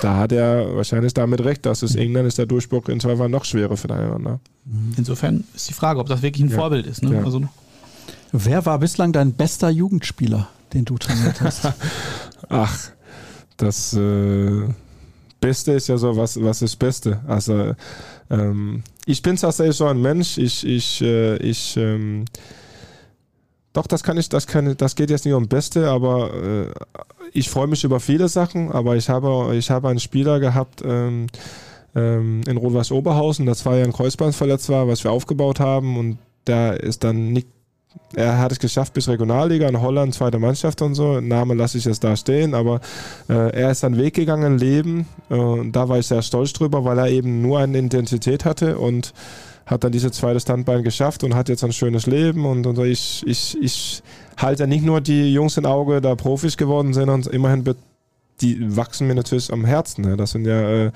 da hat er wahrscheinlich damit recht, dass es England ist der Durchbruch in zwei Jahren noch schwerer für. Mhm. Insofern ist die Frage, ob das wirklich ein ja. Vorbild ist. Ne? Ja. Also, Wer war bislang dein bester Jugendspieler, den du trainiert hast? Ach, das äh, Beste ist ja so, was, was ist Beste? Also ähm, ich bin tatsächlich so ein Mensch, ich, ich, äh, ich, ähm, doch, das kann ich, das kann, das geht jetzt nicht um Beste, aber äh, ich freue mich über viele Sachen, aber ich habe, ich habe einen Spieler gehabt, ähm, ähm, in Rot-Weiß Oberhausen, das war ja ein Kreuzband verletzt war, was wir aufgebaut haben und da ist dann nicht er hat es geschafft bis Regionalliga in Holland, zweite Mannschaft und so. Name lasse ich jetzt da stehen, aber äh, er ist seinen Weg gegangen, Leben. Äh, da war ich sehr stolz drüber, weil er eben nur eine Identität hatte und hat dann dieses zweite Standbein geschafft und hat jetzt ein schönes Leben. Und, und ich, ich, ich halte nicht nur die Jungs in Auge, da Profis geworden sind und immerhin die wachsen mir natürlich am Herzen. Ne? Das sind ja äh,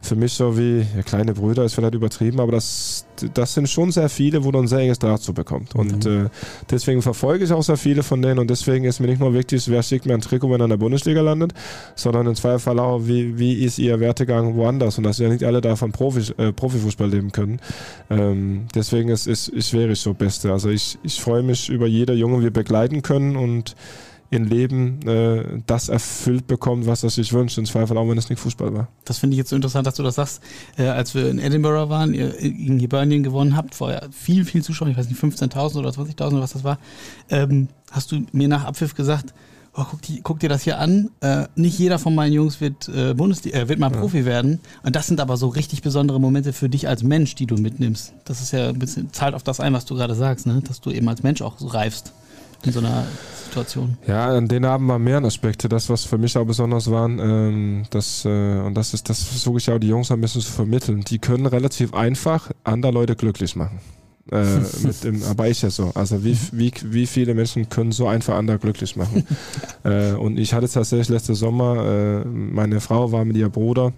für mich so wie ja, kleine Brüder, ist vielleicht übertrieben, aber das, das sind schon sehr viele, wo du ein sehr enges Draht zu bekommt. Und mhm. äh, deswegen verfolge ich auch sehr viele von denen und deswegen ist mir nicht nur wichtig, wer schickt mir ein Trikot, wenn er in der Bundesliga landet, sondern im Zweifel auch, wie, wie ist ihr Wertegang woanders und dass ja nicht alle davon Profi, äh, Profifußball leben können. Ähm, deswegen ist, ist schwierig so Beste. Also ich, ich freue mich über jeder Junge, wir begleiten können und ihr Leben äh, das erfüllt bekommt, was er sich wünscht. Im Zweifel auch, wenn es nicht Fußball war. Das finde ich jetzt so interessant, dass du das sagst. Äh, als wir in Edinburgh waren, ihr gegen Hibernian gewonnen habt, vorher viel, viel Zuschauer, ich weiß nicht, 15.000 oder 20.000 oder was das war, ähm, hast du mir nach Abpfiff gesagt, oh, guck, die, guck, dir das hier an. Äh, nicht jeder von meinen Jungs wird, äh, Bundesliga, äh, wird mal ja. Profi werden. Und das sind aber so richtig besondere Momente für dich als Mensch, die du mitnimmst. Das ist ja ein bisschen, zahlt auf das ein, was du gerade sagst, ne? dass du eben als Mensch auch so reifst in so einer Situation? Ja, an denen haben wir mehr Aspekte. Das, was für mich auch besonders war, ähm, das, äh, und das ist, das versuche ich auch die Jungs ein bisschen zu vermitteln. Die können relativ einfach andere Leute glücklich machen. Äh, mit dem, aber ist ja so. Also wie, wie, wie viele Menschen können so einfach andere glücklich machen? äh, und ich hatte tatsächlich letzte Sommer, äh, meine Frau war mit ihr Bruder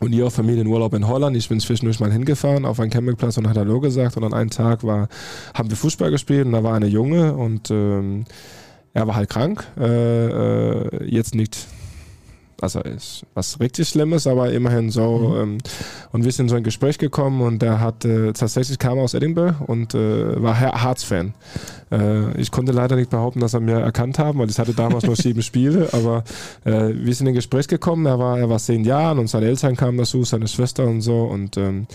und ihre Familienurlaub in Holland. Ich bin zwischendurch mal hingefahren auf einen Campingplatz und hat Hallo gesagt. Und an einem Tag war, haben wir Fußball gespielt und da war eine Junge und ähm, er war halt krank. Äh, äh, jetzt nicht, also ist was richtig Schlimmes, aber immerhin so. Mhm. Ähm, und wir sind so ein Gespräch gekommen und er hat äh, tatsächlich kam aus Edinburgh und äh, war Hearts-Fan. Äh, ich konnte leider nicht behaupten, dass er mir erkannt haben, weil ich hatte damals nur sieben Spiele, aber äh, wir sind in ein Gespräch gekommen. Er war, er war zehn Jahre und seine Eltern kamen dazu, seine Schwester und so und ähm,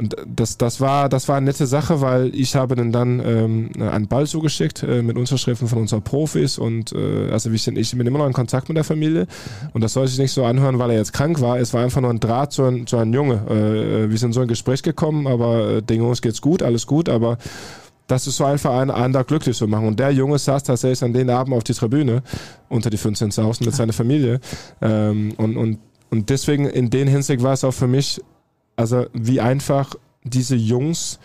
und das, das, war, das war eine nette Sache, weil ich habe dann, dann ähm, einen Ball zugeschickt äh, mit Unterschriften von unseren Profis und äh, also ich, ich bin immer noch in Kontakt mit der Familie und das soll sich nicht so anhören, weil er jetzt krank war. Es war einfach nur ein Draht zu, ein, zu einem Junge. Äh, wir sind so in Gespräch gekommen, aber äh, den Jungs geht's gut, alles gut, aber das ist so einfach ein anderer glücklich zu machen. Und der Junge saß tatsächlich an den Abend auf die Tribüne unter die 15.000 mit seiner Familie ähm, und, und und deswegen in den Hinsicht war es auch für mich, also wie einfach diese Jungs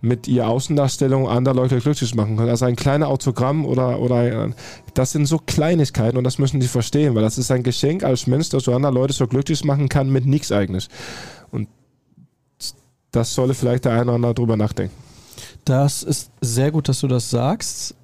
mit ihrer Außendarstellung andere Leute glücklich machen können. Also ein kleines Autogramm oder, oder das sind so Kleinigkeiten und das müssen die verstehen, weil das ist ein Geschenk als Mensch, dass du andere Leute so glücklich machen kann mit nichts eigenes. Und das solle vielleicht der eine oder andere drüber nachdenken. Das ist sehr gut, dass du das sagst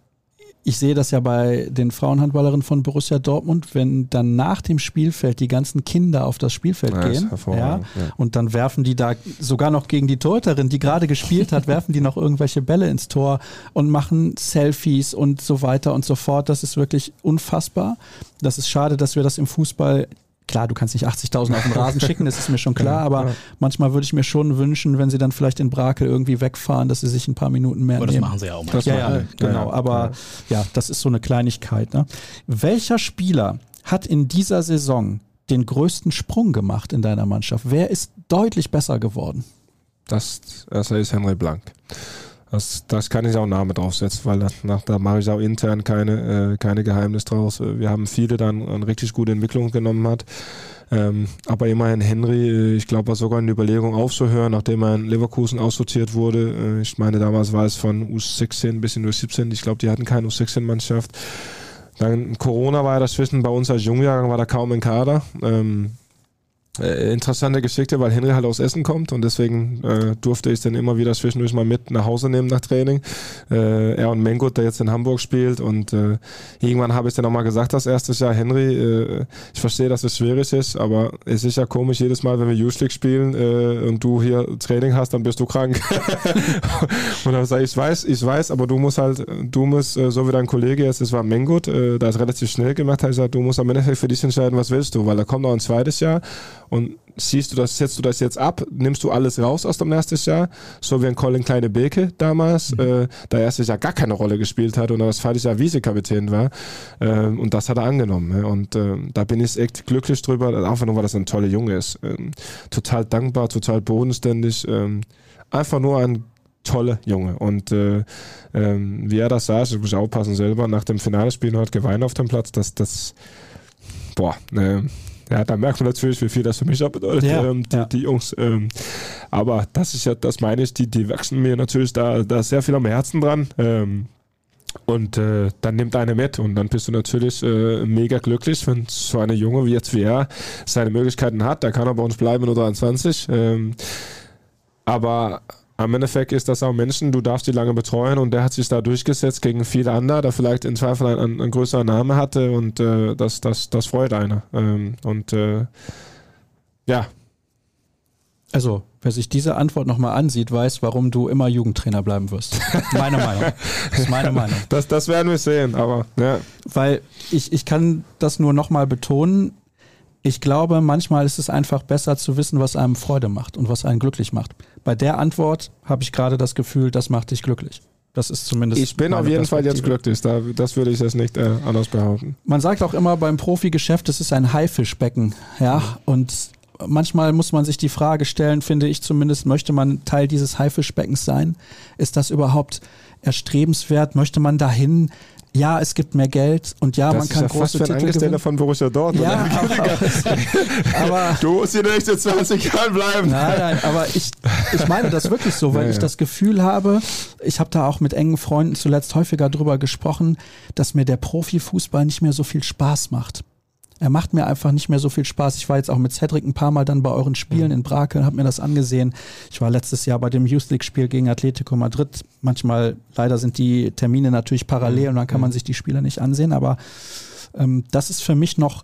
ich sehe das ja bei den Frauenhandballerinnen von Borussia Dortmund, wenn dann nach dem Spielfeld die ganzen Kinder auf das Spielfeld ja, gehen ja, ja, und dann werfen die da sogar noch gegen die Torhüterin, die gerade gespielt hat, werfen die noch irgendwelche Bälle ins Tor und machen Selfies und so weiter und so fort. Das ist wirklich unfassbar. Das ist schade, dass wir das im Fußball Klar, du kannst nicht 80.000 auf den Rasen schicken, das ist mir schon klar, aber ja. manchmal würde ich mir schon wünschen, wenn sie dann vielleicht in Brakel irgendwie wegfahren, dass sie sich ein paar Minuten mehr aber nehmen. Das machen sie ja auch mal. Ja, ja, genau, aber ja, das ist so eine Kleinigkeit. Ne? Welcher Spieler hat in dieser Saison den größten Sprung gemacht in deiner Mannschaft? Wer ist deutlich besser geworden? Das, das ist Henry Blank. Das, das kann ich auch Name draufsetzen, weil nach, da mache ich auch intern keine, äh, keine Geheimnis draus. Wir haben viele dann eine richtig gute Entwicklung genommen hat. Ähm, aber immerhin Henry, äh, ich glaube, war sogar eine Überlegung aufzuhören, nachdem er in Leverkusen aussortiert wurde. Äh, ich meine, damals war es von U16 bis in U17. Ich glaube, die hatten keine U16-Mannschaft. Dann Corona war ja dazwischen. Bei uns als Jungjahrgang war da kaum ein Kader. Ähm, äh, interessante Geschichte, weil Henry halt aus Essen kommt und deswegen äh, durfte ich dann immer wieder zwischendurch mal mit nach Hause nehmen nach Training. Äh, er und Mengut, der jetzt in Hamburg spielt und äh, irgendwann habe ich dann auch mal gesagt, das erste Jahr, Henry, äh, ich verstehe, dass es schwierig ist, aber es ist ja komisch, jedes Mal, wenn wir Youth League spielen äh, und du hier Training hast, dann bist du krank. und dann sage ich, ich weiß, ich weiß, aber du musst halt, du musst, äh, so wie dein Kollege jetzt, es war Mengut, äh, da ist relativ schnell gemacht, hat gesagt, du musst am Ende für dich entscheiden, was willst du, weil da kommt noch ein zweites Jahr und siehst du das, setzt du das jetzt ab, nimmst du alles raus aus dem ersten Jahr, so wie ein Colin Kleine Beke damals, mhm. äh, der erstes Jahr gar keine Rolle gespielt hat und das zweite Jahr Vizekapitän war. Äh, und das hat er angenommen. Ne? Und äh, da bin ich echt glücklich drüber, einfach nur, weil das ein toller Junge ist. Ähm, total dankbar, total bodenständig. Ähm, einfach nur ein toller Junge. Und äh, ähm, wie er das sah, ich muss aufpassen selber, nach dem Finale-Spiel hat geweint auf dem Platz, dass das, boah, ne, ja, da merkt man natürlich, wie viel das für mich auch bedeutet, ja, ähm, die, ja. die, Jungs. Ähm, aber das ist ja, das meine ich, die, die wachsen mir natürlich da, da sehr viel am Herzen dran. Ähm, und äh, dann nimmt eine mit und dann bist du natürlich äh, mega glücklich, wenn so eine Junge wie jetzt wie er seine Möglichkeiten hat. Da kann er bei uns bleiben nur 23. Ähm, aber am Endeffekt ist das auch Menschen, du darfst die lange betreuen und der hat sich da durchgesetzt gegen viele andere, der vielleicht in Zweifel einen, einen größeren Namen hatte und äh, das, das, das freut einer. Ähm, und äh, ja. Also, wer sich diese Antwort nochmal ansieht, weiß, warum du immer Jugendtrainer bleiben wirst. Meine Meinung. Das ist meine Meinung. Das, das werden wir sehen, aber ja. Weil ich, ich kann das nur nochmal betonen, ich glaube, manchmal ist es einfach besser zu wissen, was einem Freude macht und was einen glücklich macht. Bei der Antwort habe ich gerade das Gefühl, das macht dich glücklich. Das ist zumindest. Ich bin auf jeden Fall jetzt glücklich. Da, das würde ich jetzt nicht äh, anders behaupten. Man sagt auch immer beim Profigeschäft, es ist ein Haifischbecken. Ja, und manchmal muss man sich die Frage stellen, finde ich zumindest, möchte man Teil dieses Haifischbeckens sein? Ist das überhaupt erstrebenswert? Möchte man dahin? Ja, es gibt mehr Geld und ja, das man kann ja große fast Titel ein Angestellter von Borussia Dortmund. Ja, aber, aber, du musst hier nicht jetzt 20 Jahren bleiben. Nein, nein, aber ich, ich meine das wirklich so, weil ja, ich das Gefühl habe, ich habe da auch mit engen Freunden zuletzt häufiger drüber gesprochen, dass mir der Profifußball nicht mehr so viel Spaß macht. Er macht mir einfach nicht mehr so viel Spaß. Ich war jetzt auch mit Cedric ein paar Mal dann bei euren Spielen mhm. in Brakel, habe mir das angesehen. Ich war letztes Jahr bei dem Youth League Spiel gegen Atletico Madrid. Manchmal leider sind die Termine natürlich parallel und dann kann man mhm. sich die Spiele nicht ansehen. Aber ähm, das ist für mich noch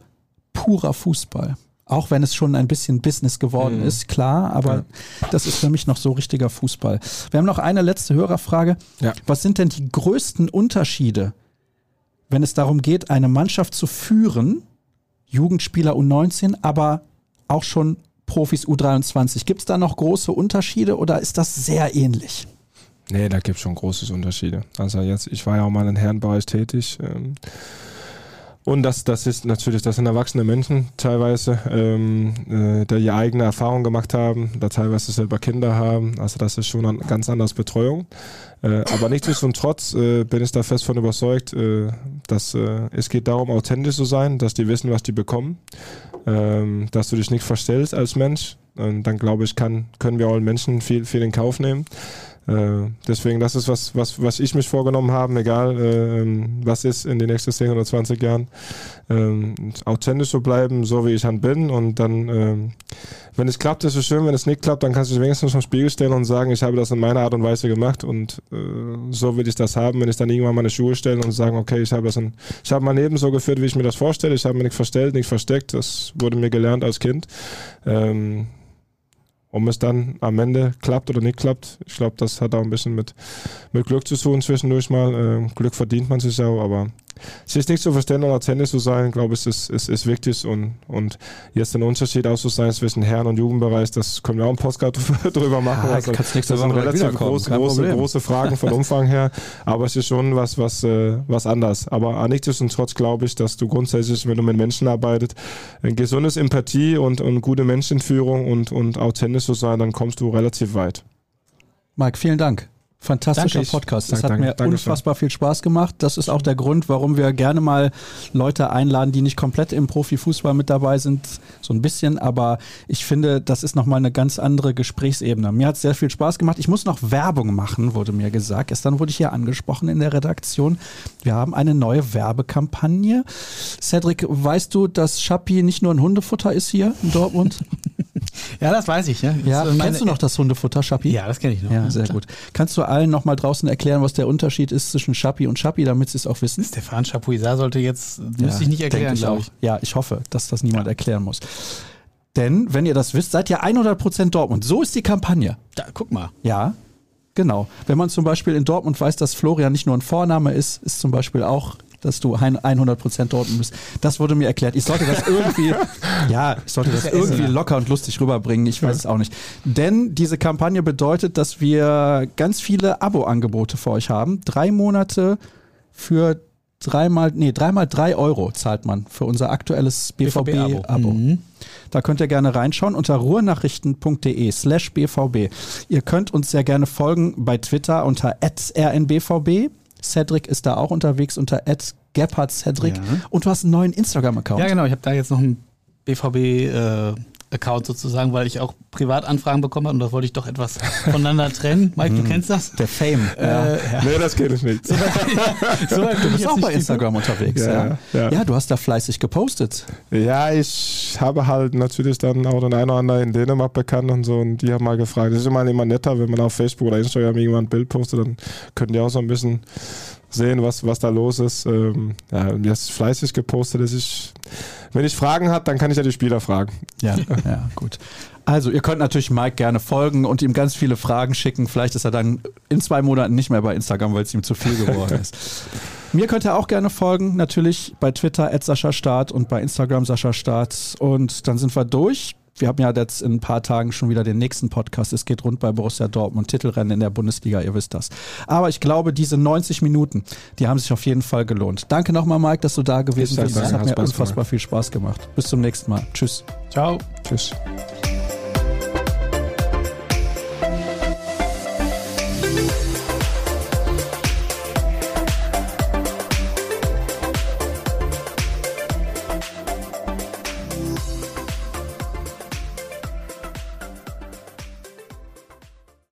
purer Fußball. Auch wenn es schon ein bisschen Business geworden mhm. ist, klar, aber ja. das ist für mich noch so richtiger Fußball. Wir haben noch eine letzte Hörerfrage. Ja. Was sind denn die größten Unterschiede, wenn es darum geht, eine Mannschaft zu führen Jugendspieler U19, aber auch schon Profis U23. Gibt es da noch große Unterschiede oder ist das sehr ähnlich? Nee, da gibt es schon große Unterschiede. Also jetzt, ich war ja auch mal im Herrenbereich tätig. Ähm, Und das, das ist natürlich, das sind erwachsene Menschen teilweise, ähm, äh, die ihre eigene Erfahrung gemacht haben, da teilweise selber Kinder haben. Also das ist schon eine ganz andere Betreuung. Äh, aber nichtsdestotrotz äh, bin ich da fest von überzeugt, äh, dass äh, es geht darum, authentisch zu sein, dass die wissen, was die bekommen, ähm, dass du dich nicht verstellst als Mensch. Und dann glaube ich, kann, können wir allen Menschen viel, viel in Kauf nehmen. Äh, deswegen, das ist was, was, was ich mich vorgenommen habe, egal äh, was ist in den nächsten 10 oder 20 Jahren. Äh, authentisch zu bleiben, so wie ich dann bin. Und dann, äh, wenn es klappt, ist es schön. Wenn es nicht klappt, dann kannst du dich wenigstens vom Spiegel stellen und sagen, ich habe das in meiner Art und Weise gemacht und äh, so will ich das haben. Wenn ich dann irgendwann meine Schuhe stelle und sagen, okay, ich habe das in, ich habe mein Leben so geführt, wie ich mir das vorstelle. Ich habe mich nicht verstellt, nicht versteckt. Das wurde mir gelernt als Kind. Ähm, ob es dann am Ende klappt oder nicht klappt, ich glaube, das hat auch ein bisschen mit, mit Glück zu tun zwischendurch mal. Äh, Glück verdient man sich auch, aber es ist nicht zu verstehen, Tennis zu sein, glaube ich, ist, ist, ist wichtig und, und jetzt den Unterschied auszusehen zwischen Herren- und Jugendbereich, das können wir auch einen Postcard drüber machen. Ah, also, das sind relativ groß, große, große Fragen von Umfang her, aber es ist schon was, was, äh, was anders. Aber nichtsdestotrotz glaube ich, dass du grundsätzlich, wenn du mit Menschen arbeitest, ein gesundes Empathie und, und gute Menschenführung und, und authentisch zu sein, dann kommst du relativ weit. Mike, vielen Dank. Fantastischer Danke. Podcast. Das Danke, hat mir danke, danke unfassbar viel Spaß gemacht. Das ist auch der Grund, warum wir gerne mal Leute einladen, die nicht komplett im Profifußball mit dabei sind. So ein bisschen, aber ich finde, das ist nochmal eine ganz andere Gesprächsebene. Mir hat es sehr viel Spaß gemacht. Ich muss noch Werbung machen, wurde mir gesagt. Gestern wurde ich hier angesprochen in der Redaktion. Wir haben eine neue Werbekampagne. Cedric, weißt du, dass Schappi nicht nur ein Hundefutter ist hier in Dortmund? Ja, das weiß ich. Ja, ja, kennst du noch das Hundefutter, Schappi? Ja, das kenne ich noch. Ja, sehr klar. gut. Kannst du allen nochmal draußen erklären, was der Unterschied ist zwischen Schappi und Schappi, damit sie es auch wissen? Stefan Chapuisat sollte jetzt, müsste ich nicht erklären, ich glaube ich. Ja, ich hoffe, dass das niemand erklären muss. Denn, wenn ihr das wisst, seid ihr 100% Dortmund. So ist die Kampagne. Da, guck mal. Ja, genau. Wenn man zum Beispiel in Dortmund weiß, dass Florian nicht nur ein Vorname ist, ist zum Beispiel auch, dass du ein- 100% Dortmund bist. Das wurde mir erklärt. Ich sollte das irgendwie, ja, ich sollte das ja irgendwie locker und lustig rüberbringen. Ich weiß es auch nicht. Denn diese Kampagne bedeutet, dass wir ganz viele Abo-Angebote für euch haben. Drei Monate für dreimal, nee, dreimal drei Euro zahlt man für unser aktuelles BVB-Abo. Mhm. Da könnt ihr gerne reinschauen unter ruhrnachrichten.de slash bvb. Ihr könnt uns sehr gerne folgen bei Twitter unter rnbvb. Cedric ist da auch unterwegs unter Cedric. Ja. Und du hast einen neuen Instagram-Account. Ja, genau. Ich habe da jetzt noch einen BVB-Account sozusagen, weil ich auch Privatanfragen bekommen habe und da wollte ich doch etwas voneinander trennen. Mike, du kennst das? Der Fame. ja. Äh, ja. Nee, das kenne ich nicht. So weit Du bist auch bei Instagram unterwegs. Ja, Ja, ja. ja. du hast da fleißig gepostet. Ja, ich habe halt natürlich dann auch den einen oder anderen in Dänemark bekannt und so und die haben mal gefragt. Das ist immer, immer netter, wenn man auf Facebook oder Instagram irgendwann ein Bild postet, dann können die auch so ein bisschen sehen, was, was da los ist. Ähm, ja, mir ist fleißig gepostet, dass ich, wenn ich Fragen habe, dann kann ich ja die Spieler fragen. Ja, ja, gut. Also, ihr könnt natürlich Mike gerne folgen und ihm ganz viele Fragen schicken. Vielleicht ist er dann in zwei Monaten nicht mehr bei Instagram, weil es ihm zu viel geworden ist. Mir könnt ihr auch gerne folgen, natürlich bei Twitter Sascha Start und bei Instagram Sascha Start. Und dann sind wir durch. Wir haben ja jetzt in ein paar Tagen schon wieder den nächsten Podcast. Es geht rund bei Borussia Dortmund, Titelrennen in der Bundesliga, ihr wisst das. Aber ich glaube, diese 90 Minuten, die haben sich auf jeden Fall gelohnt. Danke nochmal, Mike, dass du da gewesen bist. Es hat mir unfassbar viel Spaß gemacht. Bis zum nächsten Mal. Tschüss. Ciao. Tschüss.